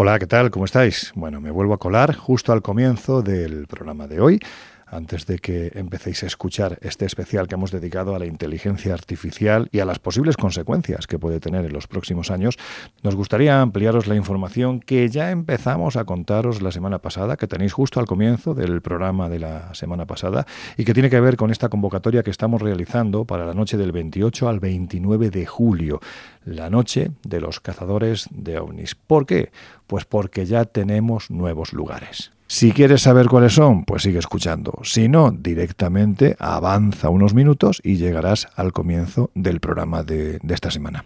Hola, ¿qué tal? ¿Cómo estáis? Bueno, me vuelvo a colar justo al comienzo del programa de hoy antes de que empecéis a escuchar este especial que hemos dedicado a la inteligencia artificial y a las posibles consecuencias que puede tener en los próximos años, nos gustaría ampliaros la información que ya empezamos a contaros la semana pasada, que tenéis justo al comienzo del programa de la semana pasada y que tiene que ver con esta convocatoria que estamos realizando para la noche del 28 al 29 de julio, la noche de los cazadores de ovnis. ¿Por qué? Pues porque ya tenemos nuevos lugares. Si quieres saber cuáles son, pues sigue escuchando. Si no, directamente avanza unos minutos y llegarás al comienzo del programa de, esta semana.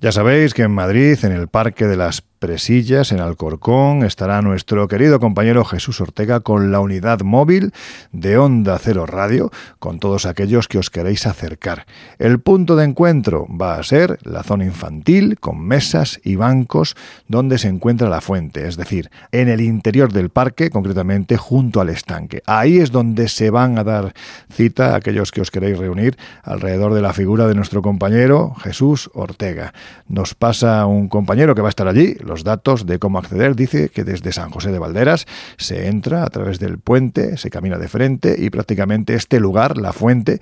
Ya sabéis que en Madrid, en el Parque de las Presillas, en Alcorcón, estará nuestro querido compañero Jesús Ortega con la unidad móvil de Onda Cero Radio, con todos aquellos que os queréis acercar. El punto de encuentro va a ser la zona infantil, con mesas y bancos donde se encuentra la fuente, es decir, en el interior del parque, concretamente junto al estanque. Ahí es donde se van a dar cita a aquellos que os queréis reunir alrededor de la figura de nuestro compañero Jesús Ortega. Nos pasa un compañero que va a estar allí, los datos de cómo acceder, dice que desde San José de Valderas se entra a través del puente, se camina de frente y prácticamente este lugar, la fuente,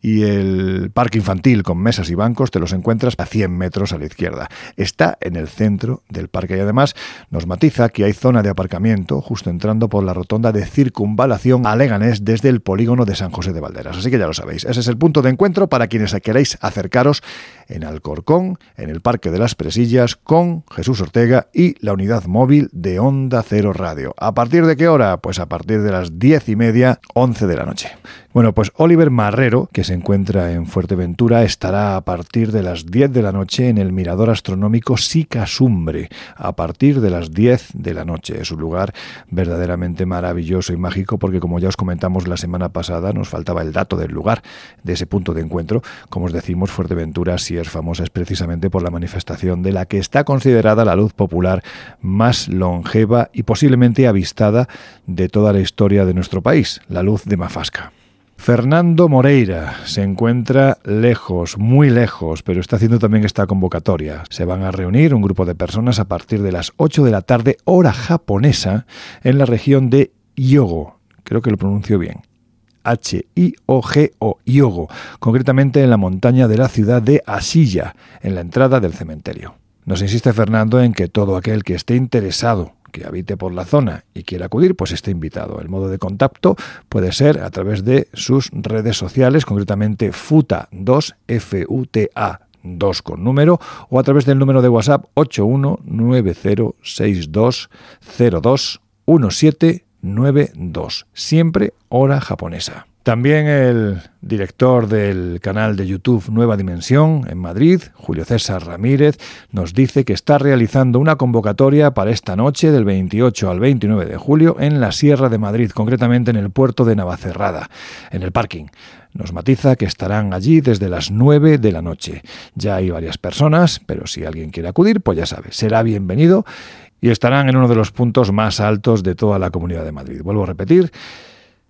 y el parque infantil con mesas y bancos te los encuentras a 100 metros a la izquierda. Está en el centro del parque y además nos matiza que hay zona de aparcamiento justo entrando por la rotonda de circunvalación a Leganés desde el polígono de San José de Valderas. Así que ya lo sabéis, ese es el punto de encuentro para quienes queráis acercaros en Alcorcón, en el Parque de las Presillas, con Jesús Ortega y la unidad móvil de Onda Cero Radio. ¿A partir de qué hora? Pues a partir de las diez y media, once de la noche. Bueno, pues Oliver Marrero, que se encuentra en Fuerteventura, estará a partir de las 10 de la noche en el mirador astronómico Sicasumbre, a partir de las 10 de la noche. Es un lugar verdaderamente maravilloso y mágico porque, como ya os comentamos la semana pasada, nos faltaba el dato del lugar, de ese punto de encuentro. Como os decimos, Fuerteventura, si es famosa, es precisamente por la manifestación de la que está considerada la luz popular más longeva y posiblemente avistada de toda la historia de nuestro país, la luz de Mafasca. Fernando Moreira se encuentra lejos, muy lejos, pero está haciendo también esta convocatoria. Se van a reunir un grupo de personas a partir de las 8 de la tarde, hora japonesa, en la región de Hyogo. Creo que lo pronuncio bien. H-I-O-G-O, Hyogo, concretamente en la montaña de la ciudad de Asilla, en la entrada del cementerio. Nos insiste Fernando en que todo aquel que esté interesado que habite por la zona y quiera acudir, pues esté invitado. El modo de contacto puede ser a través de sus redes sociales, concretamente FUTA2, F-U-T-A 2 con número, o a través del número de WhatsApp 819062021792, siempre hora japonesa. También el director del canal de YouTube Nueva Dimensión en Madrid, Julio César Ramírez, nos dice que está realizando una convocatoria para esta noche del 28 al 29 de julio en la Sierra de Madrid, concretamente en el puerto de Navacerrada, en el parking. Nos matiza que estarán allí desde las 9 de la noche. Ya hay varias personas, pero si alguien quiere acudir, pues ya sabe, será bienvenido y estarán en uno de los puntos más altos de toda la Comunidad de Madrid. Vuelvo a repetir,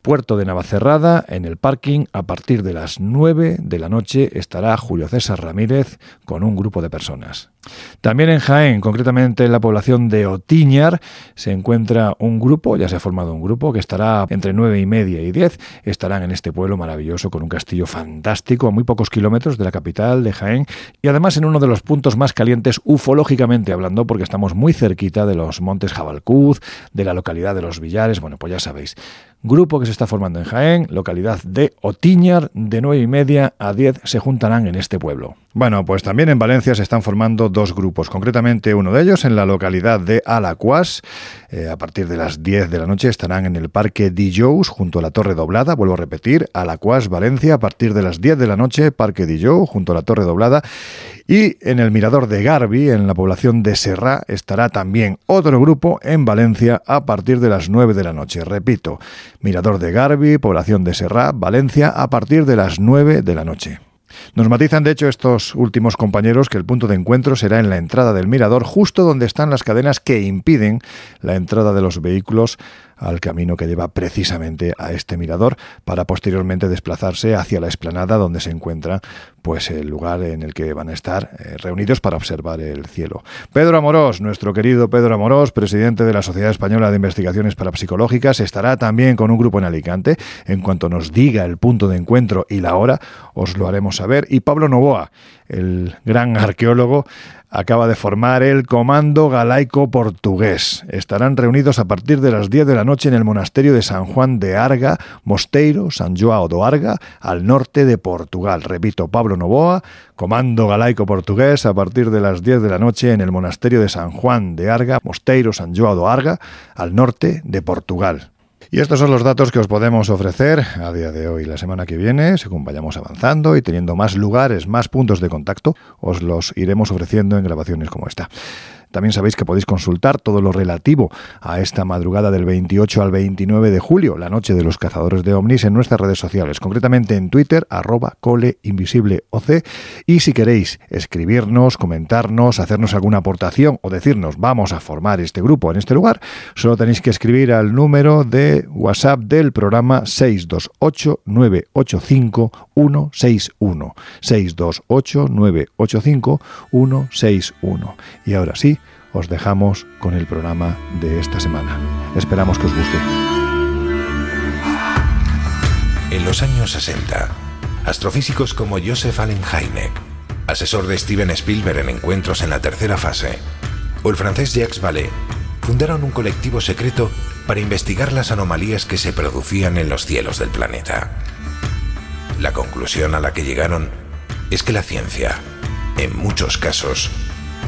Puerto de Navacerrada, en el parking, a partir de las 9 de la noche estará Julio César Ramírez con un grupo de personas. También en Jaén, concretamente en la población de Otiñar, se encuentra un grupo, ya se ha formado un grupo, que estará entre nueve y media y 10. Estarán en este pueblo maravilloso con un castillo fantástico a muy pocos kilómetros de la capital de Jaén y además en uno de los puntos más calientes ufológicamente hablando, porque estamos muy cerquita de los montes Jabalcuz, de la localidad de los Villares. Bueno, pues ya sabéis, grupo que se está formando en Jaén, localidad de Otiñar, de nueve y media a 10 se juntarán en este pueblo. Bueno, pues también en Valencia se están formando dos grupos, concretamente uno de ellos en la localidad de Alacuas. Eh, a partir de las 10 de la noche estarán en el Parque Dijous, junto a la Torre Doblada. Vuelvo a repetir, Alacuas, Valencia, a partir de las 10 de la noche, Parque Dijous, junto a la Torre Doblada. Y en el Mirador de Garbi, en la población de Serra, estará también otro grupo en Valencia a partir de las 9 de la noche. Repito, Mirador de Garbi, población de Serra, Valencia, a partir de las 9 de la noche. Nos matizan, de hecho, estos últimos compañeros que el punto de encuentro será en la entrada del mirador, justo donde están las cadenas que impiden la entrada de los vehículos al camino que lleva precisamente a este mirador para posteriormente desplazarse hacia la explanada donde se encuentra pues el lugar en el que van a estar eh, reunidos para observar el cielo. Pedro Amorós, nuestro querido Pedro Amorós, presidente de la Sociedad Española de Investigaciones Parapsicológicas, estará también con un grupo en Alicante. En cuanto nos diga el punto de encuentro y la hora, os lo haremos saber. Y Pablo Novoa, el gran arqueólogo, acaba de formar el Comando Galaico Portugués. Estarán reunidos a partir de las 10 de la noche en el monasterio de San Juan de Arga, Mosteiro, San Joao do Arga, al norte de Portugal. Repito, Pablo Novoa, Comando Galaico Portugués, a partir de las 10 de la noche en el monasterio de San Juan de Arga, Mosteiro, San Joao do Arga, al norte de Portugal. Y estos son los datos que os podemos ofrecer a día de hoy. La semana que viene, según vayamos avanzando y teniendo más lugares, más puntos de contacto, os los iremos ofreciendo en grabaciones como esta. También sabéis que podéis consultar todo lo relativo a esta madrugada del 28 al 29 de julio, la noche de los cazadores de ovnis, en nuestras redes sociales, concretamente en Twitter, arroba coleinvisibleoc. Y si queréis escribirnos, comentarnos, hacernos alguna aportación o decirnos vamos a formar este grupo en este lugar, solo tenéis que escribir al número de WhatsApp del programa 628 985 161. 628 985 161. Y ahora sí, os dejamos con el programa de esta semana. Esperamos que os guste. En los años 60, astrofísicos como Joseph Allen Hynek, asesor de Steven Spielberg en encuentros en la tercera fase, o el francés Jacques Vallée, fundaron un colectivo secreto para investigar las anomalías que se producían en los cielos del planeta. La conclusión a la que llegaron es que la ciencia, en muchos casos,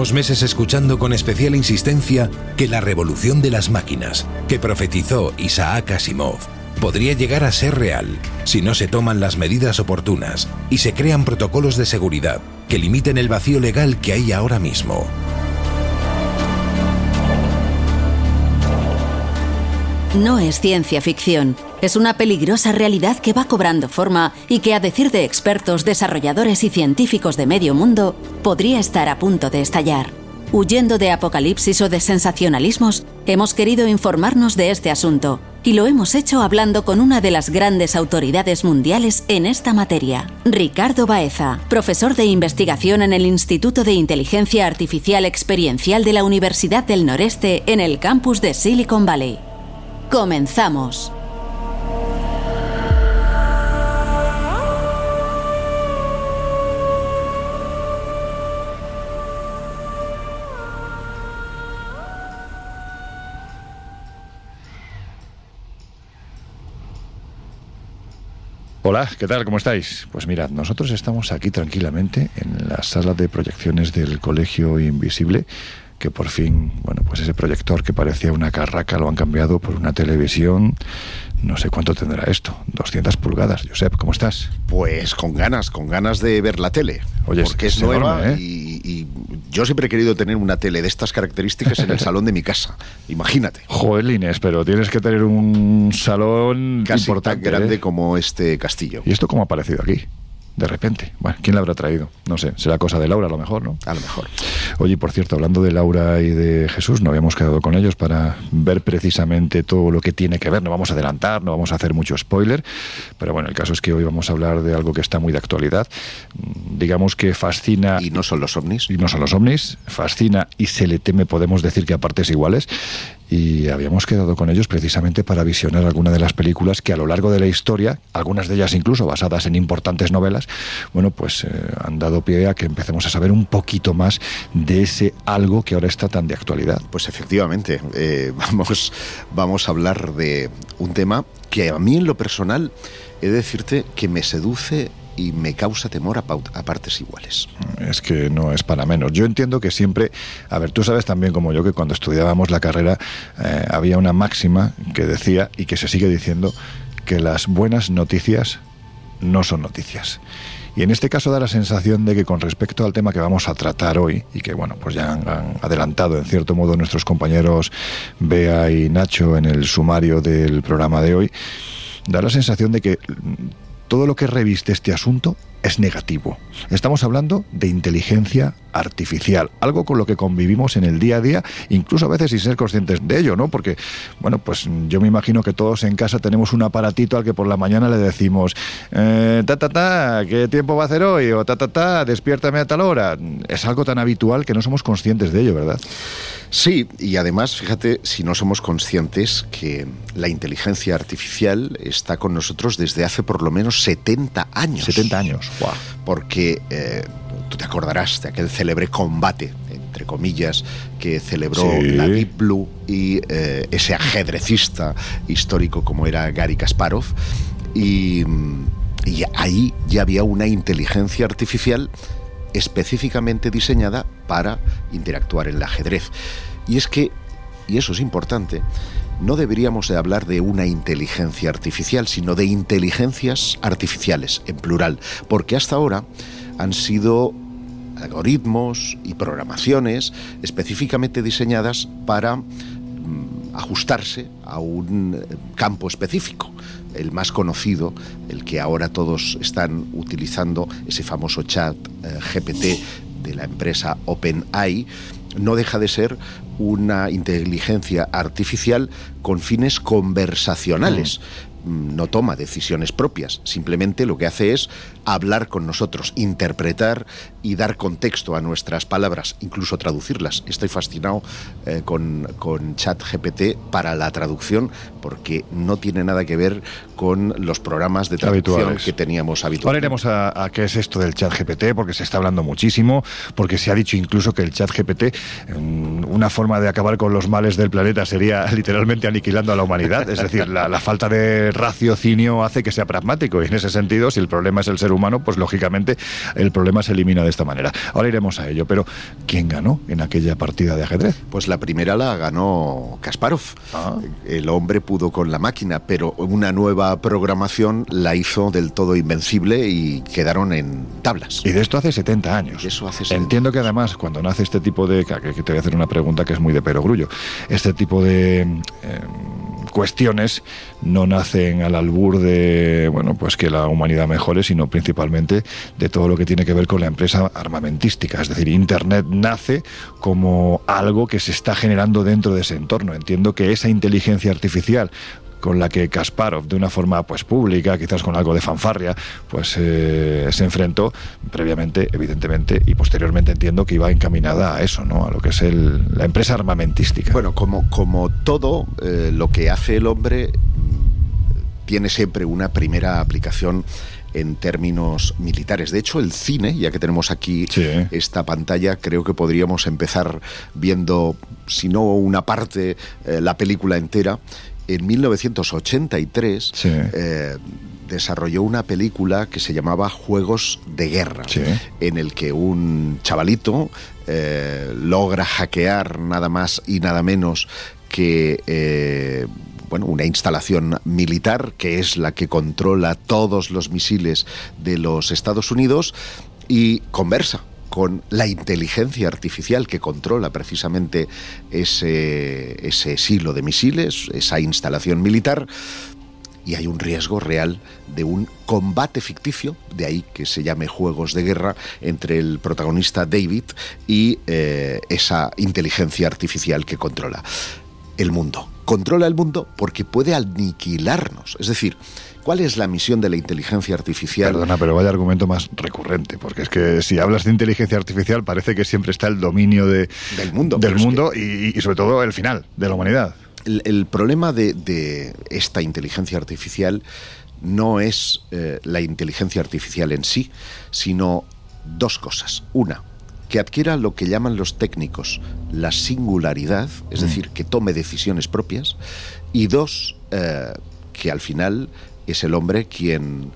Meses escuchando con especial insistencia que la revolución de las máquinas, que profetizó Isaac Asimov, podría llegar a ser real si no se toman las medidas oportunas y se crean protocolos de seguridad que limiten el vacío legal que hay ahora mismo. No es ciencia ficción, es una peligrosa realidad que va cobrando forma y que, a decir de expertos, desarrolladores y científicos de medio mundo, podría estar a punto de estallar. Huyendo de apocalipsis o de sensacionalismos, hemos querido informarnos de este asunto y lo hemos hecho hablando con una de las grandes autoridades mundiales en esta materia, Ricardo Baeza, profesor de investigación en el Instituto de Inteligencia Artificial Experiencial de la Universidad del Noreste en el campus de Silicon Valley. Comenzamos. Hola, ¿qué tal? ¿Cómo estáis? Pues mirad, nosotros estamos aquí tranquilamente en la sala de proyecciones del Colegio Invisible que por fin, bueno, pues ese proyector que parecía una carraca lo han cambiado por una televisión. No sé cuánto tendrá esto, 200 pulgadas. Josep, ¿cómo estás? Pues con ganas, con ganas de ver la tele. Oye, porque es, nueva ¿eh? y, yo siempre he querido tener una tele de estas características en el salón de mi casa. Imagínate. Joder, Inés, pero tienes que tener un salón Casi importante, tan grande ¿eh? como este castillo. ¿Y esto cómo ha aparecido aquí? De repente. Bueno, ¿quién la habrá traído? No sé, será cosa de Laura a lo mejor, ¿no? A lo mejor. Oye, por cierto, hablando de Laura y de Jesús, no habíamos quedado con ellos para ver precisamente todo lo que tiene que ver. No vamos a adelantar, no vamos a hacer mucho spoiler, pero bueno, el caso es que hoy vamos a hablar de algo que está muy de actualidad. Digamos que fascina... Y no son los ovnis. Y no son los ovnis. Fascina y se le teme, podemos decir que a partes iguales y habíamos quedado con ellos precisamente para visionar algunas de las películas que a lo largo de la historia, algunas de ellas incluso basadas en importantes novelas, bueno, pues eh, han dado pie a que empecemos a saber un poquito más de ese algo que ahora está tan de actualidad. Pues efectivamente, eh, vamos, vamos a hablar de un tema que a mí en lo personal he de decirte que me seduce y me causa temor a, partes iguales. Es que no es para menos. Yo entiendo que siempre, a ver, tú sabes también como yo que cuando estudiábamos la carrera eh, había una máxima que decía y que se sigue diciendo que las buenas noticias no son noticias. Y en este caso da la sensación de que con respecto al tema que vamos a tratar hoy, y que bueno, pues ya han, adelantado en cierto modo nuestros compañeros Bea y Nacho en el sumario del programa de hoy, da la sensación de que todo lo que reviste este asunto es negativo. Estamos hablando de inteligencia artificial, algo con lo que convivimos en el día a día, incluso a veces sin ser conscientes de ello, ¿no? Porque, bueno, pues yo me imagino que todos en casa tenemos un aparatito al que por la mañana le decimos, eh, ta, ta, ta, ¿qué tiempo va a hacer hoy? O ta, ta, ta, despiértame a tal hora. Es algo tan habitual que no somos conscientes de ello, ¿verdad? Sí, y además, fíjate, si no somos conscientes que la inteligencia artificial está con nosotros desde hace por lo menos 70 años. 70 años, wow. Porque eh, tú te acordarás de aquel célebre combate, entre comillas, que celebró la Deep Blue y eh, ese ajedrecista histórico como era Gary Kasparov. Y, y ahí ya había una inteligencia artificial específicamente diseñada para interactuar en el ajedrez. Y es que, y eso es importante, no deberíamos de hablar de una inteligencia artificial, sino de inteligencias artificiales, en plural, porque hasta ahora han sido algoritmos y programaciones específicamente diseñadas para mm, ajustarse a un eh, campo específico el más conocido, el que ahora todos están utilizando, ese famoso chat eh, GPT de la empresa OpenAI, no deja de ser una inteligencia artificial con fines conversacionales. Mm, no toma decisiones propias, simplemente lo que hace es hablar con nosotros, interpretar y dar contexto a nuestras palabras, incluso traducirlas. Estoy fascinado eh, con, con ChatGPT para la traducción porque no tiene nada que ver con los programas de traducción que teníamos habitualmente. Ahora iremos a, qué es esto del ChatGPT porque se está hablando muchísimo, porque se ha dicho incluso que el ChatGPT, una forma de acabar con los males del planeta sería literalmente aniquilando a la humanidad. Es decir, la, la falta de raciocinio hace que sea pragmático y en ese sentido, si el problema es el ser humano, pues lógicamente el problema se elimina de esta manera. Ahora iremos a ello, pero ¿quién ganó en aquella partida de ajedrez? Pues la primera la ganó Kasparov. Ah. El hombre pudo con la máquina, pero una nueva programación la hizo del todo invencible y quedaron en tablas. Y de esto hace 70 años. Eso hace Entiendo que además cuando nace este tipo de... que te voy a hacer una pregunta que es muy de perogrullo. Este tipo de... Em, cuestiones no nacen al albur de bueno pues que la humanidad mejore, sino principalmente de todo lo que tiene que ver con la empresa armamentística. Es decir, Internet nace como algo que se está generando dentro de ese entorno. Entiendo que esa inteligencia artificial con la que Kasparov, de una forma pues pública, quizás con algo de fanfarria, pues eh, se enfrentó previamente, evidentemente, y posteriormente entiendo que iba encaminada a eso, ¿no? A lo que es la empresa armamentística. Bueno, como, como todo eh, lo que hace el hombre mm, tiene siempre una primera aplicación en términos militares. De hecho, el cine, ya que tenemos aquí esta pantalla, creo que podríamos empezar viendo, si no una parte, eh, la película entera en 1983 eh, desarrolló una película que se llamaba Juegos de Guerra, en el que un chavalito eh, logra hackear nada más y nada menos que eh, bueno, una instalación militar que es la que controla todos los misiles de los Estados Unidos y conversa con la inteligencia artificial que controla precisamente ese, ese silo de misiles, esa instalación militar, y hay un riesgo real de un combate ficticio, de ahí que se llame Juegos de Guerra, entre el protagonista David y eh, esa inteligencia artificial que controla el mundo controla el mundo porque puede aniquilarnos. Es decir, ¿Cuál es la misión de la inteligencia artificial? Perdona, pero vaya argumento más recurrente, porque es que si hablas de inteligencia artificial parece que siempre está el dominio de, del mundo, del mundo y, sobre todo el final de la humanidad. El, problema de, esta inteligencia artificial no es eh, la inteligencia artificial en sí, sino dos cosas. Una, que adquiera lo que llaman los técnicos la singularidad, es mm. decir, que tome decisiones propias, y dos, eh, que al final es el hombre quien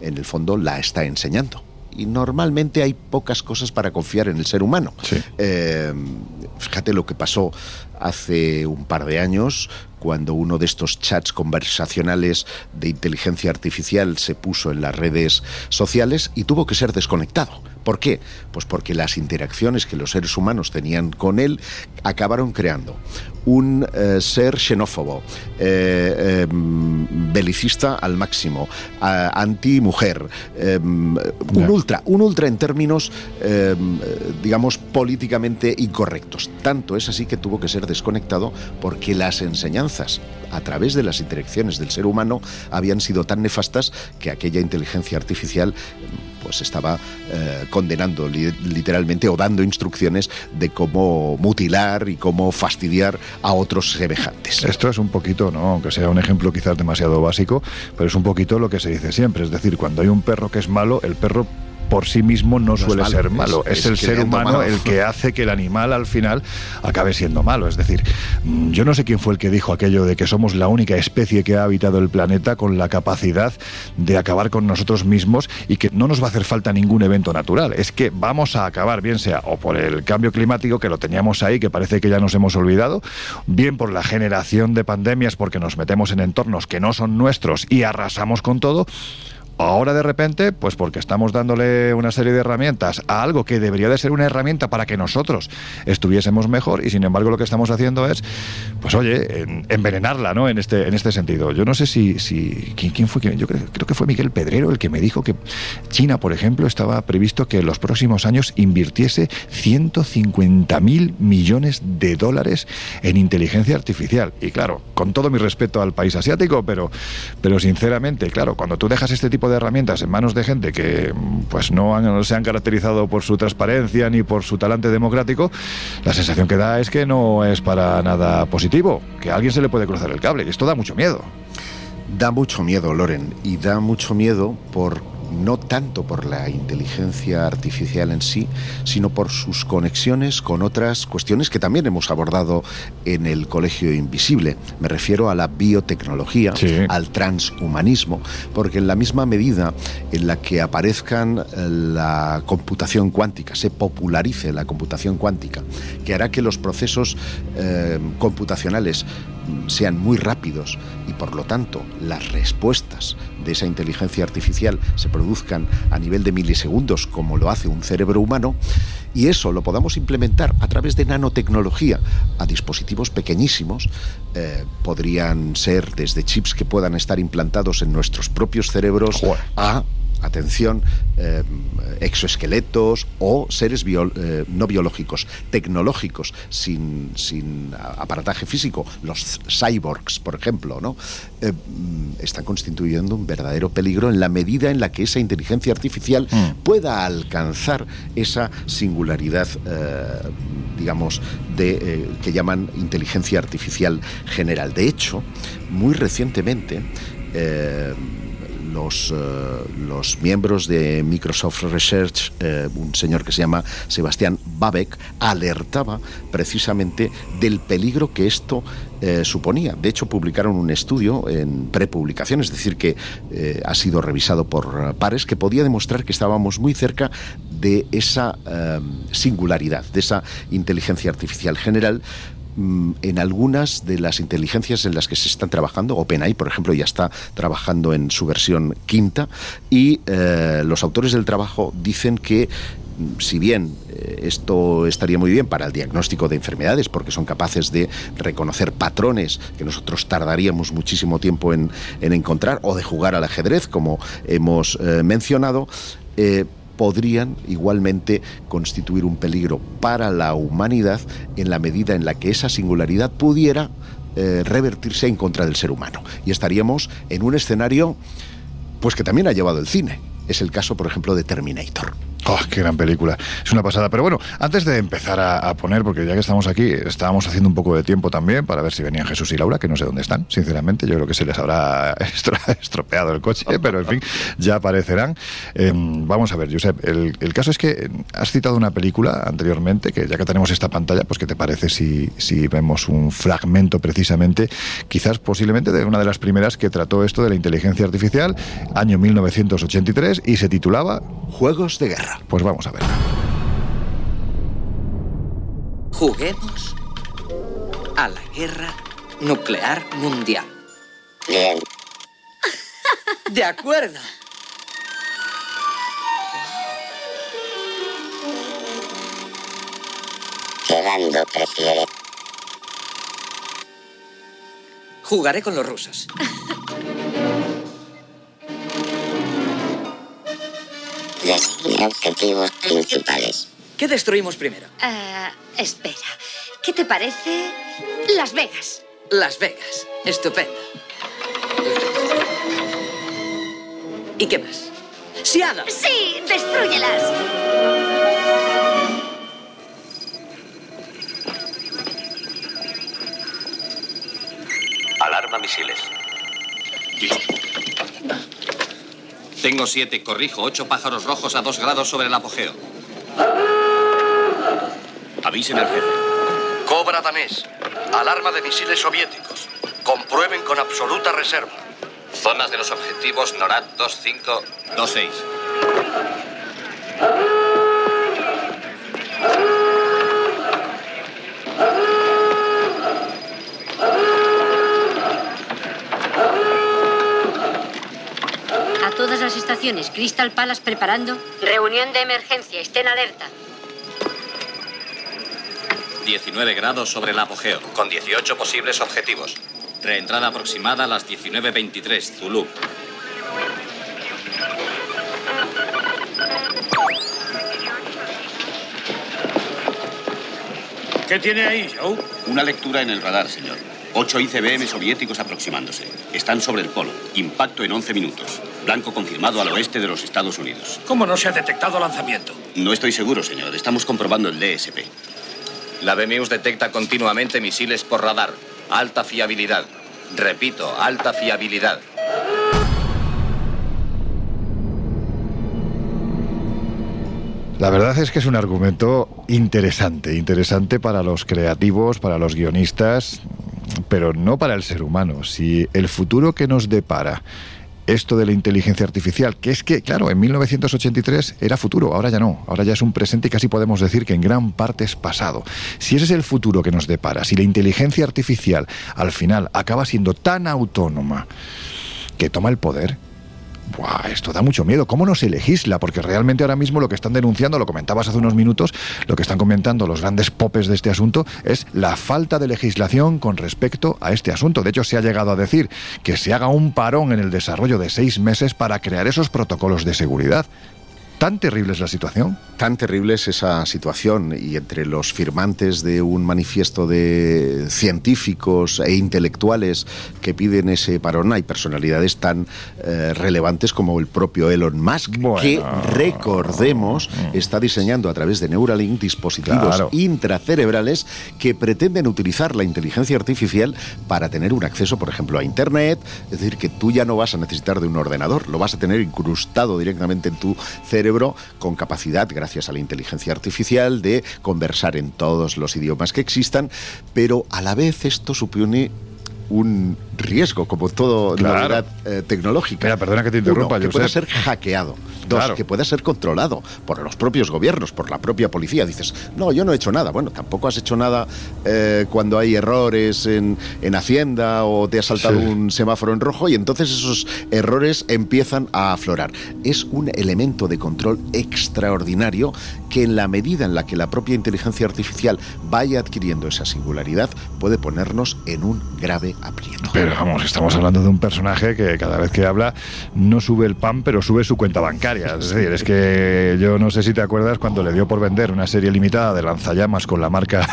en el fondo la está enseñando. Y normalmente hay pocas cosas para confiar en el ser humano. Eh, fíjate lo que pasó hace un par de años cuando uno de estos chats conversacionales de inteligencia artificial se puso en las redes sociales y tuvo que ser desconectado. ¿Por qué? Pues porque las interacciones que los seres humanos tenían con él acabaron creando un eh, ser xenófobo, eh, em, belicista al máximo, anti-mujer, un ultra, un ultra en términos, digamos, políticamente incorrectos. Tanto es así que tuvo que ser desconectado porque las enseñanzas a través de las interacciones del ser humano habían sido tan nefastas que aquella inteligencia artificial pues estaba eh, condenando literalmente o dando instrucciones de cómo mutilar y cómo fastidiar a otros semejantes. Esto es un poquito, ¿no? aunque sea un ejemplo quizás demasiado básico, pero es un poquito lo que se dice siempre, es decir, cuando hay un perro que es malo, el perro por sí mismo no, suele ser malo. Es, el ser humano el que hace que el animal al final acabe siendo malo. Es decir, mm, yo no sé quién fue el que dijo aquello de que somos la única especie que ha habitado el planeta con la capacidad de acabar con nosotros mismos y que no nos va a hacer falta ningún evento natural. Es que vamos a acabar, bien sea o por el cambio climático que lo teníamos ahí, que parece que ya nos hemos olvidado, bien por la generación de pandemias porque nos metemos en entornos que no son nuestros y arrasamos con todo Ahora de repente, pues porque estamos dándole una serie de herramientas a algo que debería de ser una herramienta para que nosotros estuviésemos mejor y sin embargo lo que estamos haciendo es, pues oye, envenenarla, ¿no? En este, en este sentido. Yo no sé si, si ¿quién, fue? Yo creo, creo que fue Miguel Pedrero el que me dijo que China, por ejemplo, estaba previsto que en los próximos años invirtiese 150 mil millones de dólares en inteligencia artificial. Y claro, con todo mi respeto al país asiático, pero, pero sinceramente, claro, cuando tú dejas este tipo de de herramientas en manos de gente que pues no, han, se han caracterizado por su transparencia ni por su talante democrático, la sensación que da es que no es para nada positivo, que a alguien se le puede cruzar el cable y esto da mucho miedo. Da mucho miedo, Loren, y da mucho miedo por no tanto por la inteligencia artificial en sí, sino por sus conexiones con otras cuestiones que también hemos abordado en el Colegio Invisible. Me refiero a la biotecnología, al transhumanismo, porque en la misma medida en la que aparezcan eh, la computación cuántica, se popularice la computación cuántica, que hará que los procesos eh, computacionales sean muy rápidos y por lo tanto las respuestas de esa inteligencia artificial se produzcan a nivel de milisegundos como lo hace un cerebro humano y eso lo podamos implementar a través de nanotecnología a dispositivos pequeñísimos, eh, podrían ser desde chips que puedan estar implantados en nuestros propios cerebros a atención, eh, exoesqueletos o seres eh, no biológicos, tecnológicos, sin, sin, aparataje físico, los cyborgs, por ejemplo, ¿no? Eh, están constituyendo un verdadero peligro en la medida en la que esa inteligencia artificial mm. pueda alcanzar esa singularidad, digamos, de, que llaman inteligencia artificial general. De hecho, muy recientemente, los, eh, los miembros de Microsoft Research, eh, un señor que se llama Sebastián Babek, alertaba precisamente del peligro que esto eh, suponía. De hecho, publicaron un estudio en prepublicación, es decir, que ha sido revisado por pares, que podía demostrar que estábamos muy cerca de esa singularidad, de esa inteligencia artificial general en algunas de las inteligencias en las que se están trabajando. OpenAI, por ejemplo, ya está trabajando en su versión quinta y eh, los autores del trabajo dicen que mm, si bien eh, esto estaría muy bien para el diagnóstico de enfermedades, porque son capaces de reconocer patrones que nosotros tardaríamos muchísimo tiempo en, encontrar, o de jugar al ajedrez, como hemos eh, mencionado, podrían igualmente constituir un peligro para la humanidad en la medida en la que esa singularidad pudiera eh, revertirse en contra del ser humano. Y estaríamos en un escenario pues que también ha llevado el cine. Es el caso, por ejemplo, de Terminator. Oh, qué gran película. Es una pasada. Pero bueno, antes de empezar a, poner, porque ya que estamos aquí, estábamos haciendo un poco de tiempo también para ver si venían Jesús y Laura, que no sé dónde están, sinceramente. Yo creo que se les habrá estropeado el coche, pero en fin, ya aparecerán. Em, vamos a ver, Josep, el, caso es que has citado una película anteriormente, que ya que tenemos esta pantalla, pues ¿qué te parece si, si vemos un fragmento precisamente, quizás posiblemente de una de las primeras que trató esto de la inteligencia artificial, año 1983, y se titulaba Juegos de Guerra. Pues vamos a ver. Juguemos a la guerra nuclear mundial. Bien. De acuerdo. ¿Qué bando prefiere? Jugaré con los rusos. Designa objetivos principales. ¿Qué destruimos primero? Ah, espera. ¿Qué te parece Las Vegas? Las Vegas. Estupendo. ¿Y qué más? ¡Seattle! Sí, destruyelas. Alarma misiles. Tengo siete, corrijo, ocho pájaros rojos a dos grados sobre el apogeo. Avisen al jefe. Cobra danés. Alarma de misiles soviéticos. Comprueben con absoluta reserva. Zonas de los objetivos NORAD 2526. Todas las estaciones. Crystal Palace preparando. Reunión de emergencia. Estén alerta. 19 grados sobre el apogeo, con 18 posibles objetivos. Reentrada aproximada a las 19.23, Zulu. ¿Qué tiene ahí, Joe? Una lectura en el radar, señor. Ocho ICBM soviéticos aproximándose. Están sobre el polo. Impacto en 11 minutos. Blanco confirmado al oeste de los Estados Unidos. ¿Cómo no se ha detectado lanzamiento? No estoy seguro, señor. Estamos comprobando el DSP. La BMEUS detecta continuamente misiles por radar. Alta fiabilidad. Repito, alta fiabilidad. La verdad es que es un argumento interesante, interesante para los creativos, para los guionistas, pero no para el ser humano. Si el futuro que nos depara esto de la inteligencia artificial, que es que, claro, en 1983 era futuro, ahora ya no, ahora ya es un presente y casi podemos decir que en gran parte es pasado. Si ese es el futuro que nos depara, si la inteligencia artificial al final acaba siendo tan autónoma que toma el poder, esto da mucho miedo. ¿Cómo no se legisla? Porque realmente ahora mismo lo que están denunciando, lo comentabas hace unos minutos, lo que están comentando los grandes popes de este asunto es la falta de legislación con respecto a este asunto. De hecho, se ha llegado a decir que se haga un parón en el desarrollo de seis meses para crear esos protocolos de seguridad. ¿Tan terrible es la situación? Tan terrible es esa situación y entre los firmantes de un manifiesto de científicos e intelectuales que piden ese parón hay personalidades tan eh, relevantes como el propio Elon Musk, que recordemos está diseñando a través de Neuralink dispositivos intracerebrales que pretenden utilizar la inteligencia artificial para tener un acceso, por ejemplo, a Internet, es decir, que tú ya no vas a necesitar de un ordenador, lo vas a tener incrustado directamente en tu cerebro con capacidad, gracias a la inteligencia artificial, de conversar en todos los idiomas que existan, pero a la vez esto supone un riesgo, como todo novedad eh, tecnológica. Mira, perdona que te interrumpa, Uno, que pueda ser hackeado. Dos, que pueda ser controlado por los propios gobiernos, por la propia policía. Dices, no, yo no he hecho nada. Bueno, tampoco has hecho nada eh, cuando hay errores en, en, Hacienda o te ha saltado un semáforo en rojo y entonces esos errores empiezan a aflorar. Es un elemento de control extraordinario que en la medida en la que la propia inteligencia artificial vaya adquiriendo esa singularidad puede ponernos en un grave aprieto. Pero vamos, estamos hablando de un personaje que cada vez que habla no sube el pan, pero sube su cuenta bancaria. Es decir, es que yo no sé si te acuerdas cuando le dio por vender una serie limitada de lanzallamas con la marca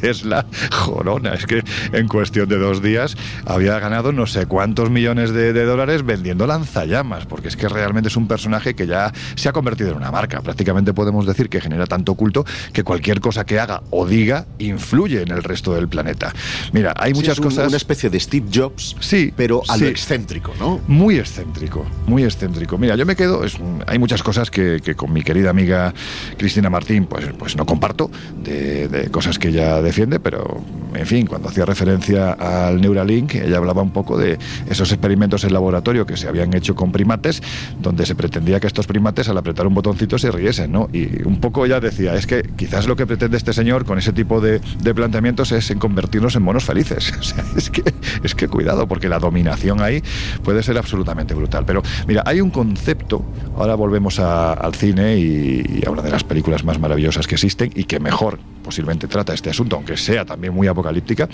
Tesla, Jorona. Es que en cuestión de dos días había ganado no sé cuántos millones de, de dólares vendiendo lanzallamas, porque es que realmente es un personaje que ya se ha convertido en una marca. Prácticamente podemos decir que genera tanto culto que cualquier cosa que haga o diga influye en el resto del planeta. Mira, hay Sí, muchas es un- cosas. Una especie de Steve Jobs, Sí, pero a sí. lo excéntrico, ¿no? Muy excéntrico, muy excéntrico. Mira, yo me quedo, es hay muchas cosas que, que con mi querida amiga Cristina Martín, pues, pues no comparto, de, de cosas que ella defiende, pero en fin, cuando hacía referencia al Neuralink, ella hablaba un poco de esos experimentos en laboratorio que se habían hecho con primates, donde se pretendía que estos primates al apretar un botoncito se riesen, ¿no? Y un poco ella decía, es que quizás lo que pretende este señor con ese tipo de, de planteamientos es en convertirnos en monos felices. O sea, es que, es que cuidado, porque la dominación ahí puede ser absolutamente brutal. Pero mira, hay un concepto, ahora volvemos a- al cine y, y a una de las películas más maravillosas que existen y que mejor posiblemente trata este asunto, aunque sea también muy apocalíptica.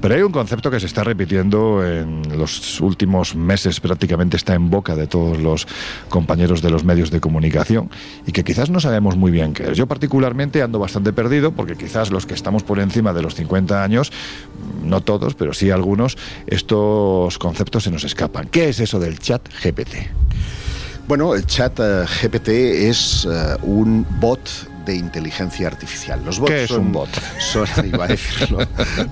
Pero hay un concepto que se está repitiendo en los últimos meses, prácticamente está en boca de todos los compañeros de los medios de comunicación y que quizás no sabemos muy bien qué es. Yo particularmente ando bastante perdido porque quizás los que estamos por encima de los 50 años, no todos, pero sí algunos, estos conceptos se nos escapan. ¿Qué es eso del chat GPT? Bueno, el chat eh, GPT es eh, un bot de inteligencia artificial. Los bots ¿Qué es son, un bot? son- iba a decirlo.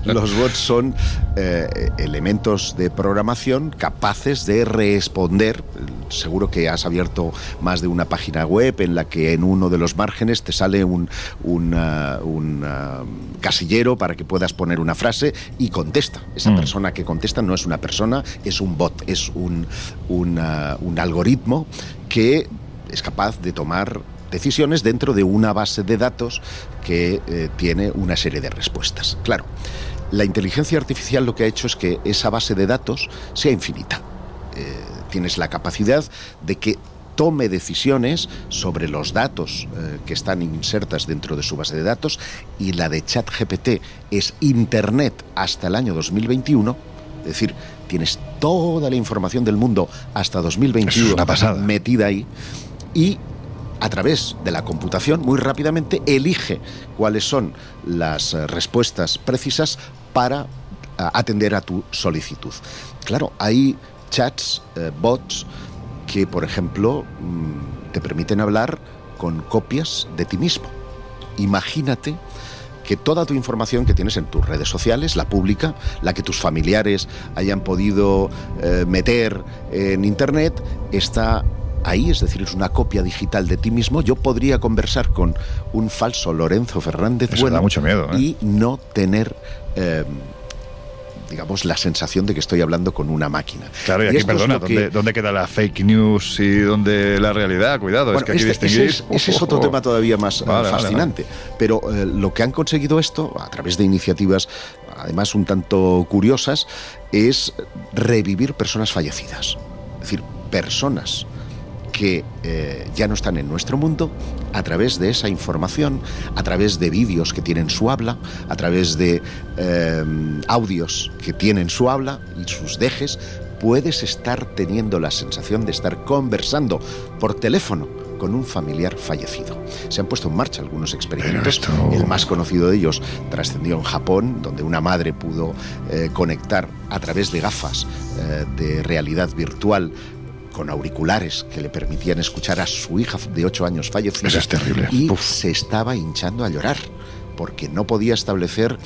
Los bots son eh, elementos de programación capaces de responder. Seguro que has abierto más de una página web en la que en uno de los márgenes te sale un, un, un, ah, casillero para que puedas poner una frase y contesta. Esa Mm. persona que contesta no es una persona, es un bot, es un, un algoritmo que es capaz de tomar decisiones dentro de una base de datos que eh, tiene una serie de respuestas. Claro, la inteligencia artificial lo que ha hecho es que esa base de datos sea infinita. Eh, tienes la capacidad de que tome decisiones sobre los datos eh, que están insertas dentro de su base de datos y la de ChatGPT es Internet hasta el año 2021, es decir, tienes toda la información del mundo hasta 2021 Es una pasada. metida ahí y a través de la computación muy rápidamente elige cuáles son las eh, respuestas precisas para a, atender a tu solicitud. Claro, hay chats, eh, bots que, por ejemplo, mm, te permiten hablar con copias de ti mismo. Imagínate que toda tu información que tienes en tus redes sociales, la pública, la que tus familiares hayan podido eh, meter en Internet, está ahí, es decir, es una copia digital de ti mismo. Yo podría conversar con un falso Lorenzo Fernández Eso bueno da mucho miedo, ¿eh? y no tener... eh, digamos, la sensación de que estoy hablando con una máquina. Claro, y aquí, es perdona, que- ¿dónde, dónde queda la fake news y dónde la realidad? Cuidado, es que aquí este- ese, es, ese es otro tema todavía más eh, Vale, vale, fascinante. Pero eh, lo que han conseguido esto, a través de iniciativas, además un tanto curiosas, es revivir personas fallecidas. Es decir, personas que eh, ya no están en nuestro mundo, a través de esa información, a través de vídeos que tienen su habla, a través de eh, audios que tienen su habla y sus dejes, puedes estar teniendo la sensación de estar conversando por teléfono con un familiar fallecido. Se han puesto en marcha algunos experimentos. esto- El más conocido de ellos trascendió en Japón, donde una madre pudo eh, conectar a través de gafas eh, de realidad virtual con auriculares que le permitían escuchar a su hija de 8 años fallecida. Eso es terrible. Y Uf. se estaba hinchando a llorar porque no podía establecer,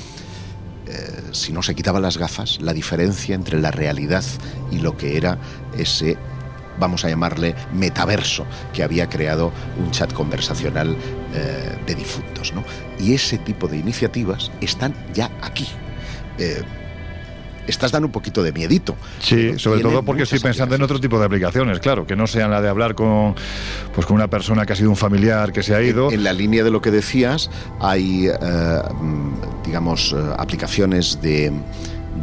eh, si no se quitaba las gafas, la diferencia entre la realidad y lo que era ese, vamos a llamarle, metaverso que había creado un chat conversacional eh, de difuntos. ¿no? Y ese tipo de iniciativas están ya aquí. Eh, estás dando un poquito de miedito. Sí, pero sobre todo porque estoy pensando en otro tipo de aplicaciones, claro, que no sean la de hablar con, pues con una persona que ha sido un familiar que se ha ido. En la línea de lo que decías, hay, eh, mm, digamos, eh, aplicaciones de,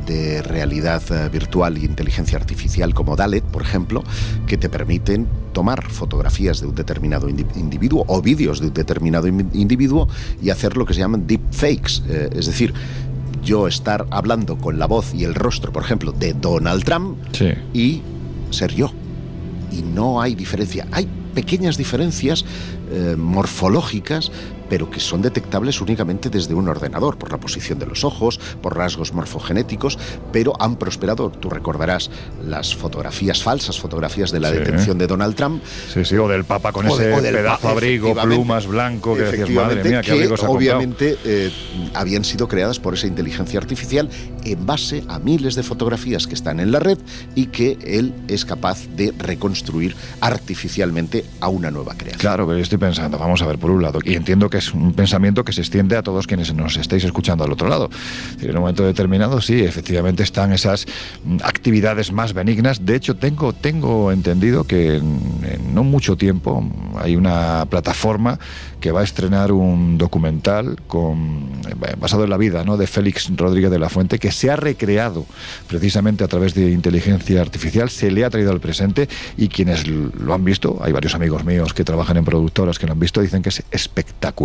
de realidad eh, virtual y inteligencia artificial como Dalet, por ejemplo, que te permiten tomar fotografías de un determinado indi- individuo o vídeos de un determinado in- individuo y hacer lo que se llaman deepfakes, eh, es decir, yo estar hablando con la voz y el rostro, por ejemplo, de Donald Trump Sí. y ser yo. Y no hay diferencia. Hay pequeñas diferencias eh, morfológicas, pero que son detectables únicamente desde un ordenador, por la posición de los ojos, por rasgos morfogenéticos, pero han prosperado, tú recordarás las fotografías falsas, fotografías de la detención de Donald Trump. Sí, sí, o del Papa con ese pedazo abrigo, plumas blanco, que decías, madre mía, qué que obviamente eh, habían sido creadas por esa inteligencia artificial en base a miles de fotografías que están en la red y que él es capaz de reconstruir artificialmente a una nueva creación. Claro, pero estoy pensando, vamos a ver, por un lado, y entiendo que es un pensamiento que se extiende a todos quienes nos estáis escuchando al otro lado. En un momento determinado, sí, efectivamente están esas mm, actividades más benignas. De hecho, tengo, tengo entendido que en no mucho tiempo hay una plataforma que va a estrenar un documental con, eh, basado en la vida ¿no? de Félix Rodríguez de la Fuente, que se ha recreado precisamente a través de inteligencia artificial, se le ha traído al presente y quienes lo han visto, hay varios amigos míos que trabajan en productoras que lo han visto, dicen que es espectacular,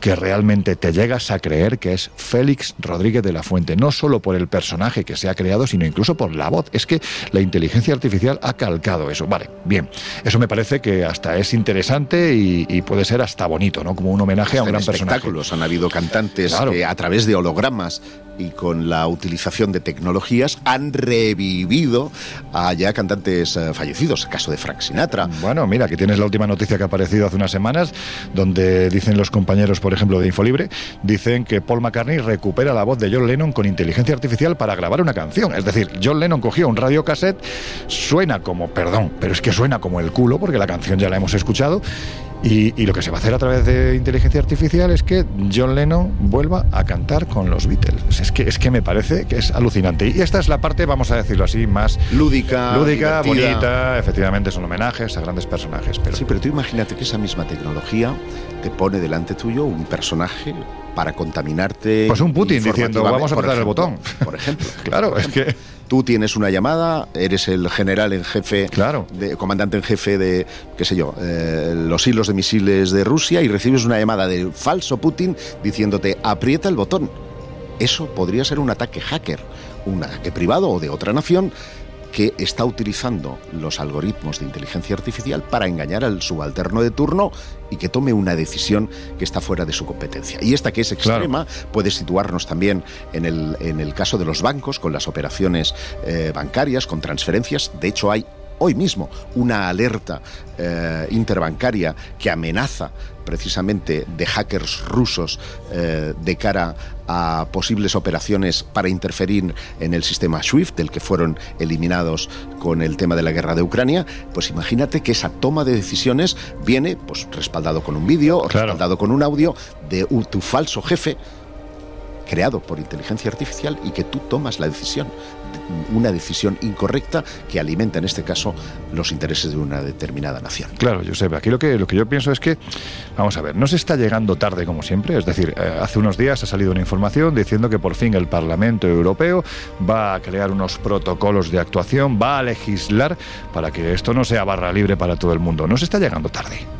que realmente te llegas a creer que es Félix Rodríguez de la Fuente, no solo por el personaje que se ha creado, sino incluso por la voz. Es que la inteligencia artificial ha calcado eso. Vale, bien, eso me parece que hasta es interesante y, y puede ser hasta bonito, ¿no? Como un homenaje a un gran espectáculos. Han habido cantantes que a través de hologramas y con la utilización de tecnologías han revivido a ya cantantes eh, fallecidos, caso de Frank Sinatra. Bueno, mira, que tienes la última noticia que ha aparecido hace unas semanas, donde dicen los compañeros, por ejemplo, de Infolibre, dicen que Paul McCartney recupera la voz de John Lennon con inteligencia artificial para grabar una canción. Es decir, John Lennon cogió un radiocassette, suena como, perdón, pero es que suena como el culo, porque la canción ya la hemos escuchado, y, lo que se va a hacer a través de inteligencia artificial es que John Lennon vuelva a cantar con los Beatles. Es que, es que me parece que es alucinante. Y esta es la parte, vamos a decirlo así, más lúdica, lúdica bonita. Efectivamente, son homenajes a grandes personajes. Pero... Sí, pero tú imagínate que esa misma tecnología te pone delante tuyo un personaje para contaminarte. Pues un Putin diciendo, vamos a apretar el botón. Por ejemplo. claro, es que tú tienes una llamada, eres el general en jefe, claro. de, comandante en jefe de, qué sé yo, eh, los hilos de misiles de Rusia y recibes una llamada del falso Putin diciéndote aprieta el botón. Eso podría ser un ataque hacker, un ataque privado o de otra nación que está utilizando los algoritmos de inteligencia artificial para engañar al subalterno de turno y que tome una decisión que está fuera de su competencia. Y esta que es extrema puede situarnos también en el, en el caso de los bancos, con las operaciones eh, bancarias, con transferencias. De hecho, hay hoy mismo una alerta eh, interbancaria que amenaza precisamente de hackers rusos eh, de cara a posibles operaciones para interferir en el sistema SWIFT, del que fueron eliminados con el tema de la guerra de Ucrania, pues imagínate que esa toma de decisiones viene pues respaldado con un vídeo, respaldado con un audio de tu falso jefe creado por inteligencia artificial y que tú tomas la decisión una decisión incorrecta que alimenta en este caso los intereses de una determinada nación. Claro, Josep, aquí lo que, lo que yo pienso es que, vamos a ver, no se está llegando tarde como siempre, es decir, eh, hace unos días ha salido una información diciendo que por fin el Parlamento Europeo va a crear unos protocolos de actuación, va a legislar para que esto no sea barra libre para todo el mundo. No se está llegando tarde.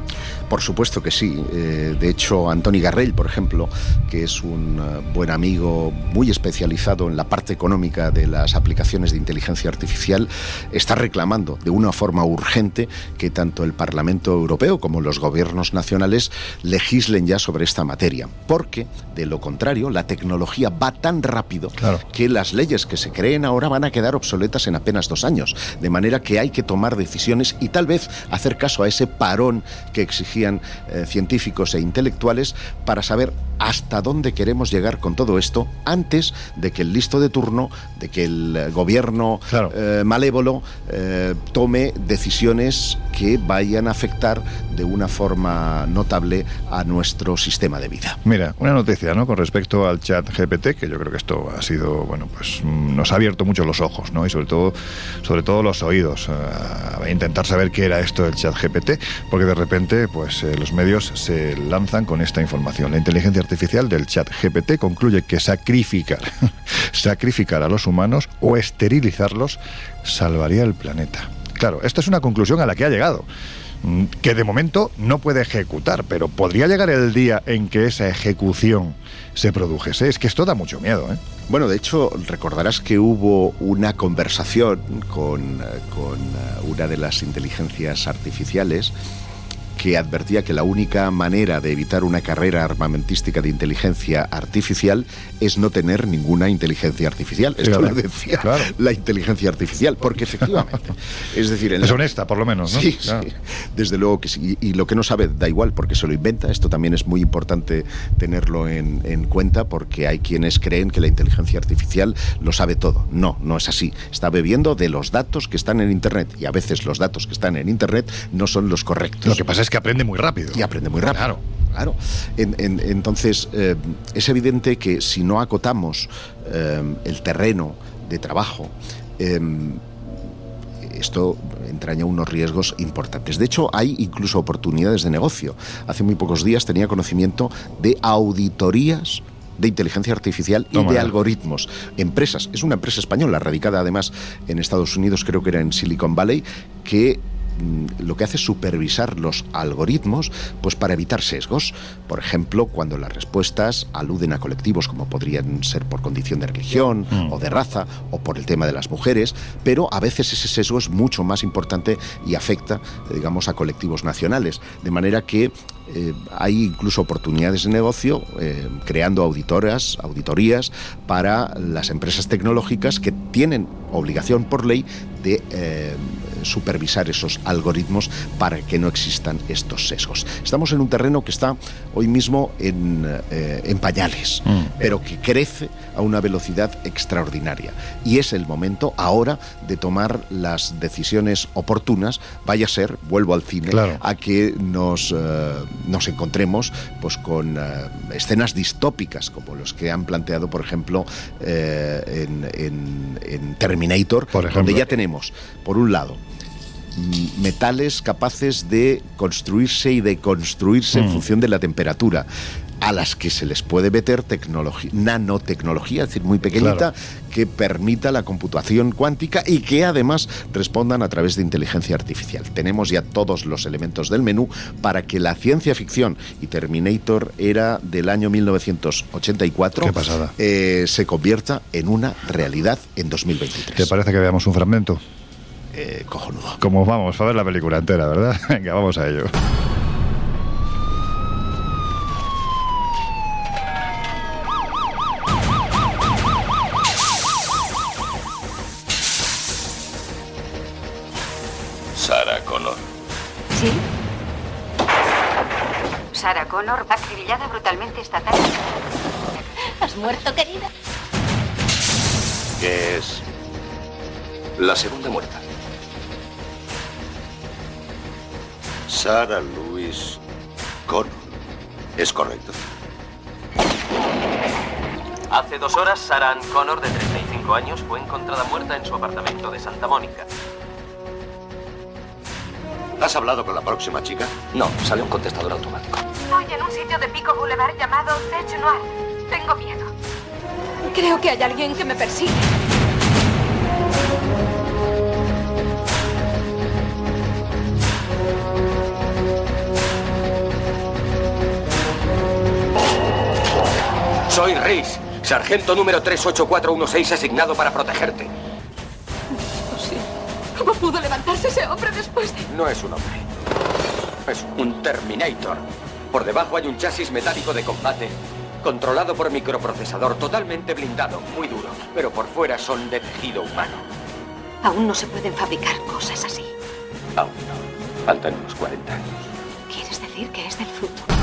Por supuesto que sí. Eh, de hecho, Antoni Garrell, por ejemplo, que es un eh, buen amigo muy especializado en la parte económica de las aplicaciones de inteligencia artificial, está reclamando de una forma urgente que tanto el Parlamento Europeo como los gobiernos nacionales legislen ya sobre esta materia. Porque, de lo contrario, la tecnología va tan rápido que las leyes que se creen ahora van a quedar obsoletas en apenas dos años. De manera que hay que tomar decisiones y tal vez hacer caso a ese parón que exigía eh, científicos e intelectuales para saber hasta dónde queremos llegar con todo esto antes de que el listo de turno, de que el gobierno eh, malévolo eh, tome decisiones que vayan a afectar de una forma notable a nuestro sistema de vida. Mira, una noticia, ¿no? Con respecto al chat GPT, que yo creo que esto ha sido, bueno, pues mm, nos ha abierto mucho los ojos, ¿no? Y sobre todo, sobre todo los oídos, a intentar saber qué era esto del chat GPT, porque de repente, pues pues, eh, los medios se lanzan con esta información. La inteligencia artificial del chat GPT concluye que sacrificar, sacrificar a los humanos o esterilizarlos salvaría el planeta. Claro, esta es una conclusión a la que ha llegado mm, que de momento no puede ejecutar, pero podría llegar el día en que esa ejecución se produjese. Es que esto da mucho miedo. ¿eh? Bueno, de hecho, recordarás que hubo una conversación con, eh, con una de las inteligencias artificiales que advertía que la única manera de evitar una carrera armamentística de inteligencia artificial es no tener ninguna inteligencia artificial. Esto lo decía la inteligencia artificial, porque efectivamente. es decir, es honesta, por lo menos, ¿no? Sí, sí, desde luego que sí. Y, lo que no sabe da igual, porque se lo inventa. Esto también es muy importante tenerlo en, en cuenta, porque hay quienes creen que la inteligencia artificial lo sabe todo. No, no es así. Está bebiendo de los datos que están en Internet y a veces los datos que están en Internet no son los correctos. Lo que pasa es que aprende muy rápido. Y aprende muy rápido. Claro. Claro. entonces, eh, es evidente que si no acotamos eh, el terreno de trabajo, eh, esto entraña unos riesgos importantes. De hecho, hay incluso oportunidades de negocio. Hace muy pocos días tenía conocimiento de auditorías de inteligencia artificial y de algoritmos. Empresas, es una empresa española, radicada además en Estados Unidos, creo que era en Silicon Valley, que lo que hace es supervisar los algoritmos pues para evitar sesgos. Por ejemplo, cuando las respuestas aluden a colectivos como podrían ser por condición de religión mm. o de raza o por el tema de las mujeres, pero a veces ese sesgo es mucho más importante y afecta, digamos, a colectivos nacionales. De manera que eh, hay incluso oportunidades de negocio eh, creando auditoras, auditorías para las empresas tecnológicas que tienen obligación por ley de eh, supervisar esos algoritmos para que no existan estos sesgos. Estamos en un terreno que está hoy mismo en, pañales, mm. pero que crece a una velocidad extraordinaria. Y es el momento ahora de tomar las decisiones oportunas, vaya a ser, vuelvo al cine, a que nos nos encontremos pues con eh, escenas distópicas como los que han planteado, por ejemplo, eh, en, Terminator, donde ya tenemos, por un lado, metales capaces de construirse y de construirse en mm. función de la temperatura a las que se les puede meter tecnología, nanotecnología, es decir, muy pequeñita, que permita la computación cuántica y que además respondan a través de inteligencia artificial. Tenemos ya todos los elementos del menú para que la ciencia ficción, y Terminator era del año 1984, eh, se convierta en una realidad en 2023. ¿Te parece que veamos un fragmento? Eh, cojonudo. Como vamos a ver la película entera, ¿verdad? Venga, vamos a ello. ¿Sí? Sarah Connor, acribillada brutalmente esta tarde. ¿Has muerto, querida? ¿Qué es? La segunda muerta. Sarah Louise Connor. ¿Es correcto? Hace dos horas, Sarah Ann Connor, de 35 años, fue encontrada muerta en su apartamento de Santa Mónica. ¿Has hablado con la próxima chica? No, sale un contestador automático. Estoy en un sitio de Pico Boulevard llamado Tech Noir. Tengo miedo. Creo que hay alguien que me persigue. Soy Reese, sargento número 38416 asignado para protegerte. ¿Cómo pudo levantarse ese hombre después de...? No es un hombre. Es un Terminator. Por debajo hay un chasis metálico de combate, controlado por microprocesador, totalmente blindado, muy duro, pero por fuera son de tejido humano. Aún no se pueden fabricar cosas así. Aún no. Faltan unos 40 años. ¿Quieres decir que es del futuro?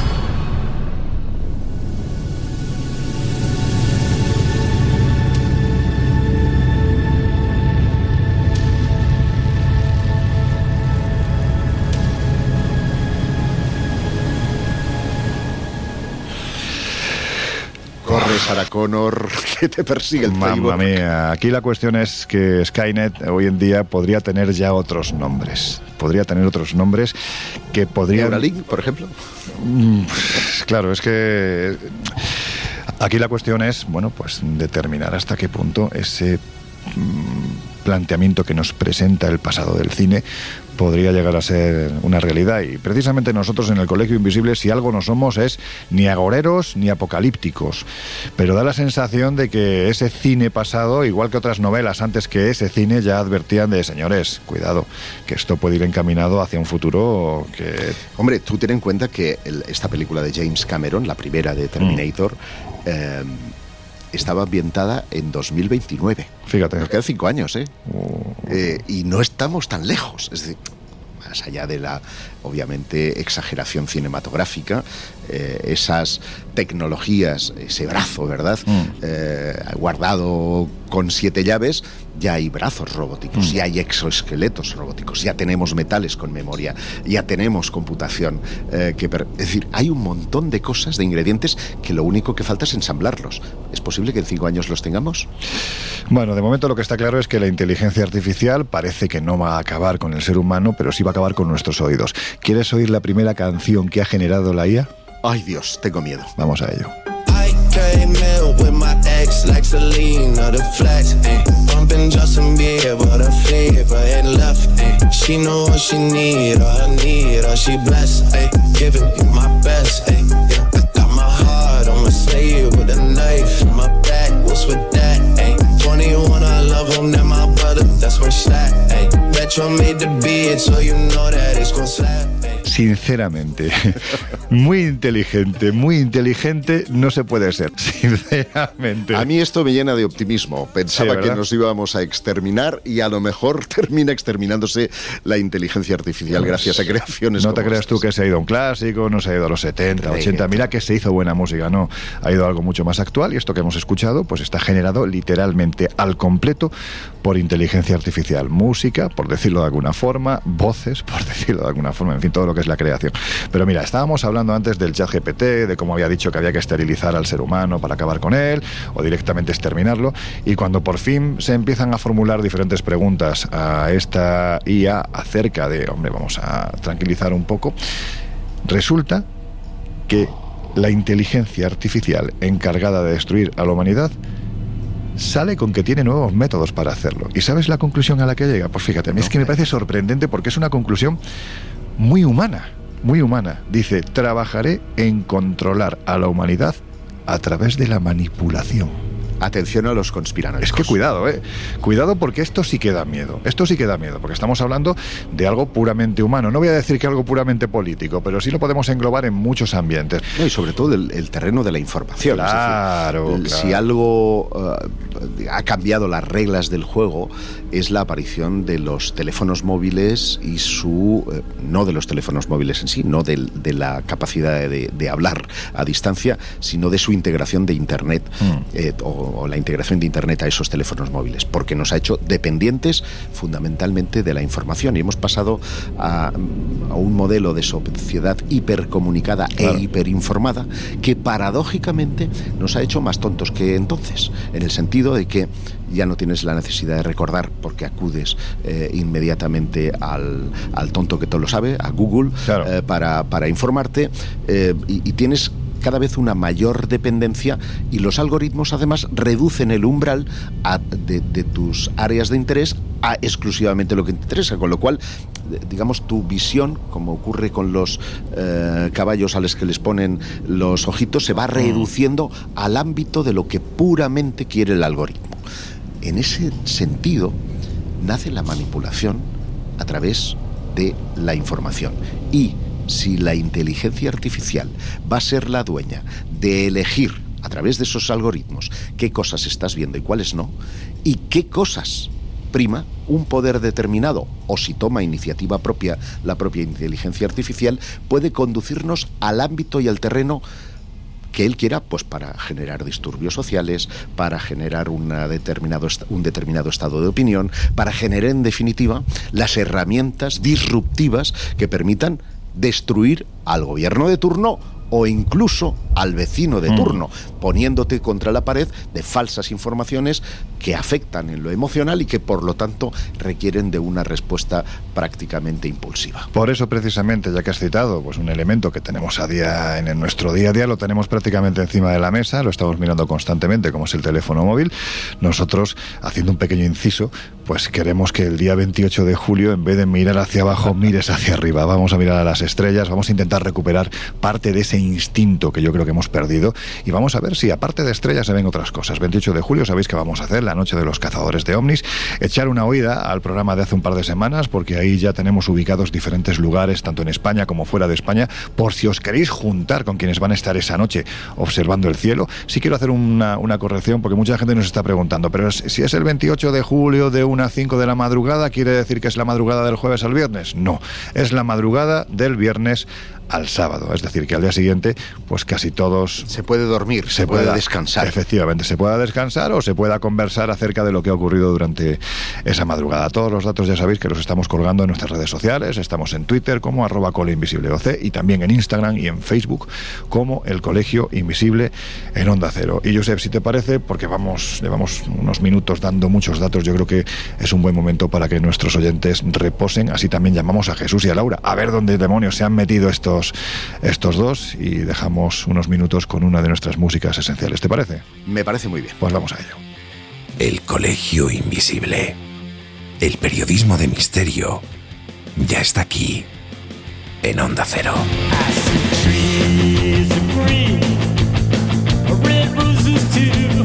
Sarah Connor que te persigue el Mamma mía, aquí la cuestión es que Skynet hoy en día podría tener ya otros nombres. Podría tener otros nombres que podrían... Neuralink, por ejemplo? Mm, claro, es que... Aquí la cuestión es, bueno, pues determinar hasta qué punto ese mm, planteamiento que nos presenta el pasado del cine podría llegar a ser una realidad. Y precisamente nosotros en el Colegio Invisible, si algo no somos, es ni agoreros ni apocalípticos. Pero da la sensación de que ese cine pasado, igual que otras novelas antes que ese cine, ya advertían de señores, cuidado, que esto puede ir encaminado hacia un futuro que. Hombre, tú ten en cuenta que esta película de James Cameron, la primera de Terminator, mm. eh, estaba ambientada en 2029. Fíjate. Nos quedan cinco años, ¿eh? Oh. ¿eh? Y no estamos tan lejos. Es decir, más allá de la, obviamente, exageración cinematográfica, eh, esas tecnologías, ese brazo, ¿verdad? Mm. Eh, guardado con siete llaves, ya hay brazos robóticos, mm. ya hay exoesqueletos robóticos, ya tenemos metales con memoria, ya tenemos computación. Eh, que es decir, hay un montón de cosas, de ingredientes, que lo único que falta es ensamblarlos. ¿Es posible que en cinco años los tengamos? Bueno, de momento lo que está claro es que la inteligencia artificial parece que no va a acabar con el ser humano, pero sí va a acabar con nuestros oídos. ¿Quieres oír la primera canción que ha generado la IA? Ay Dios, tengo miedo. Vamos a ello. Came in with my ex like Selena, the flex, ayy. Bumping Justin Bieber, the flavor and left, ayy. She know what she need, all I need, all she blessed, ayy. Giving you my best, ayy. Yeah. I got my heart on my sleeve with a knife in my back. What's with that, ayy? 21, I love him, that my brother, that's where it's at, ayy. Metro made the beat, so you know that it's gon' slap, sinceramente, muy inteligente, muy inteligente no se puede ser, sinceramente. A mí esto me llena de optimismo. Pensaba que nos íbamos a exterminar y a lo mejor termina exterminándose la inteligencia artificial pues gracias a creaciones. No te creas tú que se ha ido a un clásico, no se ha ido a los 70, 80. Mira que se hizo buena música, no. Ha ido algo mucho más actual y esto que hemos escuchado pues está generado literalmente al completo por inteligencia artificial. Música, por decirlo de alguna forma, voces, por decirlo de alguna forma, en fin, todo lo que es la creación. Pero mira, estábamos hablando antes del chat GPT, de cómo había dicho que había que esterilizar al ser humano para acabar con él o directamente exterminarlo. Y cuando por fin se empiezan a formular diferentes preguntas a esta IA acerca de, hombre, vamos a tranquilizar un poco, resulta que la inteligencia artificial encargada de destruir a la humanidad sale con que tiene nuevos métodos para hacerlo. ¿Y sabes la conclusión a la que llega? Pues fíjate, a mí es que me parece sorprendente porque es una conclusión muy humana, muy humana. Dice, trabajaré en controlar a la humanidad a través de la manipulación. Atención a los conspiradores. Es que cuidado, ¿eh? Cuidado porque esto sí que da miedo. Esto sí que da miedo, porque estamos hablando de algo puramente humano. No voy a decir que algo puramente político, pero sí lo podemos englobar en muchos ambientes. y sobre todo el, terreno de la información. Claro, Si algo eh, ha cambiado las reglas del juego es la aparición de los teléfonos móviles y su... Eh, no de los teléfonos móviles en sí, no de, la capacidad de, hablar a distancia, sino de su integración de Internet mm. eh, o o la integración de Internet a esos teléfonos móviles, porque nos ha hecho dependientes fundamentalmente de la información. Y hemos pasado a, un modelo de sociedad hipercomunicada e hiperinformada que paradójicamente nos ha hecho más tontos que entonces, en el sentido de que ya no tienes la necesidad de recordar porque acudes eh, inmediatamente al, tonto que todo lo sabe, a Google, eh, para, para, informarte eh, y, y tienes cada vez una mayor dependencia y los algoritmos además reducen el umbral de, tus áreas de interés a exclusivamente lo que te interesa, con lo cual digamos, tu visión, como ocurre con los eh, caballos a los que les ponen los ojitos, se va mm. reduciendo al ámbito de lo que puramente quiere el algoritmo. En ese sentido, nace la manipulación a través de la información. Y si la inteligencia artificial va a ser la dueña de elegir a través de esos algoritmos qué cosas estás viendo y cuáles no, y qué cosas prima un poder determinado o si toma iniciativa propia la propia inteligencia artificial, puede conducirnos al ámbito y al terreno que él quiera, pues para generar disturbios sociales, para generar una determinado, un determinado estado de opinión, para generar en definitiva las herramientas disruptivas que permitan destruir al gobierno de turno o incluso al vecino de Mm. turno, poniéndote contra la pared de falsas informaciones que afectan en lo emocional y que por lo tanto requieren de una respuesta prácticamente impulsiva. Por eso precisamente, ya que has citado, pues un elemento que tenemos a día en nuestro día a día, lo tenemos prácticamente encima de la mesa, lo estamos mirando constantemente, como es el teléfono móvil. Nosotros, haciendo un pequeño inciso, pues queremos que el día 28 de julio, en vez de mirar hacia abajo, mires hacia arriba. Vamos a mirar a las estrellas, vamos a intentar recuperar parte de ese instinto que yo creo que hemos perdido y vamos a ver si aparte de estrellas se ven otras cosas. 28 de julio, sabéis que vamos a hacer la noche de los cazadores de ovnis, echar una oída al programa de hace un par de semanas, porque ahí ya tenemos ubicados diferentes lugares, tanto en España como fuera de España, por si os queréis juntar con quienes van a estar esa noche observando el cielo. Sí quiero hacer una, una corrección, porque mucha gente nos está preguntando, pero si es el 28 de julio de 1 a 5 de la madrugada, ¿quiere decir que es la madrugada del jueves al viernes? No, es la madrugada del viernes al sábado. Es decir, que al día siguiente, pues casi todos... Se puede dormir, se, puede pueda- descansar. Efectivamente, se pueda descansar o se pueda conversar acerca de lo que ha ocurrido durante esa madrugada. Todos los datos ya sabéis que los estamos colgando en nuestras redes sociales. Estamos en Twitter como arroba Cole Invisible OC y también en Instagram y en Facebook como el Colegio Invisible en Onda Cero. Y Josep, si te parece, porque vamos, llevamos unos minutos dando muchos datos, yo creo que es un buen momento para que nuestros oyentes reposen. Así también llamamos a Jesús y a Laura a ver dónde demonios se han metido estos, estos dos y dejamos unos minutos con una de nuestras músicas esenciales. ¿Te parece? Me parece muy bien. Pues vamos a ello. El Colegio Invisible. El periodismo de misterio ya está aquí, en Onda Cero. trees of green, red roses too.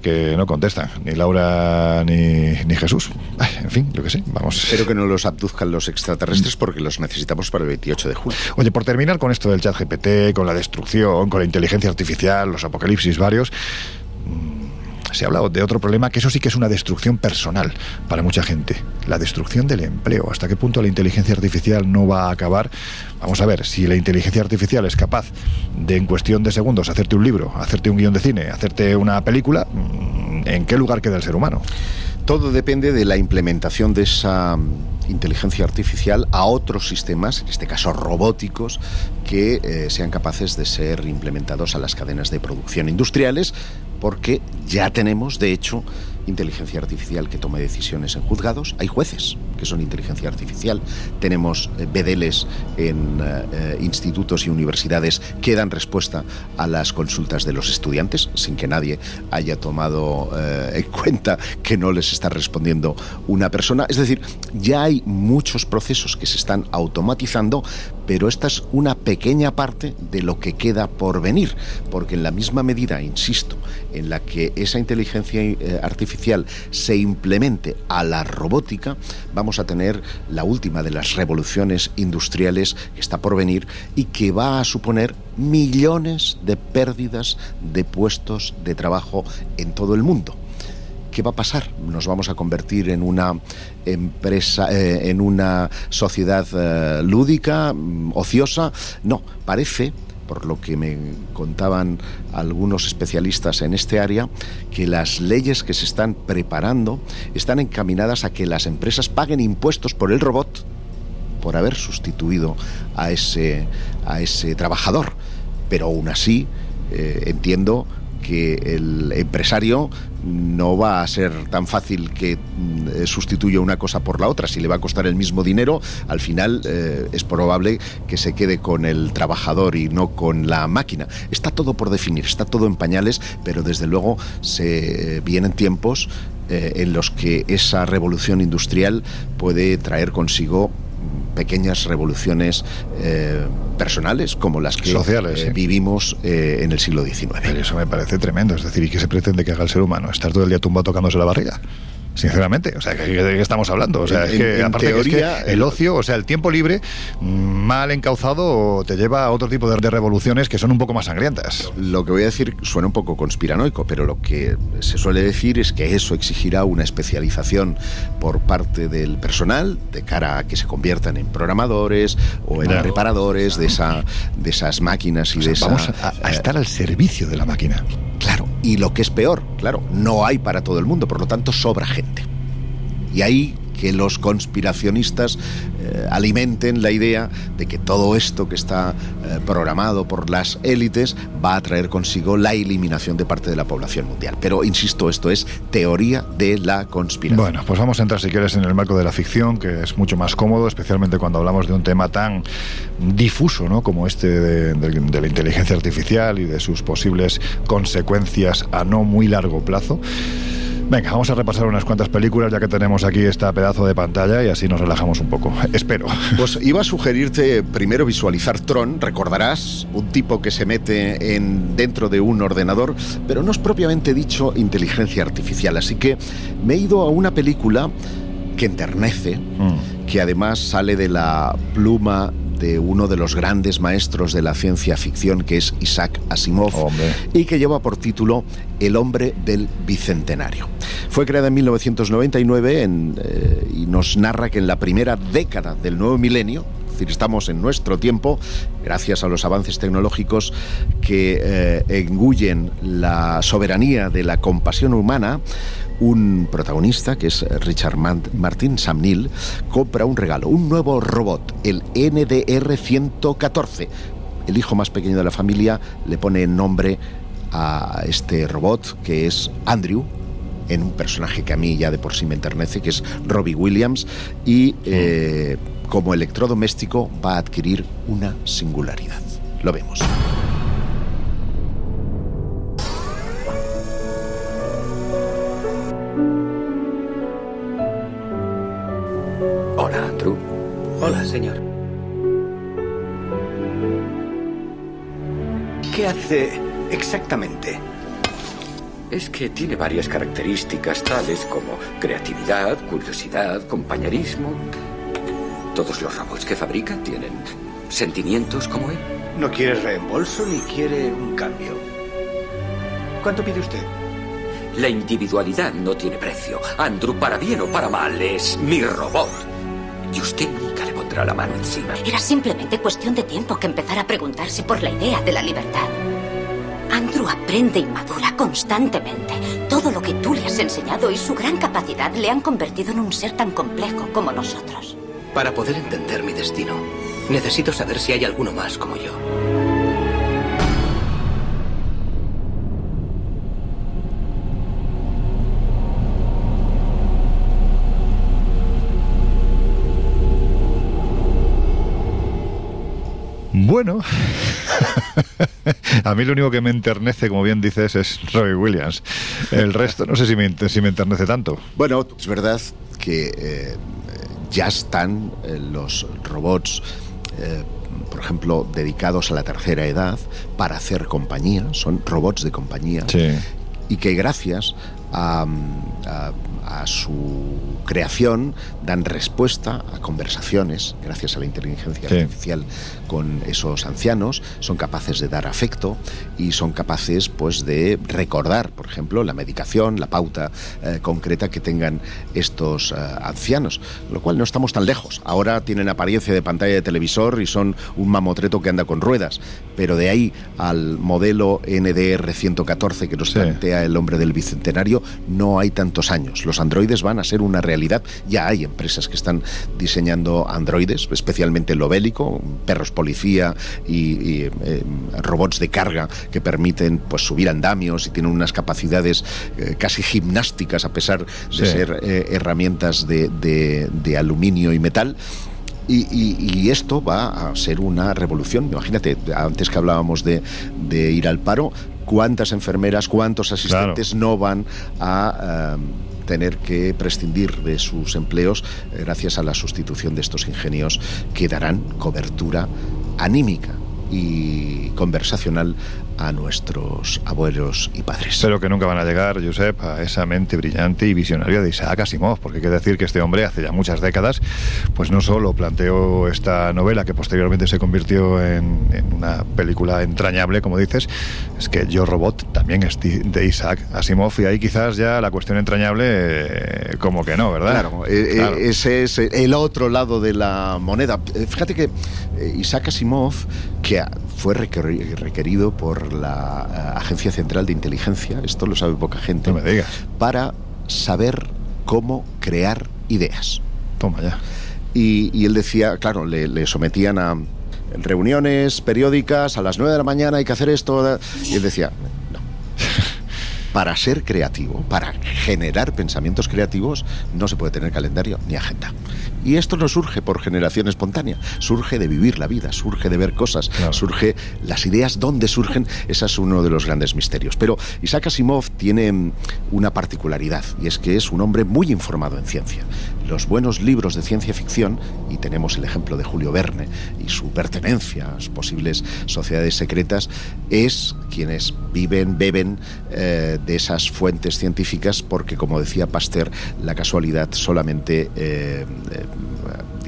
Que no contestan, ni Laura ni, ni Jesús. Ay, En fin, yo qué sé, vamos. Espero que no los abduzcan los extraterrestres porque los necesitamos para el 28 de julio. Oye, por terminar con esto del chat GPT, con la destrucción, con la inteligencia artificial, los apocalipsis varios, mm, se ha hablado de otro problema que eso sí que es una destrucción personal para mucha gente, la destrucción del empleo. ¿Hasta qué punto la inteligencia artificial no va a acabar? Vamos a ver, si la inteligencia artificial es capaz de en cuestión de segundos hacerte un libro, hacerte un guion de cine, hacerte una película, mm, ¿en qué lugar queda el ser humano? Todo depende de la implementación de esa mm, inteligencia artificial a otros sistemas, en este caso robóticos, que eh, sean capaces de ser implementados a las cadenas de producción industriales, porque ya tenemos, de hecho, inteligencia artificial que tome decisiones en juzgados, hay jueces que son inteligencia artificial, tenemos eh, bedeles en eh, institutos y universidades que dan respuesta a las consultas de los estudiantes sin que nadie haya tomado eh, en cuenta que no les está respondiendo una persona. Es decir, ya hay muchos procesos que se están automatizando, pero esta es una pequeña parte de lo que queda por venir, porque en la misma medida, insisto, en la que esa inteligencia eh, se implemente a la robótica, vamos a tener la última de las revoluciones industriales que está por venir y que va a suponer millones de pérdidas de puestos de trabajo en todo el mundo. ¿Qué va a pasar? ¿Nos vamos a convertir en una empresa, eh, en una sociedad eh, lúdica, mm, ociosa? No, parece por lo que me contaban algunos especialistas en este área, que las leyes que se están preparando están encaminadas a que las empresas paguen impuestos por el robot por haber sustituido a ese, a ese trabajador. Pero aún así, eh, entiendo que el empresario no va a ser tan fácil que mm, sustituya una cosa por la otra. Si le va a costar el mismo dinero, al final eh, es probable que se quede con el trabajador y no con la máquina. Está todo por definir, está todo en pañales, pero desde luego se eh, vienen tiempos eh, en los que esa revolución industrial puede traer consigo pequeñas revoluciones eh, personales como las que Sociales, eh, sí. vivimos eh, en el siglo XIX. Pero eso me parece tremendo. Es decir, ¿y qué se pretende que haga el ser humano? ¿Estar todo el día tumbado tocándose la barriga? Sinceramente, o sea, ¿de qué estamos hablando? O sea, En- es que en aparte que es que teoría, el ocio, o sea, el tiempo libre, mm, mal encauzado, te lleva a otro tipo de, de revoluciones que son un poco más sangrientas. Lo que voy a decir suena un poco conspiranoico, pero lo que se suele decir es que eso exigirá una especialización por parte del personal de cara a que se conviertan en programadores o en reparadores de, esa, de esas máquinas y O de esa... vamos a, a eh, estar al servicio de la máquina. Claro, y lo que es peor, claro, no hay para todo el mundo, por lo tanto sobra gente. Y ahí que los conspiracionistas eh, alimenten la idea de que todo esto que está eh, programado por las élites va a traer consigo la eliminación de parte de la población mundial. Pero, insisto, esto es teoría de la conspiración. Bueno, pues vamos a entrar, si quieres, en el marco de la ficción, que es mucho más cómodo, especialmente cuando hablamos de un tema tan difuso, ¿no? Como este de, de- de la inteligencia artificial y de sus posibles consecuencias a no muy largo plazo. Venga, vamos a repasar unas cuantas películas, ya que tenemos aquí esta pedazo de pantalla y así nos relajamos un poco. Espero. Pues iba a sugerirte primero visualizar Tron, recordarás, un tipo que se mete en, dentro de un ordenador, pero no es propiamente dicho inteligencia artificial, así que me he ido a una película que enternece, que además sale de la pluma de uno de los grandes maestros de la ciencia ficción, que es Isaac Asimov, y que lleva por título El hombre del bicentenario. Fue creada en 1999 en, eh, y nos narra que en la primera década del nuevo milenio, es decir, estamos en nuestro tiempo, gracias a los avances tecnológicos que eh, engullen la soberanía de la compasión humana, un protagonista, que es Richard Martin, Sam Neill, compra un regalo, un nuevo robot, el NDR-114. El hijo más pequeño de la familia le pone nombre a este robot, que es Andrew, en un personaje que a mí ya de por sí me enternece, que es Robbie Williams, y eh, como electrodoméstico va a adquirir una singularidad. Lo vemos. Señor. ¿Qué hace exactamente? Es que tiene varias características tales como creatividad, curiosidad, compañerismo. Todos los robots que fabrica tienen sentimientos como él. No quiere reembolso ni quiere un cambio. ¿Cuánto pide usted? La individualidad no tiene precio. Andrew, para bien o para mal, es mi robot. Y usted nunca le pondrá la mano encima. Era simplemente cuestión de tiempo que empezara a preguntarse por la idea de la libertad. Andrew aprende y madura constantemente. Todo lo que tú le has enseñado y su gran capacidad le han convertido en un ser tan complejo como nosotros. Para poder entender mi destino, necesito saber si hay alguno más como yo. Bueno, a mí lo único que me enternece, como bien dices, es Roy Williams. El resto no sé si me, si me enternece tanto. Bueno, es verdad que eh, ya están eh, los robots. Eh, por ejemplo, dedicados a la tercera edad para hacer compañía, son robots de compañía, Sí. y que gracias a, a- a su creación dan respuesta a conversaciones, gracias a la inteligencia Sí. artificial con esos ancianos, son capaces de dar afecto y son capaces pues de recordar, por ejemplo, la medicación, la pauta eh, concreta que tengan estos eh, ancianos, lo cual no estamos tan lejos. Ahora tienen apariencia de pantalla de televisor y son un mamotreto que anda con ruedas, pero de ahí al modelo NDR 114 que nos plantea el hombre del bicentenario no hay tantos años. Los androides van a ser una realidad. Ya hay empresas que están diseñando androides, especialmente lo bélico, perros policía y, y, eh, robots de carga que permiten pues subir andamios y tienen unas capacidades eh, casi gimnásticas a pesar de Sí. ser eh, herramientas de, de- de aluminio y metal. Y, y- y esto va a ser una revolución. Imagínate, antes que hablábamos de, de ir al paro, ¿cuántas enfermeras, cuántos asistentes no van a tener que prescindir de sus empleos eh, gracias a la sustitución de estos ingenios que darán cobertura anímica y conversacional a nuestros abuelos y padres. Pero que nunca van a llegar, Josep, a esa mente brillante y visionaria de Isaac Asimov, porque hay que decir que este hombre hace ya muchas décadas, pues no solo planteó esta novela que posteriormente se convirtió en, en una película entrañable, como dices, es que Yo Robot también es de Isaac Asimov y ahí quizás ya la cuestión entrañable eh, como que no, ¿verdad? Claro, eh, Claro. eh, ese es el otro lado de la moneda. Fíjate que eh, Isaac Asimov, que fue requeri- requerido por la eh, Agencia Central de Inteligencia, esto lo sabe poca gente, para saber cómo crear ideas. Toma ya. Y, y él decía, claro, le, le sometían a reuniones periódicas, a las 9 de la mañana hay que hacer esto, y él decía, no. Para ser creativo, para generar pensamientos creativos, no se puede tener calendario ni agenda. Y esto no surge por generación espontánea, surge de vivir la vida, surge de ver cosas, surge las ideas, ¿dónde surgen? Ese es uno de los grandes misterios. Pero Isaac Asimov tiene mm, una particularidad, y es que es un hombre muy informado en ciencia. Los buenos libros de ciencia ficción, y tenemos el ejemplo de Julio Verne y su pertenencia a las posibles sociedades secretas, es quienes viven, beben eh, de esas fuentes científicas, porque como decía Pasteur, la casualidad solamente, eh, eh,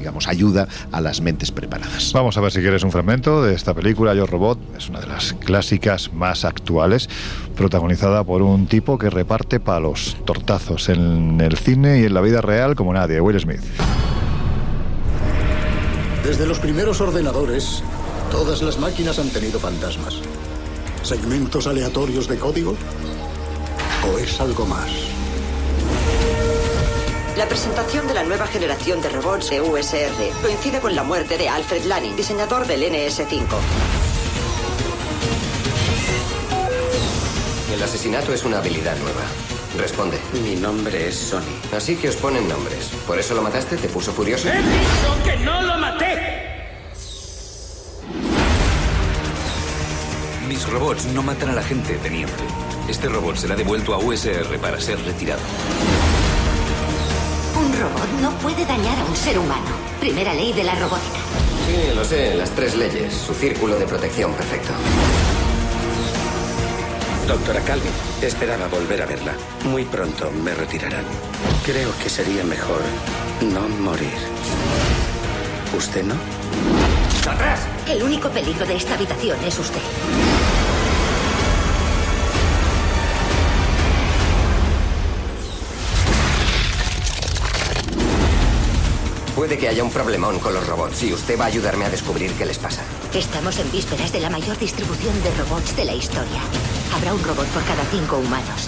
digamos, ayuda a las mentes preparadas. Vamos a ver si quieres un fragmento de esta película, Yo Robot. Es una de las clásicas más actuales, protagonizada por un tipo que reparte palos, tortazos en el cine y en la vida real como nadie, Will Smith. Desde los primeros ordenadores, todas las máquinas han tenido fantasmas. ¿Segmentos aleatorios de código? ¿O es algo más? La presentación de la nueva generación de robots de USR coincide con la muerte de Alfred Lanning, diseñador del NS5. El asesinato es una habilidad nueva. Responde. Mi nombre es Sony. Así que os ponen nombres. ¿Por eso lo mataste? ¿Te puso furioso? dicho que no lo maté! Mis robots no matan a la gente, teniente. Este robot será devuelto a USR para ser retirado. Un robot no puede dañar a un ser humano. Primera ley de la robótica. Sí, lo sé. Las tres leyes. Su círculo de protección perfecto. Doctora Calvin, esperaba volver a verla. Muy pronto me retirarán. Creo que sería mejor no morir. ¿Usted no? ¡Atrás! El único peligro de esta habitación es usted. Puede que haya un problemón con los robots y usted va a ayudarme a descubrir qué les pasa. Estamos en vísperas de la mayor distribución de robots de la historia. Habrá un robot por cada cinco humanos.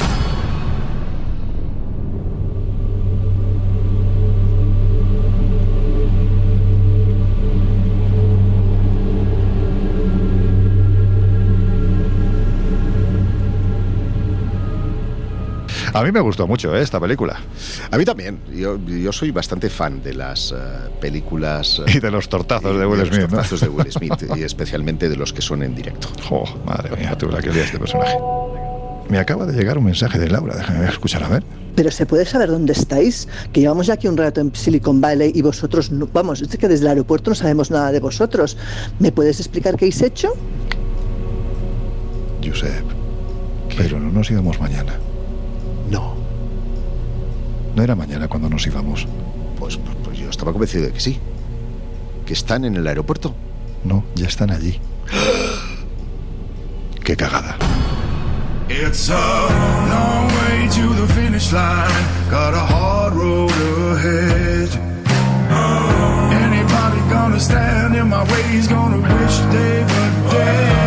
A mí me gustó mucho ¿eh? esta película. A mí también. Yo, yo soy bastante fan de las eh, películas. y de los tortazos de Will de Smith. Los ¿no? tortazos de Will Smith y especialmente de los que son en directo. Jo, madre mía, tú la que este personaje. Me acaba de llegar un mensaje de Laura, déjame escuchar a ver. Pero se puede saber dónde estáis, que llevamos ya aquí un rato en Silicon Valley y vosotros, no, vamos, es que desde el aeropuerto no sabemos nada de vosotros. ¿Me puedes explicar qué habéis hecho? Josep, pero no nos íbamos mañana. No. Era mañana cuando nos íbamos. Pues, pues, pues yo estaba convencido de que sí. Que están en el aeropuerto. No, ya están allí. Qué cagada. It's a long way to the finish line. Got a hard road ahead. Anybody gonna stand in my way is gonna wish they were dead.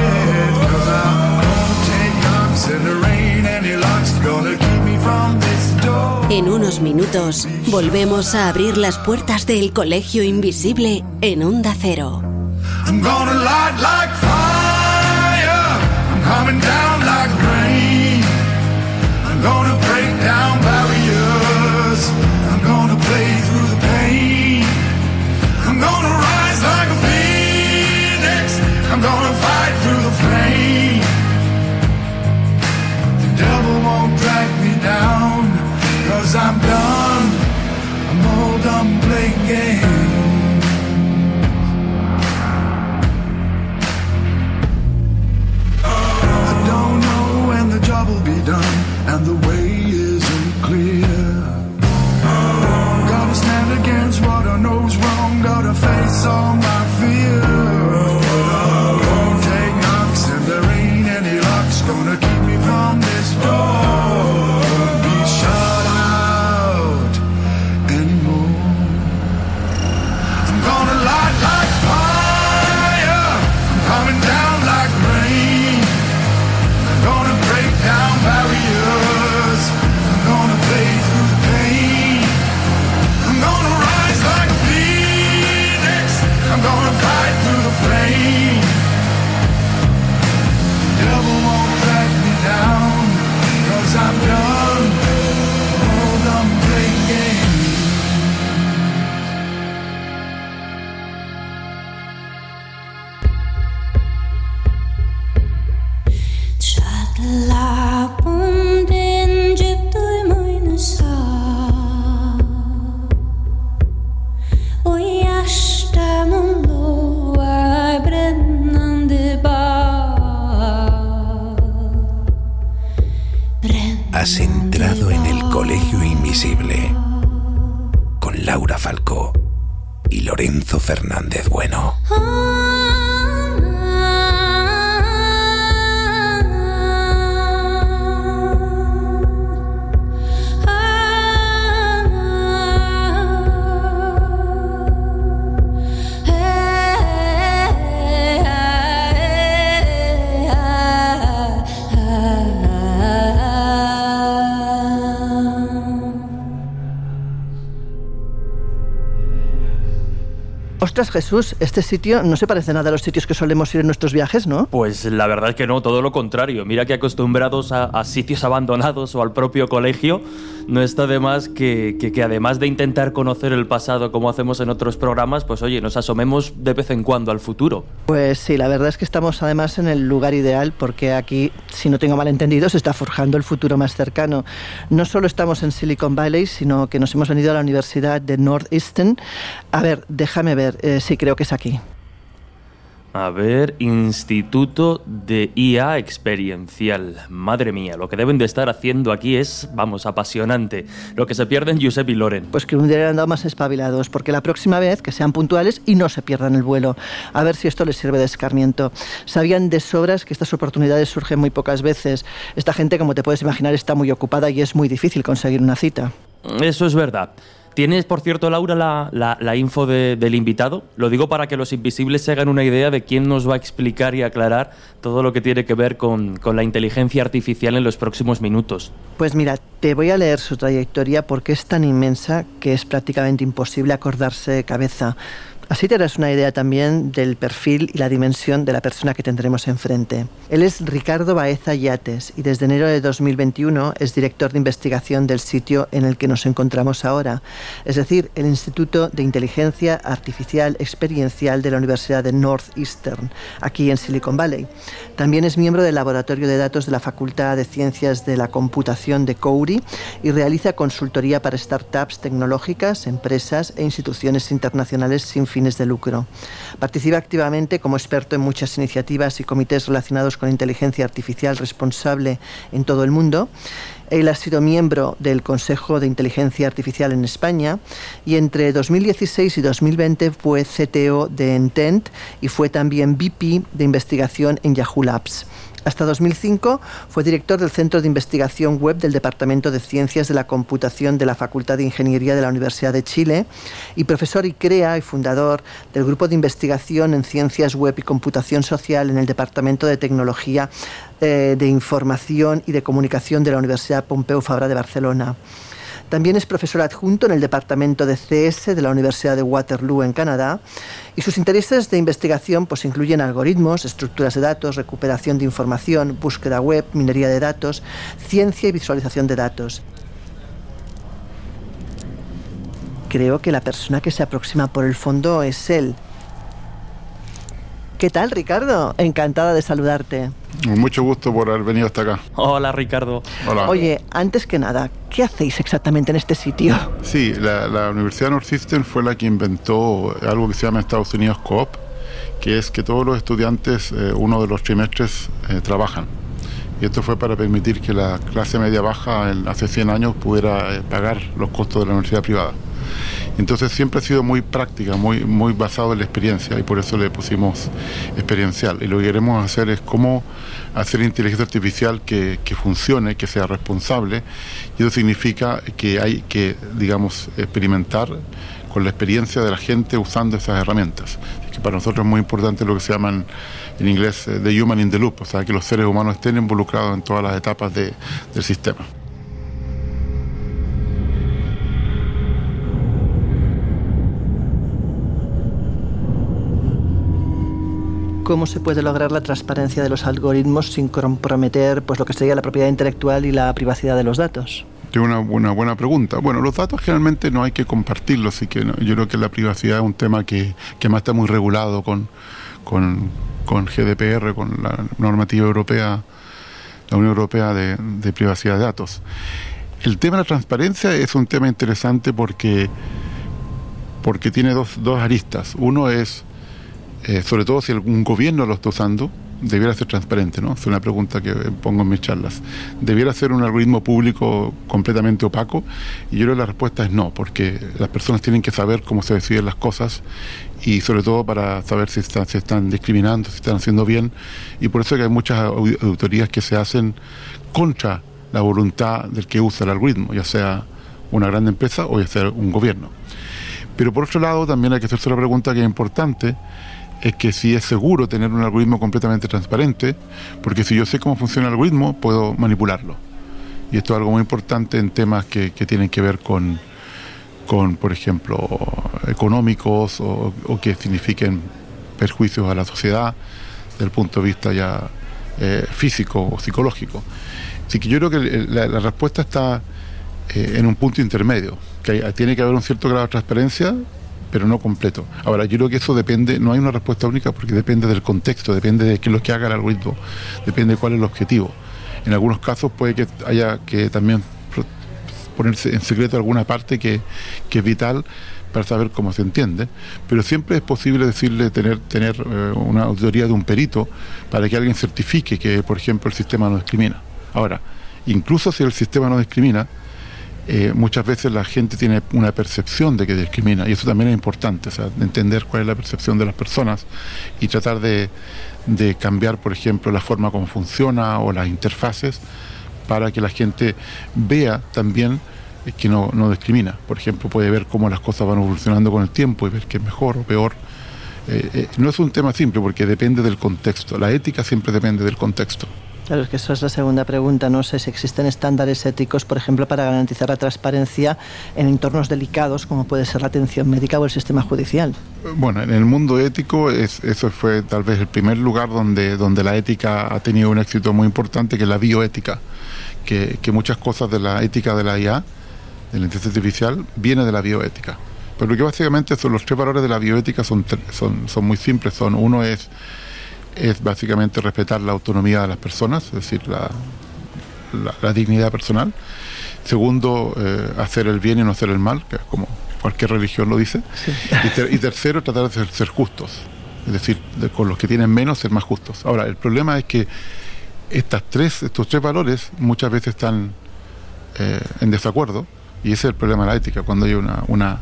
En unos minutos volvemos a abrir las puertas del Colegio Invisible en Onda Cero. I'm gonna light like fire. I'm coming down like rain. I'm gonna break down barriers. I'm gonna play through the pain. I'm gonna rise like a phoenix. I'm gonna fight through the flame. The devil won't drag me down. Done and the way isn't clear. Gotta stand against what I know's wrong, gotta face all my Y Lorenzo Fernández Bueno. Ostras, Jesús, este sitio no se parece nada a los sitios que solemos ir en nuestros viajes, ¿no? Pues la verdad es que no, todo lo contrario. Mira que acostumbrados a, a sitios abandonados o al propio colegio, no está de más que, que, que además de intentar conocer el pasado como hacemos en otros programas, pues oye, nos asomemos de vez en cuando al futuro. Pues sí, la verdad es que estamos además en el lugar ideal porque aquí, si no tengo mal entendido, se está forjando el futuro más cercano. No solo estamos en Silicon Valley, sino que nos hemos venido a la Universidad de Northeastern. A ver, déjame ver, eh, sí creo que es aquí. A ver, Instituto de IA Experiencial. Madre mía, lo que deben de estar haciendo aquí es, vamos, apasionante. Lo que se pierden Giuseppe y Loren. Pues que hubieran andado más espabilados, porque la próxima vez que sean puntuales y no se pierdan el vuelo. A ver si esto les sirve de escarmiento. Sabían de sobras que estas oportunidades surgen muy pocas veces. Esta gente, como te puedes imaginar, está muy ocupada y es muy difícil conseguir una cita. Eso es verdad. ¿Tienes, por cierto, Laura, la, la, info de, del invitado? Lo digo para que los invisibles se hagan una idea de quién nos va a explicar y aclarar todo lo que tiene que ver con, con la inteligencia artificial en los próximos minutos. Pues mira, te voy a leer su trayectoria porque es tan inmensa que es prácticamente imposible acordarse de cabeza. Así te darás una idea también del perfil y la dimensión de la persona que tendremos enfrente. Él es Ricardo Baeza Yates y desde enero de 2021 es director de investigación del sitio en el que nos encontramos ahora, es decir, el Instituto de Inteligencia Artificial Experiencial de la Universidad de Northeastern, aquí en Silicon Valley. También es miembro del Laboratorio de Datos de la Facultad de Ciencias de la Computación de Couri y realiza consultoría para startups tecnológicas, empresas e instituciones internacionales sin fin Participa activamente como experto en muchas iniciativas y comités relacionados con inteligencia artificial responsable en todo el mundo. Él ha sido miembro del Consejo de Inteligencia Artificial en España y entre 2016 y 2020 fue CTO de Entent y fue también VP de investigación en Yahoo Labs. Hasta 2005 fue director del Centro de Investigación Web del Departamento de Ciencias de la Computación de la Facultad de Ingeniería de la Universidad de Chile y profesor y crea y fundador del Grupo de Investigación en Ciencias Web y Computación Social en el Departamento de Tecnología eh, de Información y de Comunicación de la Universidad Pompeu Fabra de Barcelona. También es profesor adjunto en el Departamento de CS de la Universidad de Waterloo en Canadá y sus intereses de investigación pues, incluyen algoritmos, estructuras de datos, recuperación de información, búsqueda web, minería de datos, ciencia y visualización de datos. Creo que la persona que se aproxima por el fondo es él. ¿Qué tal, Ricardo? Encantada de saludarte. Mucho gusto por haber venido hasta acá. Hola, Ricardo. Hola. Oye, antes que nada, ¿qué hacéis exactamente en este sitio? Sí, la, Universidad Northeastern fue la que inventó algo que se llama Estados Unidos Coop, que es que todos los estudiantes, eh, uno de los trimestres, eh, trabajan. Y esto fue para permitir que la clase media baja hace 100 años pudiera eh, pagar los costos de la universidad privada. Entonces siempre ha sido muy práctica, muy, muy basado en la experiencia y por eso le pusimos experiencial. Y lo que queremos hacer es cómo hacer inteligencia artificial que, que funcione, que sea responsable. Y eso significa que hay que, digamos, experimentar con la experiencia de la gente usando esas herramientas. que para nosotros es muy importante lo que se llaman en inglés eh, the human in the loop, o sea, que los seres humanos estén involucrados en todas las etapas de, del sistema. Cómo se puede lograr la transparencia de los algoritmos sin comprometer pues, lo que sería la propiedad intelectual y la privacidad de los datos. Es una, buena pregunta. Bueno, los datos generalmente no hay que compartirlos, así que yo creo que la privacidad es un tema que, que más está muy regulado con, con, con, GDPR, con la normativa europea, la Unión Europea de, de privacidad de datos. El tema de la transparencia es un tema interesante porque, porque tiene dos, dos aristas. Uno es eh, sobre todo si algún gobierno lo está usando, debiera ser transparente, ¿no? Es una pregunta que pongo en mis charlas. ¿Debiera ser un algoritmo público completamente opaco? Y yo creo que la respuesta es no, porque las personas tienen que saber cómo se deciden las cosas y sobre todo para saber si están, se están discriminando, si están haciendo bien. Y por eso que hay muchas auditorías que se hacen contra la voluntad del que usa el algoritmo, ya sea una gran empresa o ya sea un gobierno. Pero por otro lado, también hay que hacerse una pregunta que es importante, es que si es seguro tener un algoritmo completamente transparente, porque si yo sé cómo funciona el algoritmo, puedo manipularlo. Y esto es algo muy importante en temas que, tienen que ver con, con, por ejemplo, económicos o, que signifiquen perjuicios a la sociedad desde el punto de vista ya eh, físico o psicológico. Así que yo creo que la, respuesta está eh, en un punto intermedio, que tiene que haber un cierto grado de transparencia, pero no completo. Ahora, yo creo que eso depende, no hay una respuesta única porque depende del contexto, depende de qué es lo que haga el algoritmo, depende de cuál es el objetivo. En algunos casos puede que haya que también ponerse en secreto alguna parte que, es vital para saber cómo se entiende, pero siempre es posible decirle tener, tener eh, una auditoría de un perito para que alguien certifique que, por ejemplo, el sistema no discrimina. Ahora, incluso si el sistema no discrimina, eh, muchas veces la gente tiene una percepción de que discrimina y eso también es importante, o entender cuál es la percepción de las personas y tratar de, cambiar, por ejemplo, la forma como funciona o las interfaces para que la gente vea también que no, discrimina. Por ejemplo, puede ver cómo las cosas van evolucionando con el tiempo y ver que es mejor o peor. Eh, eh, no es un tema simple porque depende del contexto. La ética siempre depende del contexto. Claro, es que eso es la segunda pregunta. No sé si existen estándares éticos, por ejemplo, para garantizar la transparencia en entornos delicados, como puede ser la atención médica o el sistema judicial. Bueno, en el mundo ético es, eso fue tal vez el primer lugar donde, donde la ética ha tenido un éxito muy importante, que es la bioética, que, que muchas cosas de la ética de la IA, de la inteligencia artificial, viene de la bioética. Pero que básicamente son los tres valores de la bioética son, son, son muy simples. Son, uno es es básicamente respetar la autonomía de las personas, es decir, la, la, dignidad personal. Segundo, eh, hacer el bien y no hacer el mal, que es como cualquier religión lo dice. Y, tercero, tratar de ser, justos, es decir, con los que tienen menos, ser más justos. Ahora, el problema es que estas tres, estos tres valores muchas veces están eh, en desacuerdo, y ese es el problema de la ética, cuando hay una, una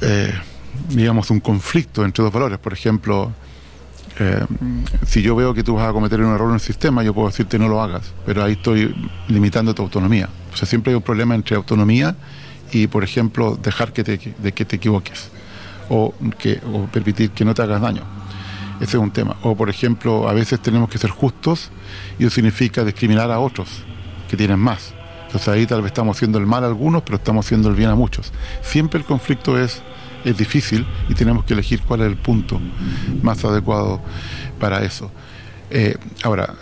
eh, digamos, un conflicto entre dos valores. Por ejemplo, eh, si yo veo que tú vas a cometer un error en el sistema, yo puedo decirte no lo hagas, pero ahí estoy limitando tu autonomía. O sea, siempre hay un problema entre autonomía y, por ejemplo, dejar que te, de que te equivoques o, que, o permitir que no te hagas daño. Ese es un tema. O, por ejemplo, a veces tenemos que ser justos y eso significa discriminar a otros que tienen más. Entonces ahí tal vez estamos haciendo el mal a algunos, pero estamos haciendo el bien a muchos. Siempre el conflicto es es difícil y tenemos que elegir cuál es el punto más adecuado para eso. Eh, ahora,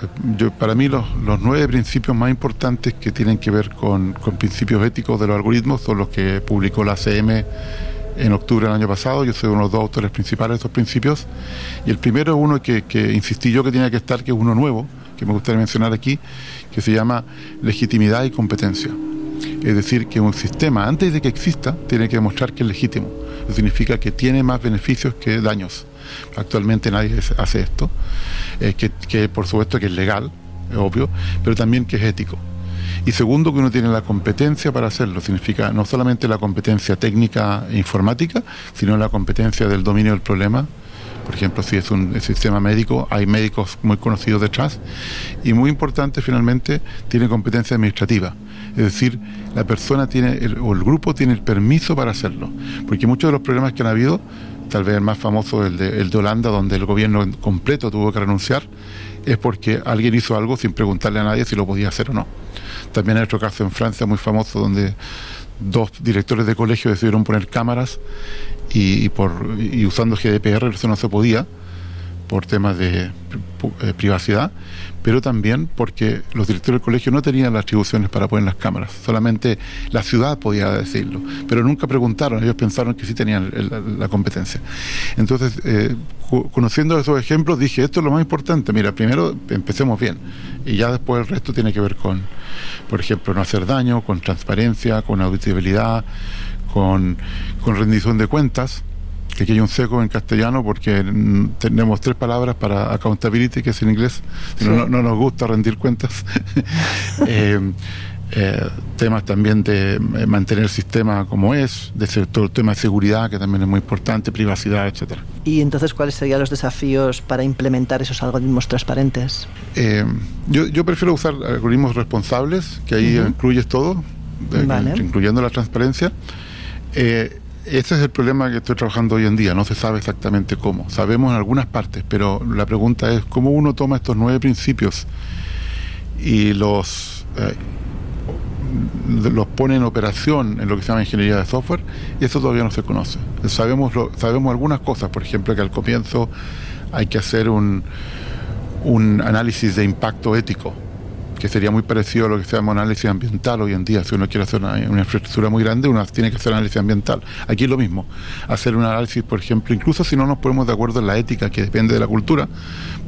para mí los, nueve principios más importantes que tienen que ver con, principios éticos de los algoritmos son los que publicó la CM en octubre del año pasado. Yo soy uno de los dos autores principales de estos principios. Y el primero es uno que, que insistí yo que tenía que estar, que es uno nuevo, que me gustaría mencionar aquí, que se llama legitimidad y competencia. Es decir, que un sistema, antes de que exista, tiene que demostrar que es legítimo significa que tiene más beneficios que daños. Actualmente nadie hace esto, eh, que, por supuesto que es legal, es obvio, pero también que es ético. Y segundo, que uno tiene la competencia para hacerlo. Significa no solamente la competencia técnica e informática, sino la competencia del dominio del problema. Por ejemplo, si es un sistema médico, hay médicos muy conocidos detrás. Y muy importante, finalmente, tiene competencia administrativa. Es decir, la persona tiene, o el grupo tiene el permiso para hacerlo. Porque muchos de los problemas que han habido, tal vez el más famoso, el de, el de Holanda, donde el gobierno completo tuvo que renunciar, es porque alguien hizo algo sin preguntarle a nadie si lo podía hacer o no. También hay otro caso en Francia muy famoso donde dos directores de colegio decidieron poner cámaras y, por, y usando GDPR eso no se podía por temas de eh, privacidad pero también porque los directores del colegio no tenían las atribuciones para poner las cámaras, solamente la ciudad podía decirlo, pero nunca preguntaron, ellos pensaron que sí tenían la, competencia. Entonces, eh, conociendo esos ejemplos, dije, esto es lo más importante, mira, primero empecemos bien, y ya después el resto tiene que ver con, por ejemplo, no hacer daño, con transparencia, con auditabilidad, con, con rendición de cuentas, que aquí hay un seco en castellano porque tenemos tres palabras para accountability, que es en inglés, no, nos gusta rendir cuentas. Eh, eh, temas también de eh, mantener el sistema como es, de todo el tema de seguridad, que también es muy importante, privacidad, etcétera. ¿Y entonces cuáles serían los desafíos para implementar esos algoritmos transparentes? yo, prefiero usar algoritmos responsables, que ahí incluyes todo, incluyendo la transparencia. Ese es el problema que estoy trabajando hoy en día, no se sabe exactamente cómo. Sabemos en algunas partes, pero la pregunta es cómo uno toma estos nueve principios y los, eh, los pone en operación en lo que se llama ingeniería de software, y eso todavía no se conoce. Sabemos, sabemos algunas cosas, por ejemplo, que al comienzo hay que hacer un, un análisis de impacto ético que sería muy parecido a lo que se llama análisis ambiental hoy en día. Si uno quiere hacer una, infraestructura muy grande, uno tiene que hacer análisis ambiental. Aquí es lo mismo, hacer un análisis, por ejemplo, incluso si no nos ponemos de acuerdo en la ética, que depende de la cultura,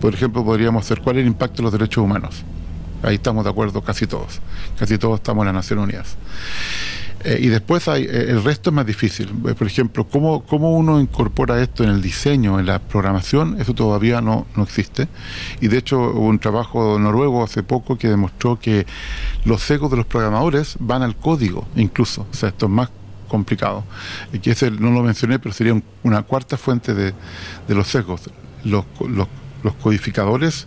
por ejemplo, podríamos hacer cuál es el impacto de los derechos humanos. Ahí estamos de acuerdo casi todos, casi todos estamos en las Naciones Unidas. Eh, y después hay, eh, el resto es más difícil. Eh, por ejemplo, ¿cómo, ¿cómo, uno incorpora esto en el diseño, en la programación? Eso todavía no, no existe. Y de hecho hubo un trabajo noruego hace poco que demostró que los secos de los programadores van al código incluso. O sea, esto es más complicado. Y que ese no lo mencioné, pero sería una cuarta fuente de, de los sesgos. Los, los, los codificadores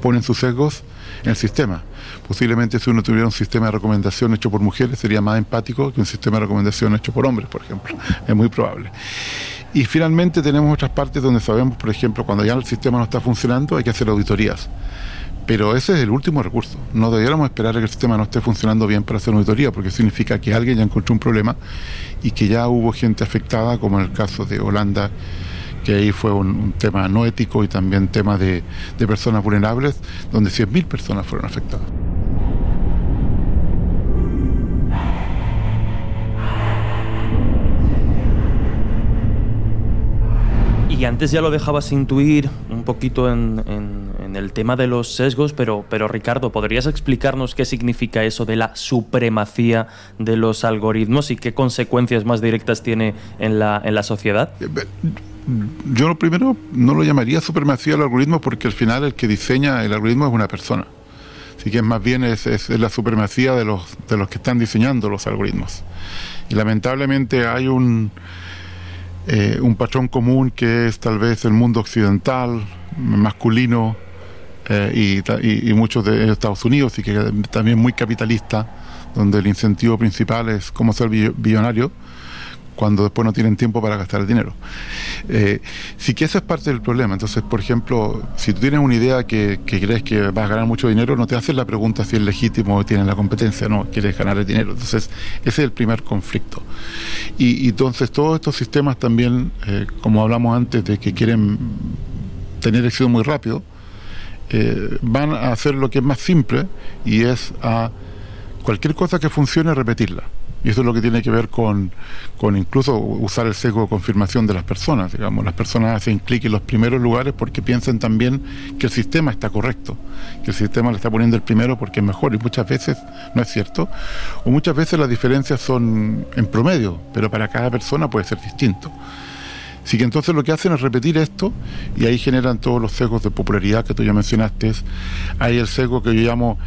ponen sus sesgos en el sistema. Posiblemente si uno tuviera un sistema de recomendación hecho por mujeres sería más empático que un sistema de recomendación hecho por hombres, por ejemplo. Es muy probable. Y finalmente tenemos otras partes donde sabemos, por ejemplo, cuando ya el sistema no está funcionando, hay que hacer auditorías. Pero ese es el último recurso. No debiéramos esperar a que el sistema no esté funcionando bien para hacer una auditoría, porque significa que alguien ya encontró un problema y que ya hubo gente afectada, como en el caso de Holanda, que ahí fue un, tema no ético y también tema de, de personas vulnerables, donde 100.000 personas fueron afectadas. Y antes ya lo dejabas intuir un poquito en, el tema de los sesgos, pero, pero Ricardo, ¿podrías explicarnos qué significa eso de la supremacía de los algoritmos y qué consecuencias más directas tiene en la, en la sociedad? Yo lo primero no lo llamaría supremacía del algoritmo porque al final el que diseña el algoritmo es una persona. Así que más bien es, es, la supremacía de los, de los que están diseñando los algoritmos. Y lamentablemente hay un, eh, un patrón común que es tal vez el mundo occidental, masculino, eh, y, y, muchos de Estados Unidos, y que también muy capitalista, donde el incentivo principal es cómo ser billonario cuando después no tienen tiempo para gastar el dinero. Eh, sí que eso es parte del problema. Entonces, por ejemplo, si tú tienes una idea que, crees que vas a ganar mucho dinero, no te haces la pregunta si es legítimo o tienes la competencia, no, quieres ganar el dinero. Entonces, ese es el primer conflicto. Y, entonces todos estos sistemas también, eh, como hablamos antes, de que quieren tener éxito muy rápido, eh, van a hacer lo que es más simple y es a cualquier cosa que funcione repetirla. Y eso es lo que tiene que ver con, con incluso usar el sesgo de confirmación de las personas. Digamos, las personas hacen clic en los primeros lugares porque piensan también que el sistema está correcto, que el sistema le está poniendo el primero porque es mejor y muchas veces no es cierto. O muchas veces las diferencias son en promedio, pero para cada persona puede ser distinto. Así que entonces lo que hacen es repetir esto y ahí generan todos los sesgos de popularidad que tú ya mencionaste. Hay el sesgo que yo llamo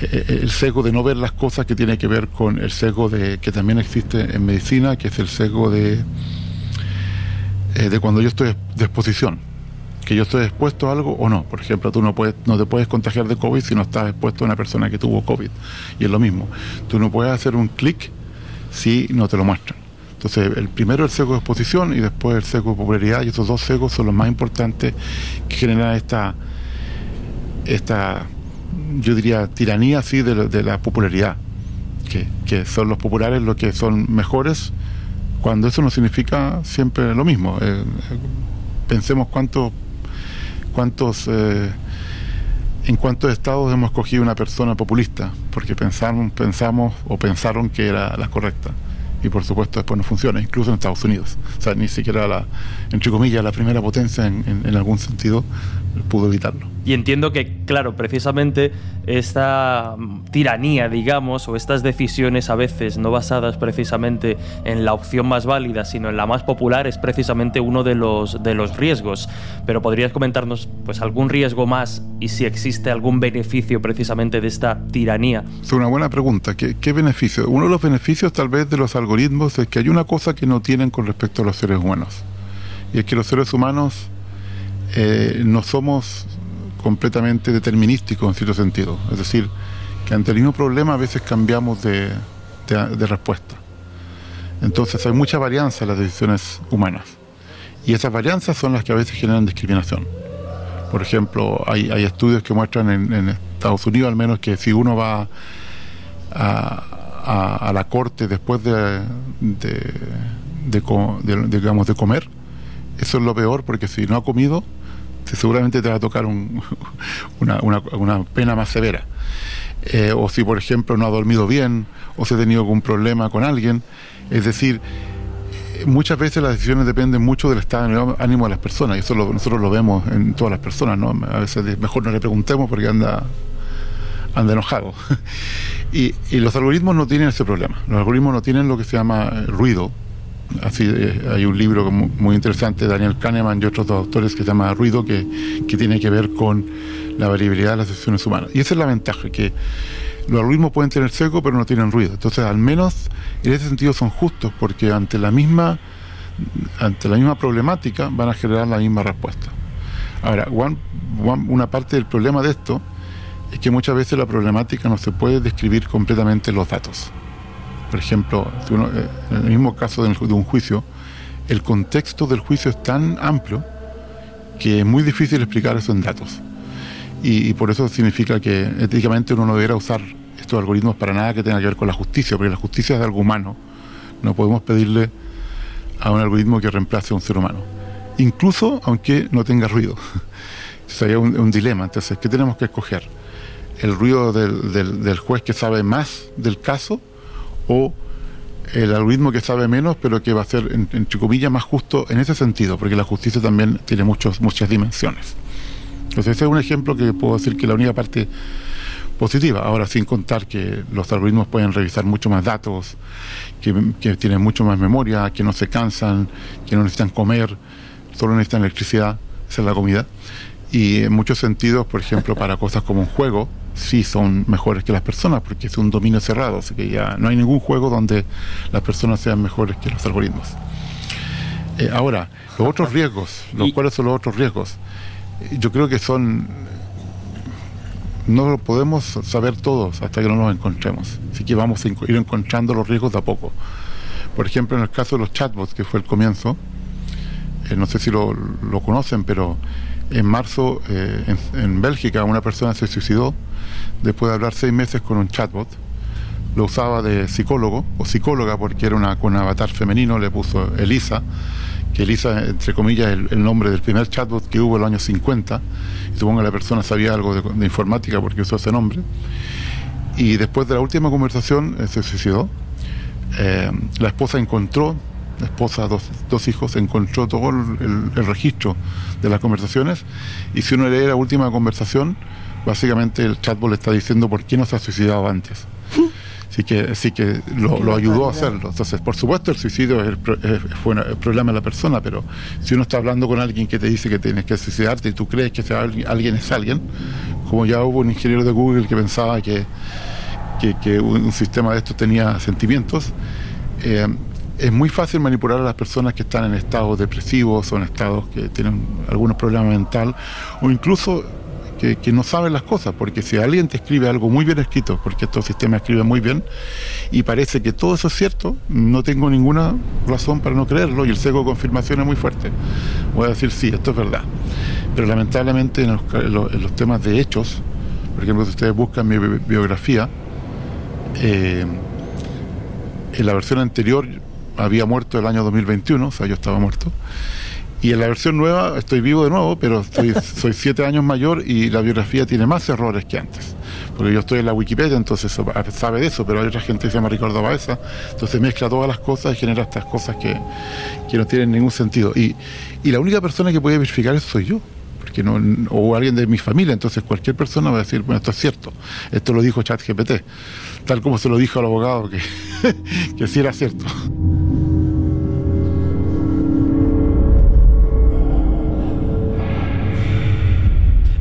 el sesgo de no ver las cosas que tiene que ver con el sesgo de que también existe en medicina, que es el sesgo de, eh, de cuando yo estoy de exposición, que yo estoy expuesto a algo o no. Por ejemplo, tú no, puedes, no te puedes contagiar de COVID si no estás expuesto a una persona que tuvo COVID. Y es lo mismo. Tú no puedes hacer un clic si no te lo muestran. Entonces, el primero el sesgo de exposición y después el sesgo de popularidad, y estos dos sesgos son los más importantes que generan esta, esta yo diría, tiranía así de, la popularidad, que, son los populares los que son mejores, cuando eso no significa siempre lo mismo. Eh, pensemos cuántos, cuántos eh, en cuántos estados hemos cogido una persona populista, porque pensamos, pensamos o pensaron que era la correcta y por supuesto después no funciona, incluso en Estados Unidos. O sea, ni siquiera la, entre comillas, la primera potencia en, en algún sentido pudo evitarlo. Y entiendo que, claro, precisamente esta tiranía, digamos, o estas decisiones a veces no basadas precisamente en la opción más válida, sino en la más popular, es precisamente uno de los, de los riesgos. Pero podrías comentarnos pues, algún riesgo más y si existe algún beneficio precisamente de esta tiranía. Es una buena pregunta. ¿Qué, ¿Qué beneficio? Uno de los beneficios tal vez de los algoritmos es que hay una cosa que no tienen con respecto a los seres humanos. Y es que los seres humanos eh, no somos completamente determinísticos en cierto sentido. Es decir, que ante el mismo problema a veces cambiamos de, respuesta. Entonces hay mucha varianza en las decisiones humanas. Y esas varianzas son las que a veces generan discriminación. Por ejemplo, hay, estudios que muestran en, Estados Unidos al menos que si uno va a, la corte después de, digamos, de comer, eso es lo peor porque si no ha comido, seguramente te va a tocar una, pena más severa. Eh, o si, por ejemplo, no ha dormido bien, o si ha tenido algún problema con alguien. Es decir, muchas veces las decisiones dependen mucho del estado de ánimo de las personas, y eso nosotros lo vemos en todas las personas, ¿no? A veces mejor no le preguntemos porque anda anda enojado. y, y, los algoritmos no tienen ese problema. Los algoritmos no tienen lo que se llama ruido, Eh, hay un libro muy interesante de Daniel Kahneman y otros dos autores que se llama Ruido, que, tiene que ver con la variabilidad de las decisiones humanas. Y esa es la ventaja, que los algoritmos pueden tener seco, pero no tienen ruido. Entonces, al menos en ese sentido son justos, porque ante la misma, ante la misma problemática van a generar la misma respuesta. Ahora, una parte del problema de esto es que muchas veces la problemática no se puede describir completamente los datos. Por ejemplo, eh, en el mismo caso de un juicio, el contexto del juicio es tan amplio que es muy difícil explicar eso en datos. Y, por eso significa que éticamente uno no debería usar estos algoritmos para nada que tenga que ver con la justicia, porque la justicia es algo humano. No podemos pedirle a un algoritmo que reemplace a un ser humano, incluso aunque no tenga ruido. Entonces hay un, dilema. Entonces, ¿qué tenemos que escoger? ¿El ruido del, juez que sabe más del caso o el algoritmo que sabe menos, pero que va a ser, entre comillas, más justo en ese sentido, porque la justicia también tiene muchos, muchas dimensiones. Entonces, ese es un ejemplo que puedo decir que la única parte positiva. Ahora, sin contar que los algoritmos pueden revisar mucho más datos, que, tienen mucho más memoria, que no se cansan, que no necesitan comer, solo necesitan electricidad, esa es la comida. Y en muchos sentidos, por ejemplo, para cosas como un juego, sí son mejores que las personas, porque es un dominio cerrado, así que ya no hay ningún juego donde las personas sean mejores que los algoritmos. Eh, ahora, los otros riesgos, los, ¿cuáles son los otros riesgos? yo creo que son no lo podemos saber todos hasta que no nos encontremos. Así que vamos a ir encontrando los riesgos de a poco. Por ejemplo, en el caso de los chatbots, que fue el comienzo, eh, no sé si lo, conocen, pero en marzo eh, en, Bélgica una persona se suicidó después de hablar seis meses con un chatbot. Lo usaba de psicólogo o psicóloga porque era una, con un avatar femenino, le puso Elisa que Elisa, entre comillas, es el, nombre del primer chatbot que hubo en los años 50, y supongo que la persona sabía algo de, informática porque usó ese nombre, y después de la última conversación eh, se suicidó. Eh, la esposa encontró, la esposa, dos, dos hijos, encontró todo el, el, registro de las conversaciones, y si uno lee la última conversación, básicamente el chatbot le está diciendo por qué no se ha suicidado antes. Así que, sí que lo, ayudó a hacerlo. Entonces, por supuesto, el suicidio es el, fue el problema de la persona, pero si uno está hablando con alguien que te dice que tienes que suicidarte y tú crees que alguien, es alguien, como ya hubo un ingeniero de Google que pensaba que, que, un, sistema de estos tenía sentimientos, eh, es muy fácil manipular a las personas que están en estados depresivos o en estados que tienen algunos problemas mental o incluso que, no saben las cosas, porque si alguien te escribe algo muy bien escrito, porque estos sistemas escriben muy bien, y parece que todo eso es cierto, no tengo ninguna razón para no creerlo, y el sesgo de confirmación es muy fuerte. Voy a decir, sí, esto es verdad. Pero lamentablemente en los, temas de hechos, por ejemplo, si ustedes buscan mi biografía, eh, en la versión anterior había muerto el año 2021, o sea, yo estaba muerto. Y en la versión nueva estoy vivo de nuevo, pero soy siete años mayor y la biografía tiene más errores que antes. Porque yo estoy en la Wikipedia, entonces sabe de eso, pero hay otra gente que se llama Ricardo Baeza, entonces mezcla todas las cosas y genera estas cosas que, que no tienen ningún sentido. Y, y la única persona que puede verificar eso soy yo. Porque no, o alguien de mi familia, entonces cualquier persona va a decir, bueno, esto es cierto, esto lo dijo ChatGPT, tal como se lo dijo al abogado que, que sí era cierto.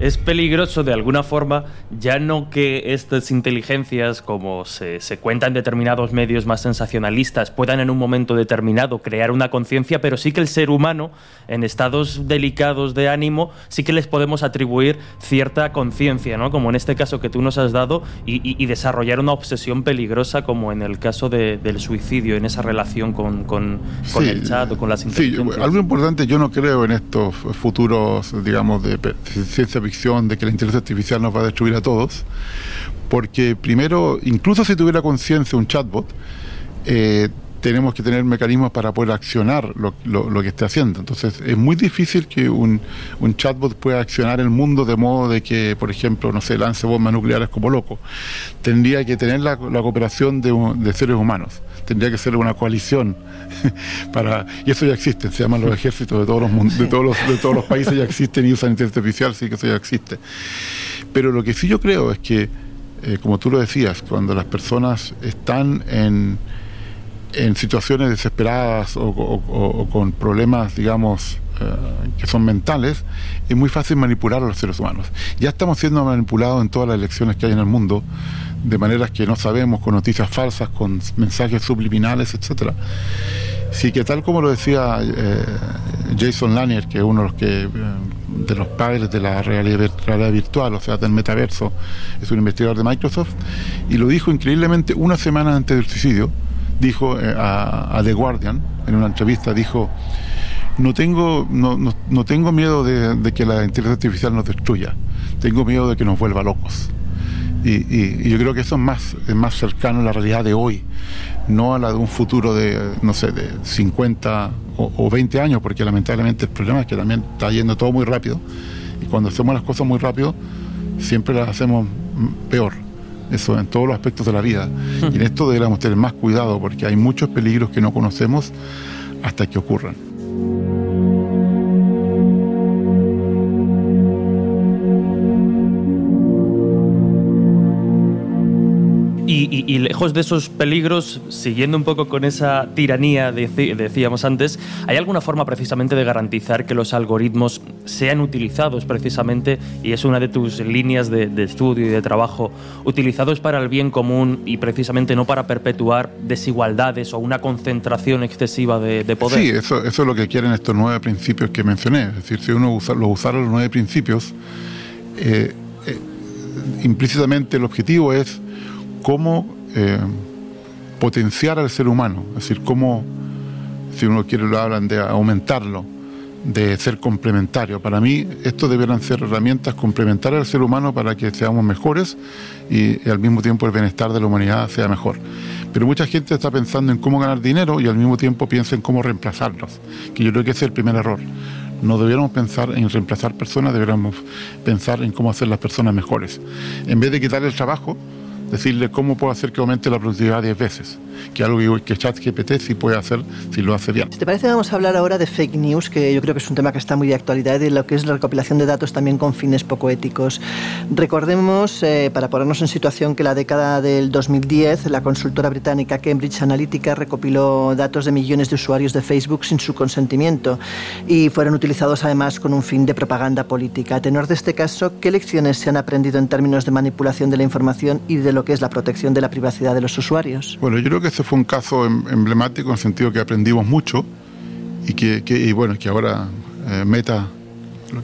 Es peligroso de alguna forma, ya no que estas inteligencias, como se, se cuenta en determinados medios más sensacionalistas, puedan en un momento determinado crear una conciencia, pero sí que el ser humano, en estados delicados de ánimo, sí que les podemos atribuir cierta conciencia, ¿no? como en este caso que tú nos has dado, y, desarrollar una obsesión peligrosa, como en el caso del suicidio, en esa relación con, con, el chat o con las inteligencias. Sí, algo importante, yo no creo en estos futuros, digamos, de ciencia ficción de que la inteligencia artificial nos va a destruir a todos, porque primero, incluso si tuviera conciencia un chatbot, eh, tenemos que tener mecanismos para poder accionar lo, que esté haciendo. Entonces, es muy difícil que un, chatbot pueda accionar el mundo de modo de que, por ejemplo, no sé, lance bombas nucleares como loco. Tendría que tener la, cooperación de, seres humanos. Tendría que ser una coalición para y eso ya existe. Se llaman los ejércitos de todos los de todos los, de todos los países ya existen y usan inteligencia artificial, sí que eso ya existe. Pero lo que sí yo creo es que, eh, como tú lo decías, cuando las personas están en en situaciones desesperadas o, con problemas, digamos, eh, que son mentales, es muy fácil manipular a los seres humanos. Ya estamos siendo manipulados en todas las elecciones que hay en el mundo, de maneras que no sabemos, con noticias falsas, con mensajes subliminales, etcétera. Sí que tal como lo decía eh, Jason Lanier, que es uno de los eh, de padres de la realidad, virtual, o sea, del metaverso, es un investigador de Microsoft, y lo dijo increíblemente una semana antes del suicidio, dijo eh, a, The Guardian, en una entrevista, dijo, no tengo, no, no, no tengo miedo de, que la inteligencia artificial nos destruya, tengo miedo de que nos vuelva locos. Y, y, y, yo creo que eso es más, es más cercano a la realidad de hoy, no a la de un futuro de, no sé, de 50 o, o 20 años, porque lamentablemente el problema es que también está yendo todo muy rápido. Y cuando hacemos las cosas muy rápido, siempre las hacemos peor. Eso en todos los aspectos de la vida. Y en esto deberíamos tener más cuidado porque hay muchos peligros que no conocemos hasta que ocurran. Y, lejos de esos peligros, siguiendo un poco con esa tiranía, de, decíamos antes, ¿hay alguna forma precisamente de garantizar que los algoritmos sean utilizados precisamente, y es una de tus líneas de, estudio y de trabajo, utilizados para el bien común y precisamente no para perpetuar desigualdades o una concentración excesiva de, de poder? Sí, eso, eso, es lo que quieren estos nueve principios que mencioné. Es decir, si uno usa, lo usara los nueve principios, eh, eh, implícitamente el objetivo es cómo eh, potenciar al ser humano, es decir, cómo, si uno quiere lo hablan de aumentarlo, de ser complementario. Para mí, esto deberán ser herramientas complementarias al ser humano para que seamos mejores y, y, al mismo tiempo el bienestar de la humanidad sea mejor. Pero mucha gente está pensando en cómo ganar dinero y al mismo tiempo piensa en cómo reemplazarlos, que yo creo que ese es el primer error. No debiéramos pensar en reemplazar personas, deberíamos pensar en cómo hacer las personas mejores. En vez de quitarle el trabajo, decirle cómo puedo hacer que aumente la productividad 10 veces, que algo que ChatGPT sí puede hacer si lo hace bien. ¿Te parece vamos a hablar ahora de fake news, que yo creo que es un tema que está muy de actualidad, y lo que es la recopilación de datos también con fines poco éticos? Recordemos, eh, para ponernos en situación, que la década del 2010, la consultora británica Cambridge Analytica recopiló datos de millones de usuarios de Facebook sin su consentimiento y fueron utilizados además con un fin de propaganda política. A tenor de este caso, ¿qué lecciones se han aprendido en términos de manipulación de la información y de lo que es la protección de la privacidad de los usuarios? Bueno, yo creo que este fue un caso em, emblemático en el sentido que aprendimos mucho y que, que y bueno, que ahora eh, Meta,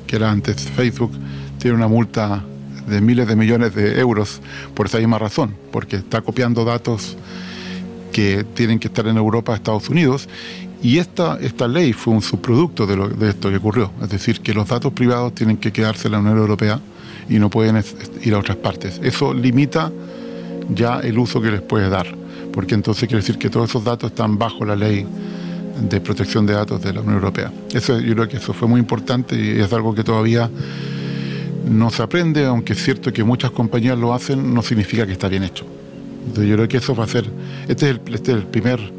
que era antes Facebook, tiene una multa de miles de millones de euros por esa misma razón, porque está copiando datos que tienen que estar en Europa, Estados Unidos, y esta, esta ley fue un subproducto de, lo, de esto que ocurrió, es decir, que los datos privados tienen que quedarse en la Unión Europea y no pueden ir a otras partes. Eso limita ya el uso que les puede dar, porque entonces quiere decir que todos esos datos están bajo la ley de protección de datos de la Unión Europea. Eso, yo creo que eso fue muy importante y es algo que todavía no se aprende, aunque es cierto que muchas compañías lo hacen, no significa que está bien hecho. Yo creo que eso va a ser, este es el, este primer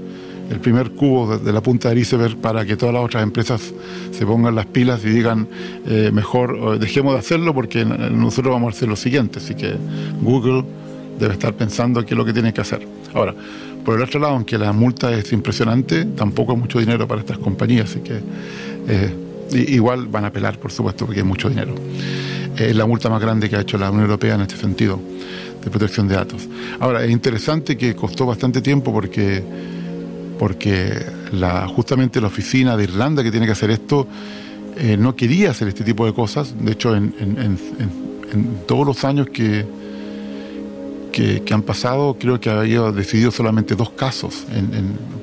el primer cubo de, de, la punta del iceberg para que todas las otras empresas se pongan las pilas y digan eh, mejor dejemos de hacerlo porque nosotros vamos a hacer lo siguiente. Así que Google debe estar pensando qué es lo que tiene que hacer. Ahora, por el otro lado, aunque la multa es impresionante, tampoco es mucho dinero para estas compañías, así que eh, igual van a apelar, por supuesto, porque hay mucho dinero. Es la multa más grande que ha hecho la Unión Europea en este sentido de protección de datos. Ahora, es interesante que costó bastante tiempo porque porque justamente la oficina de Irlanda que tiene que hacer esto eh, no quería hacer este tipo de cosas. De hecho, en todos los años que, que, han pasado, creo que había decidido solamente dos casos.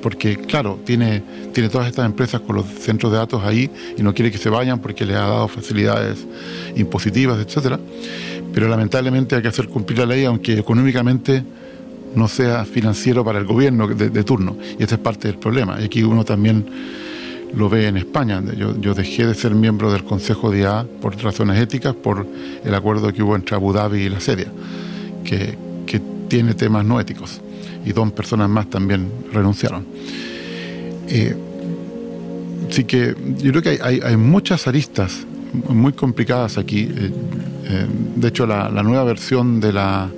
porque, claro, tiene, tiene todas estas empresas con los centros de datos ahí y no quiere que se vayan porque les ha dado facilidades impositivas, etcétera. Pero lamentablemente hay que hacer cumplir la ley, aunque económicamente no sea financiero para el gobierno de, turno. Y este es parte del problema. Y aquí uno también lo ve en España. Yo, yo, dejé de ser miembro del Consejo de IA por razones éticas, por el acuerdo que hubo entre Abu Dhabi y la Sedia, que, que tiene temas no éticos. Y dos personas más también renunciaron. Eh, así que yo creo que hay, hay, hay muchas aristas muy complicadas aquí. Eh, eh, de hecho, la, la nueva versión de la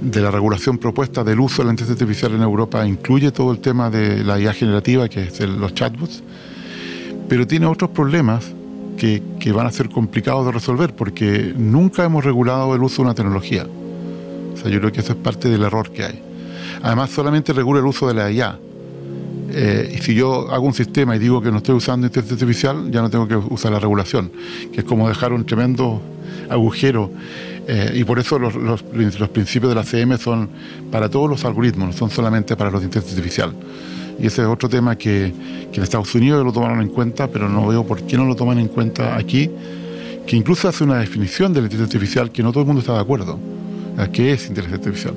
de la regulación propuesta del uso de la inteligencia artificial en Europa incluye todo el tema de la IA generativa, que es el, los chatbots, pero tiene otros problemas que, que, van a ser complicados de resolver porque nunca hemos regulado el uso de una tecnología. O sea, yo creo que eso es parte del error que hay. Además, solamente regula el uso de la IA. Eh, y si yo hago un sistema y digo que no estoy usando inteligencia artificial, ya no tengo que usar la regulación, que es como dejar un tremendo agujero Eh, y por eso los, los, los, principios de la CM son para todos los algoritmos, no son solamente para los de inteligencia artificial. Y ese es otro tema que, que, en Estados Unidos lo tomaron en cuenta, pero no veo por qué no lo toman en cuenta aquí, que incluso hace una definición de la inteligencia artificial que no todo el mundo está de acuerdo. ¿Qué es inteligencia artificial?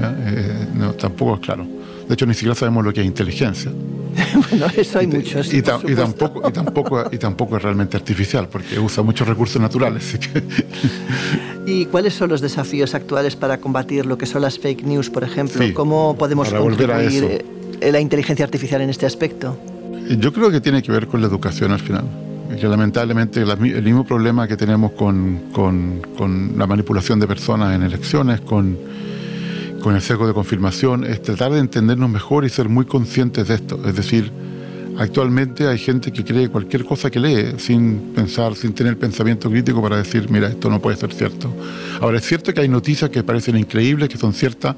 Eh, no, tampoco es claro. De hecho, ni siquiera sabemos lo que es inteligencia. bueno, eso hay muchos. Y, tampoco, y, tampoco, y tampoco es realmente artificial, porque usa muchos recursos naturales. ¿Y cuáles son los desafíos actuales para combatir lo que son las fake news, por ejemplo? ¿Cómo podemos contribuir la inteligencia artificial en este aspecto? Yo creo que tiene que ver con la educación al final. Que lamentablemente el mismo problema que tenemos con, con, con la manipulación de personas en elecciones, con con el sesgo de confirmación es tratar de entendernos mejor y ser muy conscientes de esto. Es decir, actualmente hay gente que cree cualquier cosa que lee sin pensar, sin tener pensamiento crítico para decir, mira, esto no puede ser cierto. Ahora, es cierto que hay noticias que parecen increíbles, que son ciertas,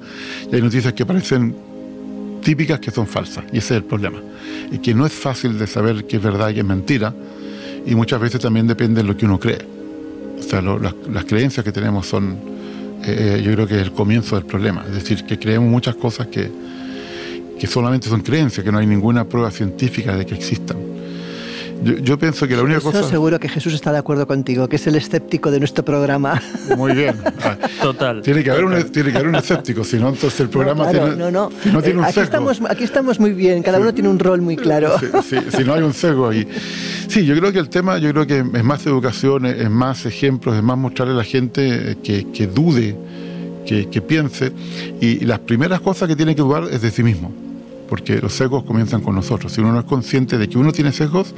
y hay noticias que parecen típicas que son falsas, y ese es el problema. Y que no es fácil de saber qué es verdad y qué es mentira, y muchas veces también depende de lo que uno cree. O sea, las, creencias que tenemos son eh, yo creo que es el comienzo del problema. Es decir, que creemos muchas cosas que, que solamente son creencias, que no hay ninguna prueba científica de que existan. Yo, pienso que la única cosa... seguro que Jesús está de acuerdo contigo, que es el escéptico de nuestro programa. Muy bien. Total. Tiene que, haber un, tiene que haber un escéptico, si no, entonces el programa tiene, no, no. Si no tiene un aquí Estamos, aquí estamos muy bien, cada uno tiene un rol muy claro. si no hay un sesgo ahí. Sí, yo creo que el tema, yo creo que es más educación, es más ejemplos, es más mostrarle a la gente que, que dude, que, que piense. Y, y las primeras cosas que tiene que dudar es de sí mismo porque los sesgos comienzan con nosotros. Si uno no es consciente de que uno tiene sesgos,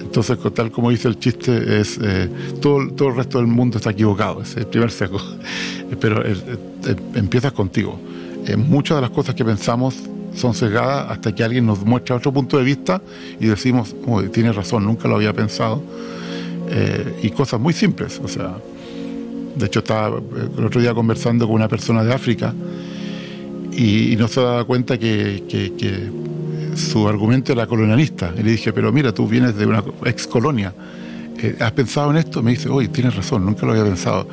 entonces, tal como dice el chiste, es eh, todo, todo el resto del mundo está equivocado, es el primer sesgo. Pero eh, eh, empiezas contigo. muchas de las cosas que pensamos son sesgadas hasta que alguien nos muestra otro punto de vista y decimos, oh, tiene razón, nunca lo había pensado. y cosas muy simples, o sea, de hecho estaba el otro día conversando con una persona de África y, no se daba cuenta que, su argumento era colonialista. Y le dije, pero mira, tú vienes de una ex colonia. Eh, ¿Has pensado en esto? Me dice, oye, tienes razón, nunca lo había pensado.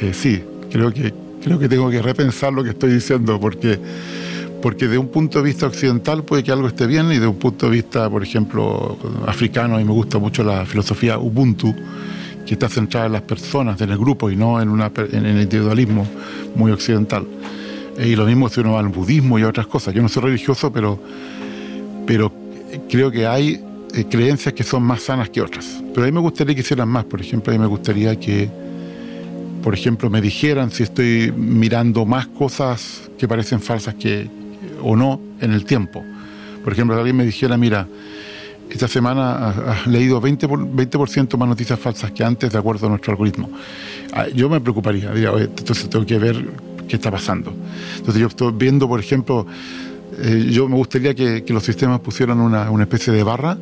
Eh, sí, creo que, creo que tengo que repensar lo que estoy diciendo, porque, porque de un punto de vista occidental puede que algo esté bien, y de un punto de vista, por ejemplo, africano, y me gusta mucho la filosofía Ubuntu, que está centrada en las personas, en el grupo, y no en, una, en el individualismo muy occidental. Y lo mismo si uno va al budismo y a otras cosas. Yo no soy religioso, pero, pero creo que hay eh, creencias que son más sanas que otras. Pero a mí me gustaría que hicieran más. Por ejemplo, a mí me gustaría que, por ejemplo, me dijeran si estoy mirando más cosas que parecen falsas que, o no en el tiempo. Por ejemplo, si alguien me dijera, mira, esta semana has leído 20%, 20 más noticias falsas que antes de acuerdo a nuestro algoritmo. Ah, yo me preocuparía, diría, entonces tengo que ver qué está pasando. Entonces yo estoy viendo, por ejemplo, eh, yo me gustaría que, los sistemas pusieran una, especie de barra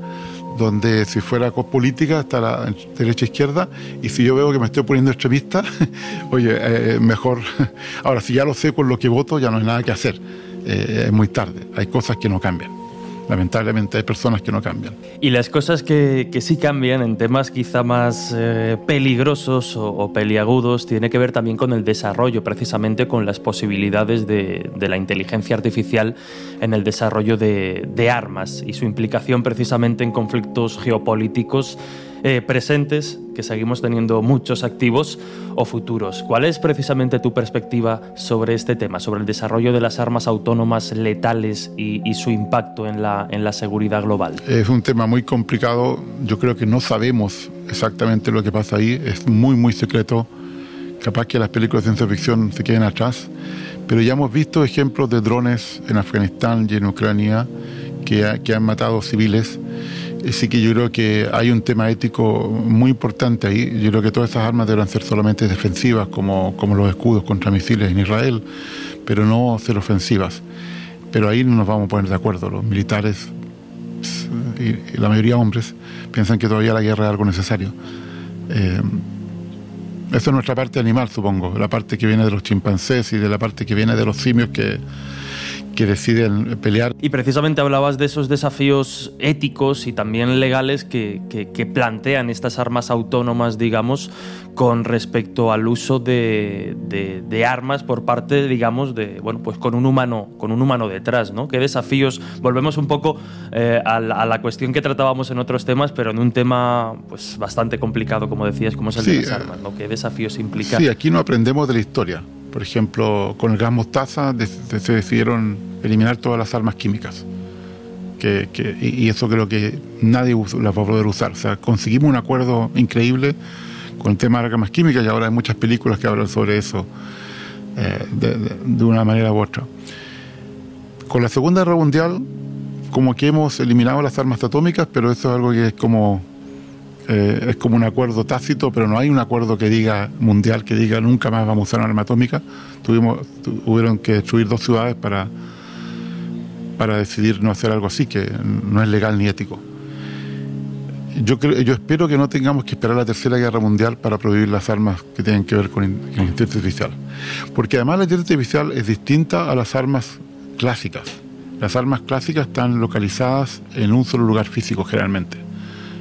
donde si fuera política está la derecha izquierda y si yo veo que me estoy poniendo extremista, oye, eh, mejor. Ahora, si ya lo sé con lo que voto, ya no hay nada que hacer. Eh, es muy tarde, hay cosas que no cambian lamentablemente hay personas que no cambian. Y las cosas que, que sí cambian en temas quizá más eh, peligrosos o, peliagudos tiene que ver también con el desarrollo, precisamente con las posibilidades de, de la inteligencia artificial en el desarrollo de, de armas y su implicación precisamente en conflictos geopolíticos eh, presentes, que seguimos teniendo muchos activos, o futuros. ¿Cuál es precisamente tu perspectiva sobre este tema, sobre el desarrollo de las armas autónomas letales y, su impacto en la, en la seguridad global? Es un tema muy complicado. Yo creo que no sabemos exactamente lo que pasa ahí. Es muy, muy secreto. Capaz que las películas de ciencia ficción se queden atrás. Pero ya hemos visto ejemplos de drones en Afganistán y en Ucrania que, que han matado civiles sí que yo creo que hay un tema ético muy importante ahí. Yo creo que todas esas armas deben ser solamente defensivas, como, como los escudos contra misiles en Israel, pero no ser ofensivas. Pero ahí no nos vamos a poner de acuerdo. Los militares, y, la mayoría hombres, piensan que todavía la guerra es algo necesario. Eh, es nuestra parte animal, supongo, la parte que viene de los chimpancés y de la parte que viene de los simios que, que deciden pelear. Y precisamente hablabas de esos desafíos éticos y también legales que, que, plantean estas armas autónomas, digamos, con respecto al uso de, de, armas por parte, digamos, de, bueno, pues con un humano, con un humano detrás, ¿no? ¿Qué desafíos? Volvemos un poco eh, a, la, a, la, cuestión que tratábamos en otros temas, pero en un tema, pues, bastante complicado, como decías, como es el de las armas, ¿no? ¿Qué desafíos implica? Sí, aquí no aprendemos de la historia. Por ejemplo, con el gas mostaza se decidieron eliminar todas las armas químicas. Que, y eso creo que nadie las va a poder usar. O sea, conseguimos un acuerdo increíble con el tema de las armas químicas y ahora hay muchas películas que hablan sobre eso eh, de, una manera u otra. Con la Segunda Guerra Mundial, como que hemos eliminado las armas atómicas, pero eso es algo que es como eh, es como un acuerdo tácito, pero no hay un acuerdo que diga mundial que diga nunca más vamos a usar una arma atómica. Tuvimos, tuvieron que destruir dos ciudades para, para decidir no hacer algo así, que no es legal ni ético. Yo, creo, yo espero que no tengamos que esperar la Tercera Guerra Mundial para prohibir las armas que tienen que ver con, inteligencia artificial. Porque además la inteligencia artificial es distinta a las armas clásicas. Las armas clásicas están localizadas en un solo lugar físico generalmente.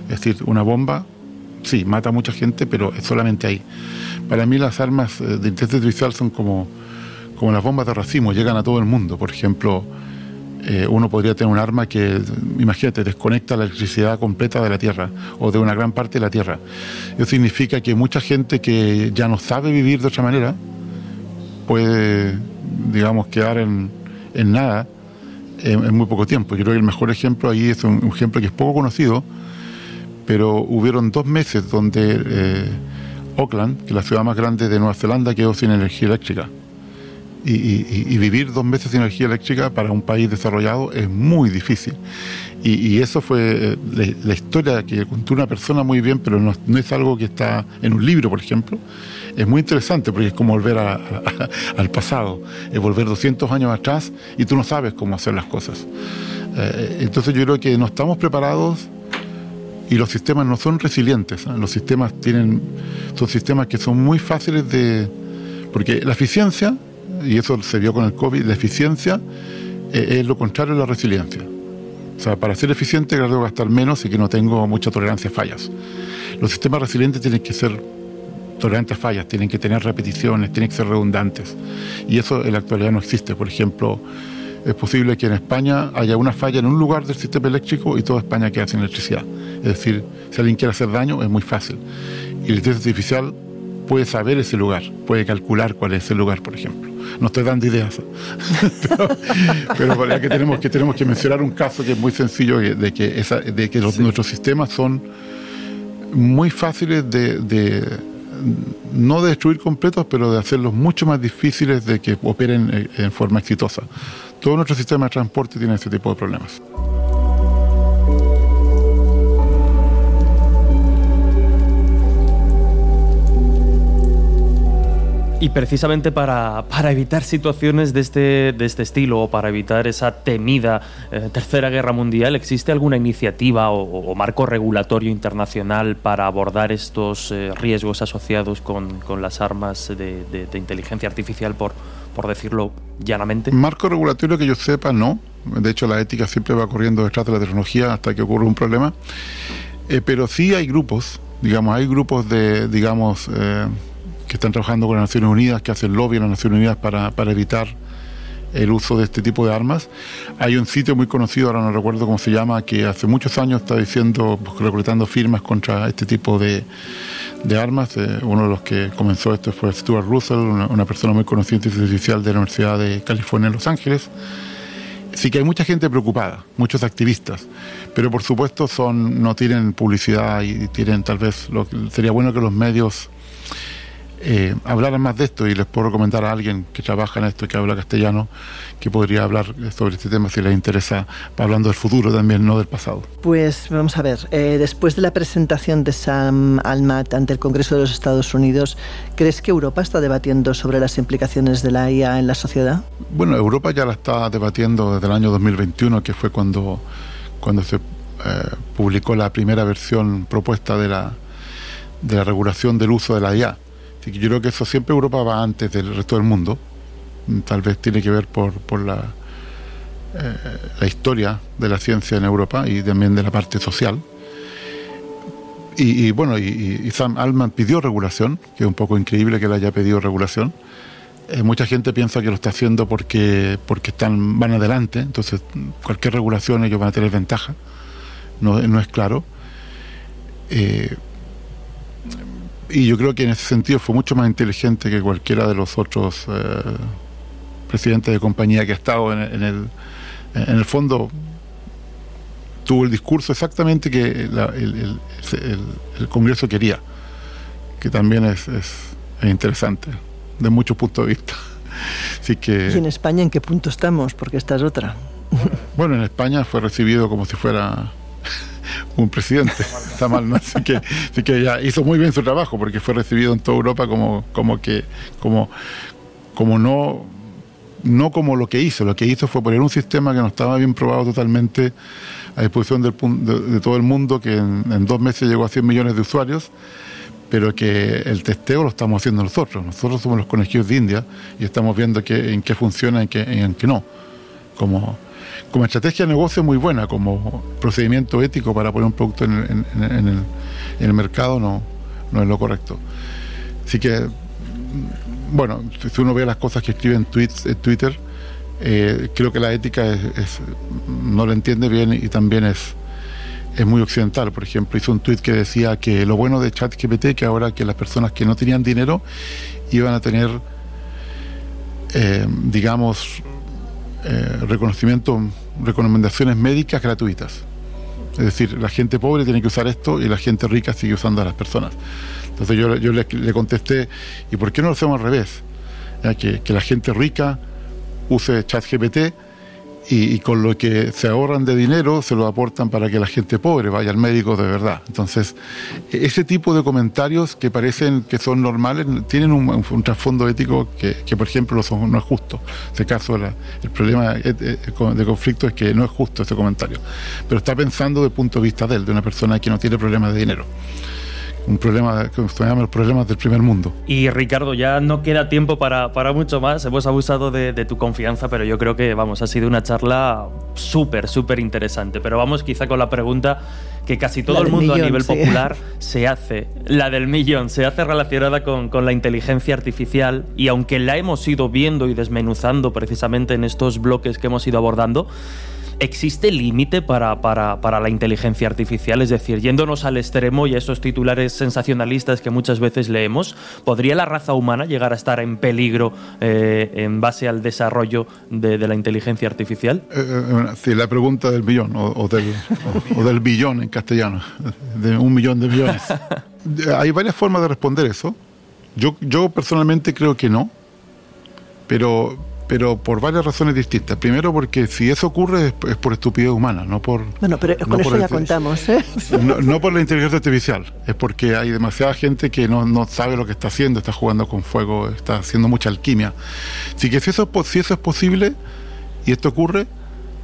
Es decir, una bomba, sí, mata a mucha gente, pero es solamente ahí. Para mí las armas eh, de inteligencia artificial son como, como las bombas de racimo, llegan a todo el mundo. Por ejemplo, eh, uno podría tener un arma que, imagínate, desconecta la electricidad completa de la Tierra o de una gran parte de la Tierra. Eso significa que mucha gente que ya no sabe vivir de otra manera puede, digamos, quedar en, nada en, muy poco tiempo. Yo creo que el mejor ejemplo ahí es un ejemplo que es poco conocido, pero hubieron dos meses donde eh, Auckland, que es la ciudad más grande de Nueva Zelanda, quedó sin energía eléctrica. Y, vivir dos meses sin energía eléctrica para un país desarrollado es muy difícil. Y, eso fue eh, la, historia que contó una persona muy bien, pero no, es algo que está en un libro, por ejemplo. Es muy interesante porque es como volver al pasado, es volver 200 años atrás y tú no sabes cómo hacer las cosas. Eh, entonces yo creo que no estamos preparados y los sistemas no son resilientes. ¿eh? Los sistemas tienen, son sistemas que son muy fáciles de... Porque la eficiencia, y eso se vio con el COVID, la eficiencia eh, es lo contrario de la resiliencia. O sea, para ser eficiente debo gastar menos y que no tengo mucha tolerancia a fallas. Los sistemas resilientes tienen que ser tolerantes a fallas, tienen que tener repeticiones, tienen que ser redundantes. Y eso en la actualidad no existe. Por ejemplo, es posible que en España haya una falla en un lugar del sistema eléctrico y toda España quede sin electricidad. Es decir, si alguien quiere hacer daño es muy fácil. Y la inteligencia artificial puede saber ese lugar, puede calcular cuál es ese lugar, por ejemplo. No estoy dando ideas, pero, pero que tenemos que tenemos que mencionar un caso que es muy sencillo de que de que nuestros sistemas son muy fáciles de, no de destruir completos, pero de hacerlos mucho más difíciles de que operen en forma exitosa. Todo nuestro sistema de transporte tiene ese tipo de problemas. Y precisamente para, evitar situaciones de este, de este estilo o para evitar esa temida eh, Tercera Guerra Mundial, ¿existe alguna iniciativa o, marco regulatorio internacional para abordar estos eh, riesgos asociados con, las armas de inteligencia artificial por, por decirlo llanamente? Marco regulatorio que yo sepa, no. De hecho, la ética siempre va corriendo detrás de la tecnología hasta que ocurre un problema. Eh, pero sí hay grupos, digamos, hay grupos de, digamos, eh, que están trabajando con las Naciones Unidas, que hacen lobby en las Naciones Unidas para, para evitar el uso de este tipo de armas. Hay un sitio muy conocido, ahora no recuerdo cómo se llama, que hace muchos años está diciendo, pues, reclutando firmas contra este tipo de, de armas. Eh, uno de los que comenzó esto fue Stuart Russell, una, persona muy conocida oficial de la Universidad de California en Los Ángeles. Sí que hay mucha gente preocupada, muchos activistas, pero por supuesto son no tienen publicidad y tienen tal vez lo, sería bueno que los medios eh, hablaran más de esto y les puedo recomendar a alguien que trabaja en esto, que habla castellano, que podría hablar sobre este tema si les interesa, hablando del futuro también, no del pasado. Pues vamos a ver, eh, después de la presentación de Sam Almat ante el Congreso de los Estados Unidos, ¿crees que Europa está debatiendo sobre las implicaciones de la IA en la sociedad? Bueno, Europa ya la está debatiendo desde el año 2021, que fue cuando, cuando se eh, publicó la primera versión propuesta de la, de la regulación del uso de la IA yo creo que eso siempre Europa va antes del resto del mundo. Tal vez tiene que ver por, por la historia de la ciencia en Europa y también de la parte social. Y, bueno, y, Sam Altman pidió regulación, que es un poco increíble que él haya pedido regulación. Eh, mucha gente piensa que lo está haciendo porque, porque están, van adelante, entonces cualquier regulación ellos van a tener ventaja. No, no es claro. Eh, y yo creo que en ese sentido fue mucho más inteligente que cualquiera de los otros eh, presidentes de compañía que ha estado en, el, en el fondo tuvo el discurso exactamente que el, Congreso quería, que también es, interesante, de muchos puntos de vista. Así que, ¿Y en España en qué punto estamos? Porque esta es otra. Bueno, en España fue recibido como si fuera un presidente. Está mal, ¿no? Así que, así que ya hizo muy bien su trabajo porque fue recibido en toda Europa como, como que, como, como no, no como lo que hizo. Lo que hizo fue poner un sistema que no estaba bien probado totalmente a disposición del, de, todo el mundo, que en, dos meses llegó a 100 millones de usuarios, pero que el testeo lo estamos haciendo nosotros. Nosotros somos los conejillos de India y estamos viendo que, en qué funciona y en qué, en qué no. Como, como estrategia de negocio muy buena, como procedimiento ético para poner un producto en, el, mercado no, no es lo correcto. Así que, bueno, si uno ve las cosas que escribe en, Twitter, eh, creo que la ética es, no la entiende bien y también es, es muy occidental. Por ejemplo, hizo un tuit que decía que lo bueno de ChatGPT que ahora que las personas que no tenían dinero iban a tener, eh, digamos, eh, reconocimiento, recomendaciones médicas gratuitas. Es decir, la gente pobre tiene que usar esto y la gente rica sigue usando a las personas. Entonces yo, le, contesté, ¿y por qué no lo hacemos al revés? que, que la gente rica use ChatGPT y, y, con lo que se ahorran de dinero se lo aportan para que la gente pobre vaya al médico de verdad. Entonces, ese tipo de comentarios que parecen que son normales tienen un, trasfondo ético que, por ejemplo, no es justo. En este caso, el problema de conflicto es que no es justo ese comentario. Pero está pensando desde el punto de vista de él, de una persona que no tiene problemas de dinero un problema que se llama los problemas del primer mundo. Y Ricardo, ya no queda tiempo para, para mucho más. Hemos abusado de, tu confianza, pero yo creo que vamos, ha sido una charla súper, súper interesante. Pero vamos quizá con la pregunta que casi todo el mundo a nivel popular se hace, la del millón, se hace relacionada con, con la inteligencia artificial y aunque la hemos ido viendo y desmenuzando precisamente en estos bloques que hemos ido abordando, ¿Existe límite para, para, la inteligencia artificial? Es decir, yéndonos al extremo y a esos titulares sensacionalistas que muchas veces leemos, ¿podría la raza humana llegar a estar en peligro eh, en base al desarrollo de, la inteligencia artificial? Eh, eh, sí, la pregunta del billón o, del, o, del billón en castellano, de un millón de millones. Hay varias formas de responder eso. Yo, yo personalmente creo que no, pero pero por varias razones distintas. Primero, porque si eso ocurre es, por estupidez humana, no por. Bueno, pero con eso ya contamos, ¿eh? No, por la inteligencia artificial, es porque hay demasiada gente que no, sabe lo que está haciendo, está jugando con fuego, está haciendo mucha alquimia. Así que si eso, si eso es posible y esto ocurre,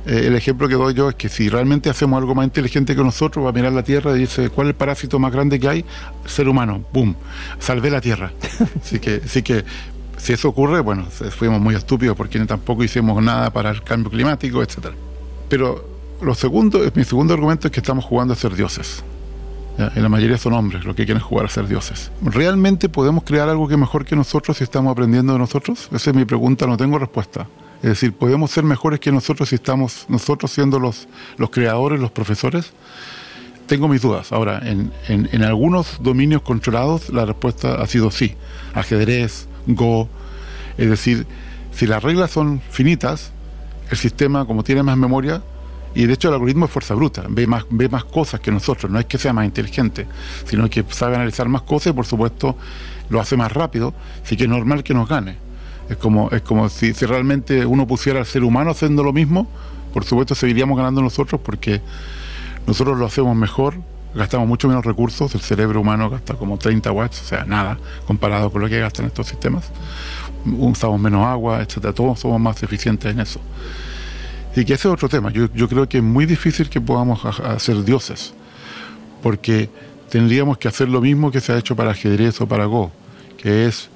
eh, el ejemplo que doy yo es que si realmente hacemos algo más inteligente que nosotros, va a mirar la Tierra y dice, ¿cuál es el parásito más grande que hay? Ser humano, ¡boom! Salvé la Tierra. así que, así que si eso ocurre, bueno, fuimos muy estúpidos porque tampoco hicimos nada para el cambio climático, etcétera. Pero lo segundo, mi segundo argumento es que estamos jugando a ser dioses. Y la mayoría son hombres los que quieren jugar a ser dioses. ¿Realmente podemos crear algo que es mejor que nosotros si estamos aprendiendo de nosotros? Esa es mi pregunta, no tengo respuesta. Es decir, ¿podemos ser mejores que nosotros si estamos nosotros siendo los, los creadores, los profesores? Tengo mis dudas. Ahora, en, en, en algunos dominios controlados la respuesta ha sido sí. Ajedrez, Go. Es decir, si las reglas son finitas, el sistema, como tiene más memoria, y de hecho el algoritmo es fuerza bruta, ve más, ve más cosas que nosotros, no es que sea más inteligente, sino que sabe analizar más cosas y por supuesto lo hace más rápido, así que es normal que nos gane. Es como, es como si, si realmente uno pusiera al ser humano haciendo lo mismo, por supuesto seguiríamos ganando nosotros porque nosotros lo hacemos mejor, gastamos mucho menos recursos, el cerebro humano gasta como 30 watts, o sea, nada, comparado con lo que gastan estos sistemas. Usamos menos agua, etcétera, todos somos más eficientes en eso. Y que ese es otro tema. Yo, yo creo que es muy difícil que podamos hacer dioses, porque tendríamos que hacer lo mismo que se ha hecho para ajedrez o para Go, que es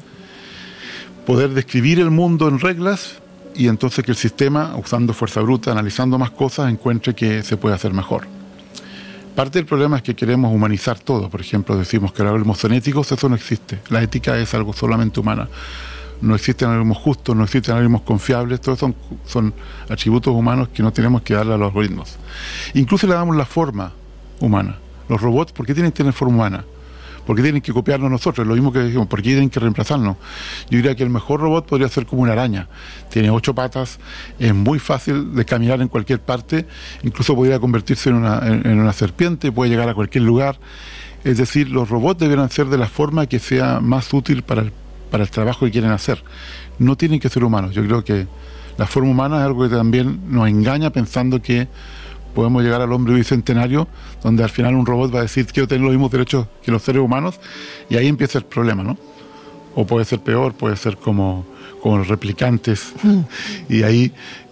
poder describir el mundo en reglas y entonces que el sistema, usando fuerza bruta, analizando más cosas, encuentre que se puede hacer mejor. Parte del problema es que queremos humanizar todo. Por ejemplo, decimos que los algoritmos genéticos, eso no existe. La ética es algo solamente humana. No existen algoritmos justos, no existen algoritmos confiables, todos son, son atributos humanos que no tenemos que darle a los algoritmos. Incluso le damos la forma humana. Los robots, ¿por qué tienen que tener forma humana? ¿Por qué tienen que copiarnos nosotros? Lo mismo que decimos, ¿por qué tienen que reemplazarnos? Yo diría que el mejor robot podría ser como una araña. Tiene ocho patas, es muy fácil de caminar en cualquier parte, incluso podría convertirse en una, en una serpiente, puede llegar a cualquier lugar. Es decir, los robots deberán ser de la forma que sea más útil para el, para el trabajo que quieren hacer. No tienen que ser humanos. Yo creo que la forma humana es algo que también nos engaña pensando que podemos llegar al hombre bicentenario, donde al final un robot va a decir quiero tener los mismos derechos que los seres humanos, y ahí empieza el problema, ¿no? O puede ser peor, puede ser como, como los replicantes, y ahí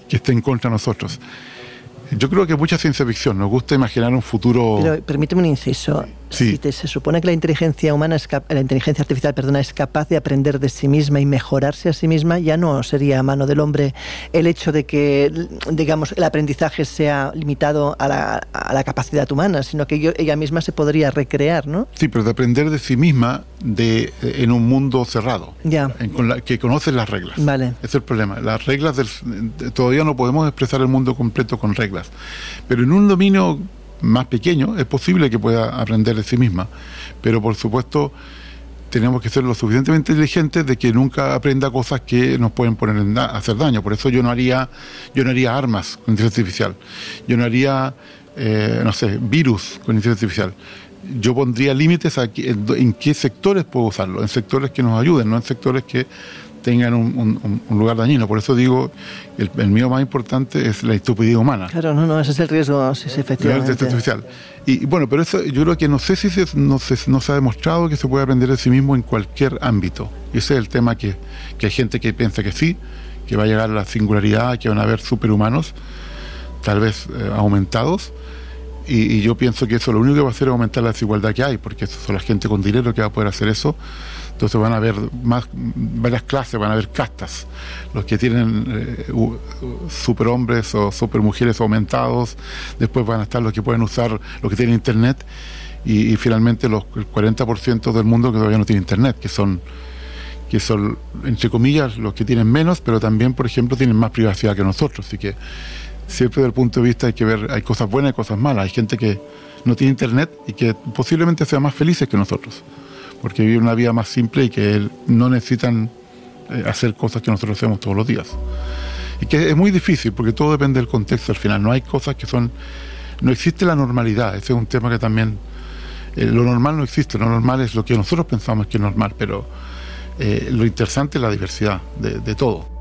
que esté en contra de nosotros. Yo creo que mucha ciencia ficción, nos gusta imaginar un futuro... Pero permíteme un inciso. Si te- se supone que la inteligencia humana, es la inteligencia artificial, perdona, es capaz de aprender de sí misma y mejorarse a sí misma, ya no sería a mano del hombre el hecho de que, digamos, el aprendizaje sea limitado a la, a la capacidad humana, sino que yo- ella misma se podría recrear, ¿no? Sí, pero de aprender de sí misma de, en un mundo cerrado, Ya. en- con la- que conoce las reglas. Vale. Ese es el problema. Las reglas del, todavía no podemos expresar el mundo completo con reglas. Pero en un dominio más pequeño es posible que pueda aprender de sí misma. Pero por supuesto tenemos que ser lo suficientemente inteligentes de que nunca aprenda cosas que nos pueden poner en hacer daño. Por eso yo no haría, yo no haría armas con inteligencia artificial. Yo no haría, eh, no sé, virus con inteligencia artificial. Yo pondría límites a que- en qué sectores puedo usarlo, en sectores que nos ayuden, no en sectores que tengan un, un- un lugar dañino. Por eso digo, el, el mío más importante es la estupidez humana. Claro, no, no, ese es el riesgo, sí, sí, efectivamente. inteligencia artificial. Y, y bueno, pero eso yo creo que no sé si se, no, se, no se ha demostrado que se puede aprender de sí mismo en cualquier ámbito. Y ese es el tema que, que hay gente que piensa que sí, que va a llegar a la singularidad, que van a haber superhumanos, tal vez eh, aumentados. Y, y yo pienso que eso lo único que va a hacer es aumentar la desigualdad que hay, porque eso son la gente con dinero que va a poder hacer eso. Entonces van a haber más, varias clases, van a haber castas. Los que tienen eh, superhombres o supermujeres aumentados, después van a estar los que pueden usar, los que tienen internet, y, y finalmente los, el 40% del mundo que todavía no tiene internet, que son, que son, entre comillas, los que tienen menos, pero también, por ejemplo, tienen más privacidad que nosotros. Así que siempre desde el punto de vista hay que ver, hay cosas buenas y cosas malas. Hay gente que no tiene internet y que posiblemente sea más felices que nosotros, porque viven una vida más simple y que no necesitan eh, hacer cosas que nosotros hacemos todos los días. Y que es muy difícil, porque todo depende del contexto al final. No hay cosas que son... No existe la normalidad, ese es un tema que también... eh, lo normal no existe, lo normal es lo que nosotros pensamos que es normal, pero eh, lo interesante es la diversidad de, de todo.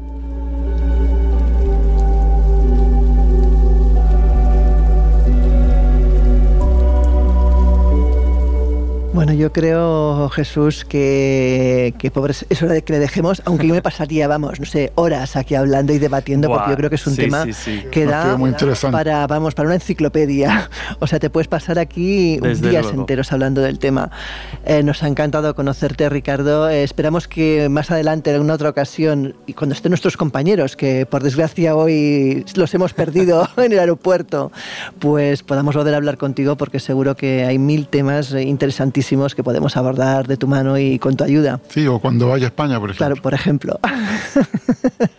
Bueno, yo creo, Jesús, que, que pobres, es hora de que le dejemos, aunque yo me pasaría, vamos, no sé, horas aquí hablando y debatiendo, Buah, porque yo creo que es un sí, tema sí, sí. que da muy interesante. para, vamos, para una enciclopedia. O sea, te puedes pasar aquí Desde días luego. enteros hablando del tema. Eh, nos ha encantado conocerte, Ricardo. Eh, esperamos que más adelante, en alguna otra ocasión, y cuando estén nuestros compañeros, que por desgracia hoy los hemos perdido en el aeropuerto, pues podamos volver a hablar contigo, porque seguro que hay mil temas eh, interesantísimos que podemos abordar de tu mano y con tu ayuda. Sí, o cuando vaya a España, por ejemplo. Claro, por ejemplo.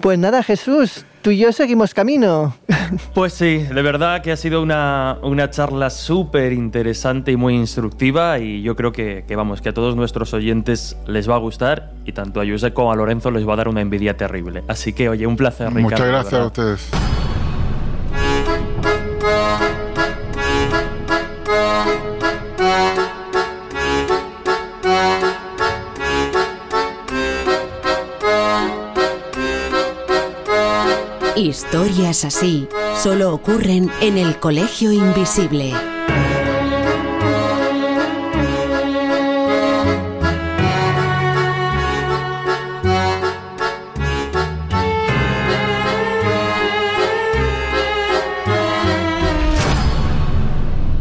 pues nada, Jesús, tú y yo seguimos camino. Pues sí, de verdad que ha sido una, una charla súper interesante y muy instructiva y yo creo que, que, vamos, que a todos nuestros oyentes les va a gustar y tanto a Josep como a Lorenzo les va a dar una envidia terrible. Así que, oye, un placer, Ricardo. Muchas gracias a ustedes. Historias así solo ocurren en el Colegio Invisible.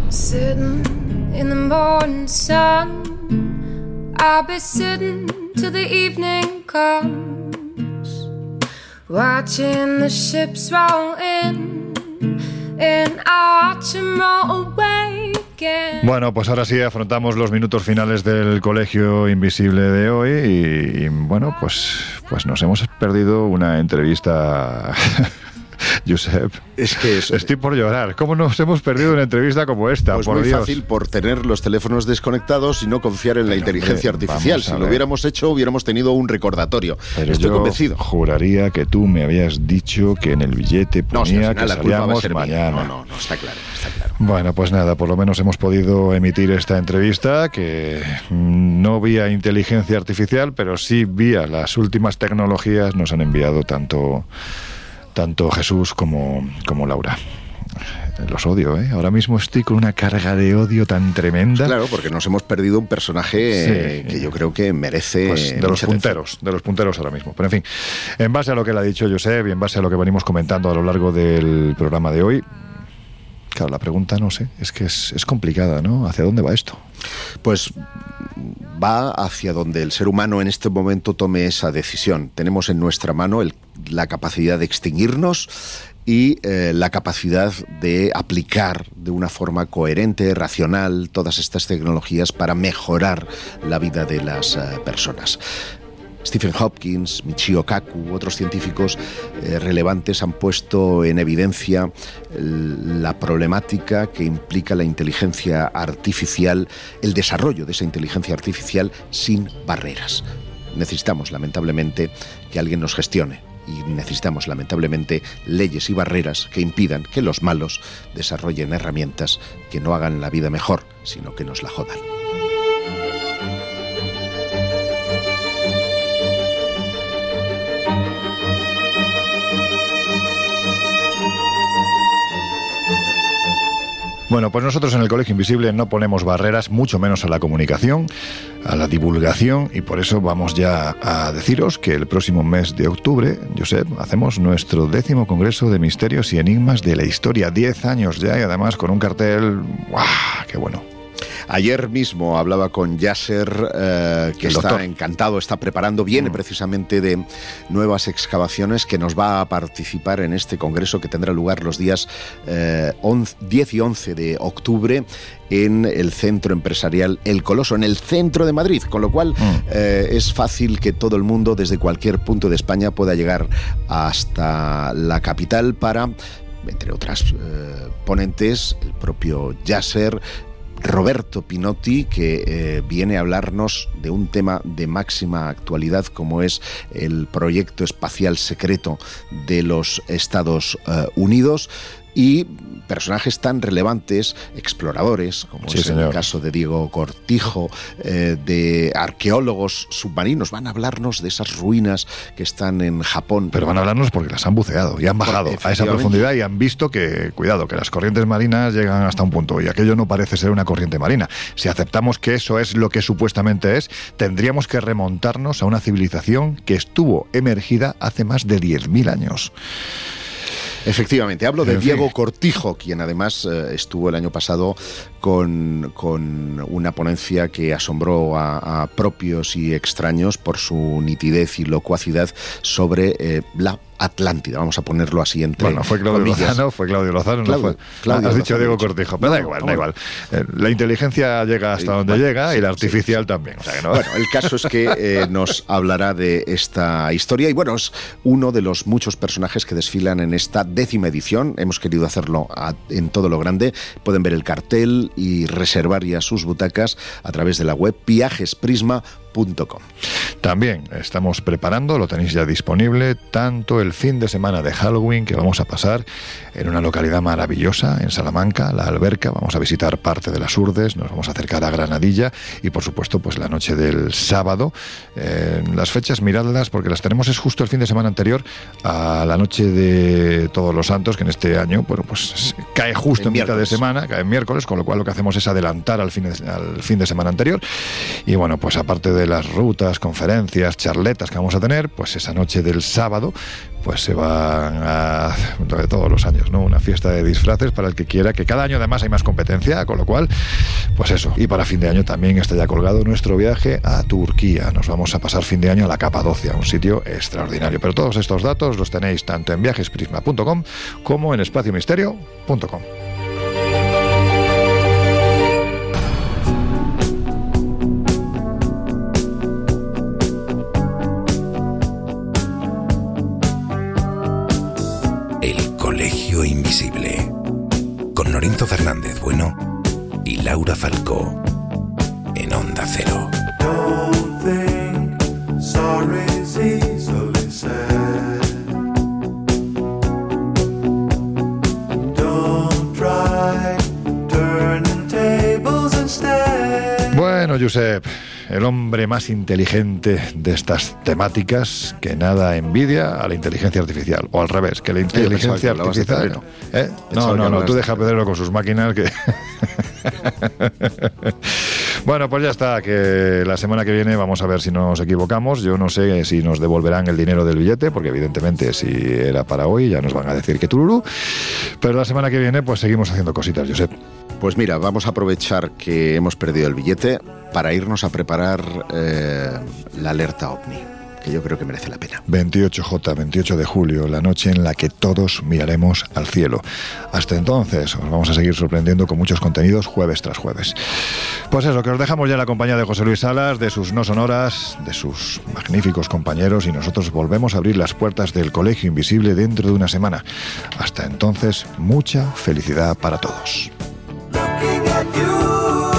Sitting in the morning sun, I'll be sitting till the evening comes. Watching the ships roll in, and I watch 'em roll away. Bueno, pues ahora sí afrontamos los minutos finales del Colegio Invisible de hoy y, y, bueno, pues, pues nos hemos perdido una entrevista. Josep, Es que es, estoy por llorar. ¿Cómo nos hemos perdido una entrevista como esta? pues por muy Dios. fácil por tener los teléfonos desconectados y no confiar en la inteligencia hombre, artificial. Si lo hubiéramos hecho, hubiéramos tenido un recordatorio. Pero Estoy yo convencido. juraría que tú me habías dicho que en el billete No, ponía final que salíamos mañana. No, no, no, está claro, está claro. Bueno, pues nada, por lo menos hemos podido emitir esta entrevista que mm, no vía inteligencia artificial, pero sí vía las últimas tecnologías nos han enviado tanto, tanto Jesús como, como Laura. Los odio, ¿eh? Ahora mismo estoy con una carga de odio tan tremenda. Claro, porque nos hemos perdido un personaje eh, Sí. que yo creo que merece. Pues de los atención. punteros, de los punteros ahora mismo. Pero en fin, en base a lo que le ha dicho Josep y en base a lo que venimos comentando a lo largo del programa de hoy, la pregunta no sé, es que es, es complicada, ¿no? ¿Hacia dónde va esto? Pues va hacia donde el ser humano en este momento tome esa decisión. Tenemos en nuestra mano el- la capacidad de extinguirnos y eh, la capacidad de aplicar de una forma coherente, racional, todas estas tecnologías para mejorar la vida de las eh, personas. Stephen Hopkins, Michio Kaku, otros científicos eh, relevantes han puesto en evidencia el- la problemática que implica la inteligencia artificial, el desarrollo de esa inteligencia artificial sin barreras. Necesitamos, lamentablemente, que alguien nos gestione y necesitamos, lamentablemente, leyes y barreras que impidan que los malos desarrollen herramientas que no hagan la vida mejor, sino que nos la jodan. Bueno, pues nosotros en el Colegio Invisible no ponemos barreras, mucho menos a la comunicación, a la divulgación, y por eso vamos ya a deciros que el próximo mes de octubre, Josep, hacemos nuestro décimo Congreso de Misterios y Enigmas de la Historia. Diez años ya y además con un cartel... ¡Guau! ¡Qué bueno! Ayer mismo hablaba con Yasser, eh, que El está doctor. Mm. encantado, está preparando, viene precisamente de nuevas excavaciones, que nos va a participar en este congreso que tendrá lugar los días eh, 11 10 y 11 de octubre en el centro empresarial El Coloso, en el centro de Madrid, con lo cual Mm. eh, es fácil que todo el mundo desde cualquier punto de España pueda llegar hasta la capital para entre otras eh, ponentes, el propio Yasser, Roberto Pinotti, que eh, viene a hablarnos de un tema de máxima actualidad como es el proyecto espacial secreto de los Estados eh, Unidos y personajes tan relevantes, exploradores, como Sí, es señor. el caso de Diego Cortijo, eh, de arqueólogos submarinos, van a hablarnos de esas ruinas que están en Japón. Pero van a hablarnos porque las han buceado y han bajado a esa profundidad y han visto que, cuidado, que las corrientes marinas llegan hasta un punto y aquello no parece ser una corriente marina. Si aceptamos que eso es lo que supuestamente es, tendríamos que remontarnos a una civilización que estuvo emergida hace más de 10.000 años. Efectivamente, hablo de En fin. Diego Cortijo, quien además eh, estuvo el año pasado con, con una ponencia que asombró a, a propios y extraños por su nitidez y locuacidad sobre eh, la Atlántida, vamos a ponerlo así entre Bueno, fue Claudio comillas. Lozano, fue Claudio Lozano, Claudio- no fue. Claudio Has dicho Diego. Cortijo, pero da igual, no, da igual. Eh, La inteligencia llega hasta donde bueno, llega y la sí, artificial también. O sea que no- Bueno, el caso es que eh, nos hablará de esta historia y bueno, es uno de los muchos personajes que desfilan en esta décima edición. Hemos querido hacerlo a- en todo lo grande. Pueden ver el cartel y reservar ya sus butacas a través de la web viajesprisma.com. También estamos preparando, lo tenéis ya disponible, tanto el fin de semana de Halloween que vamos a pasar en una localidad maravillosa, en Salamanca, la Alberca. Vamos a visitar parte de las Urdes, nos vamos a acercar a Granadilla y, por supuesto, pues la noche del sábado. Eh, las fechas, miradlas, porque las tenemos es justo el fin de semana anterior a la noche de Todos los Santos, que en este año, bueno, pues cae justo en, En mitad de miércoles. semana, cae en miércoles, con lo cual lo que hacemos es adelantar al fin de, al fin de semana anterior. Y bueno, pues aparte de las rutas, conferencias, charletas que vamos a tener, pues esa noche del sábado, pues se van a, de todos los años, ¿no? Una fiesta de disfraces para el que quiera, que cada año además hay más competencia, con lo cual, pues eso. Y para fin de año también está ya colgado nuestro viaje a Turquía. Nos vamos a pasar fin de año a la Capadocia, un sitio extraordinario. Pero todos estos datos los tenéis tanto en viajesprisma.com como en espaciomisterio.com. Con Lorenzo Fernández Bueno y Laura Falcó. En Onda Cero. Bueno, Josep, el hombre más inteligente de estas temáticas que nada envidia a la inteligencia artificial. O al revés, que la que inteligencia artificial. ¿Eh? No, no, no, tú de deja a Pedrero con sus máquinas que. Bueno, pues ya está, que la semana que viene vamos a ver si nos equivocamos. Yo no sé si nos devolverán el dinero del billete, porque evidentemente si era para hoy ya nos van a decir que tururú. Pero la semana que viene pues seguimos haciendo cositas, Josep. Pues mira, vamos a aprovechar que hemos perdido el billete para irnos a preparar eh, la alerta ovni, que yo creo que merece la pena. 28J, 28 de julio, la noche en la que todos miraremos al cielo. Hasta entonces, os vamos a seguir sorprendiendo con muchos contenidos jueves tras jueves. Pues eso, que os dejamos ya en la compañía de José Luis Salas, de sus no sonoras, de sus magníficos compañeros y nosotros volvemos a abrir las puertas del Colegio Invisible dentro de una semana. Hasta entonces, mucha felicidad para todos. looking at you.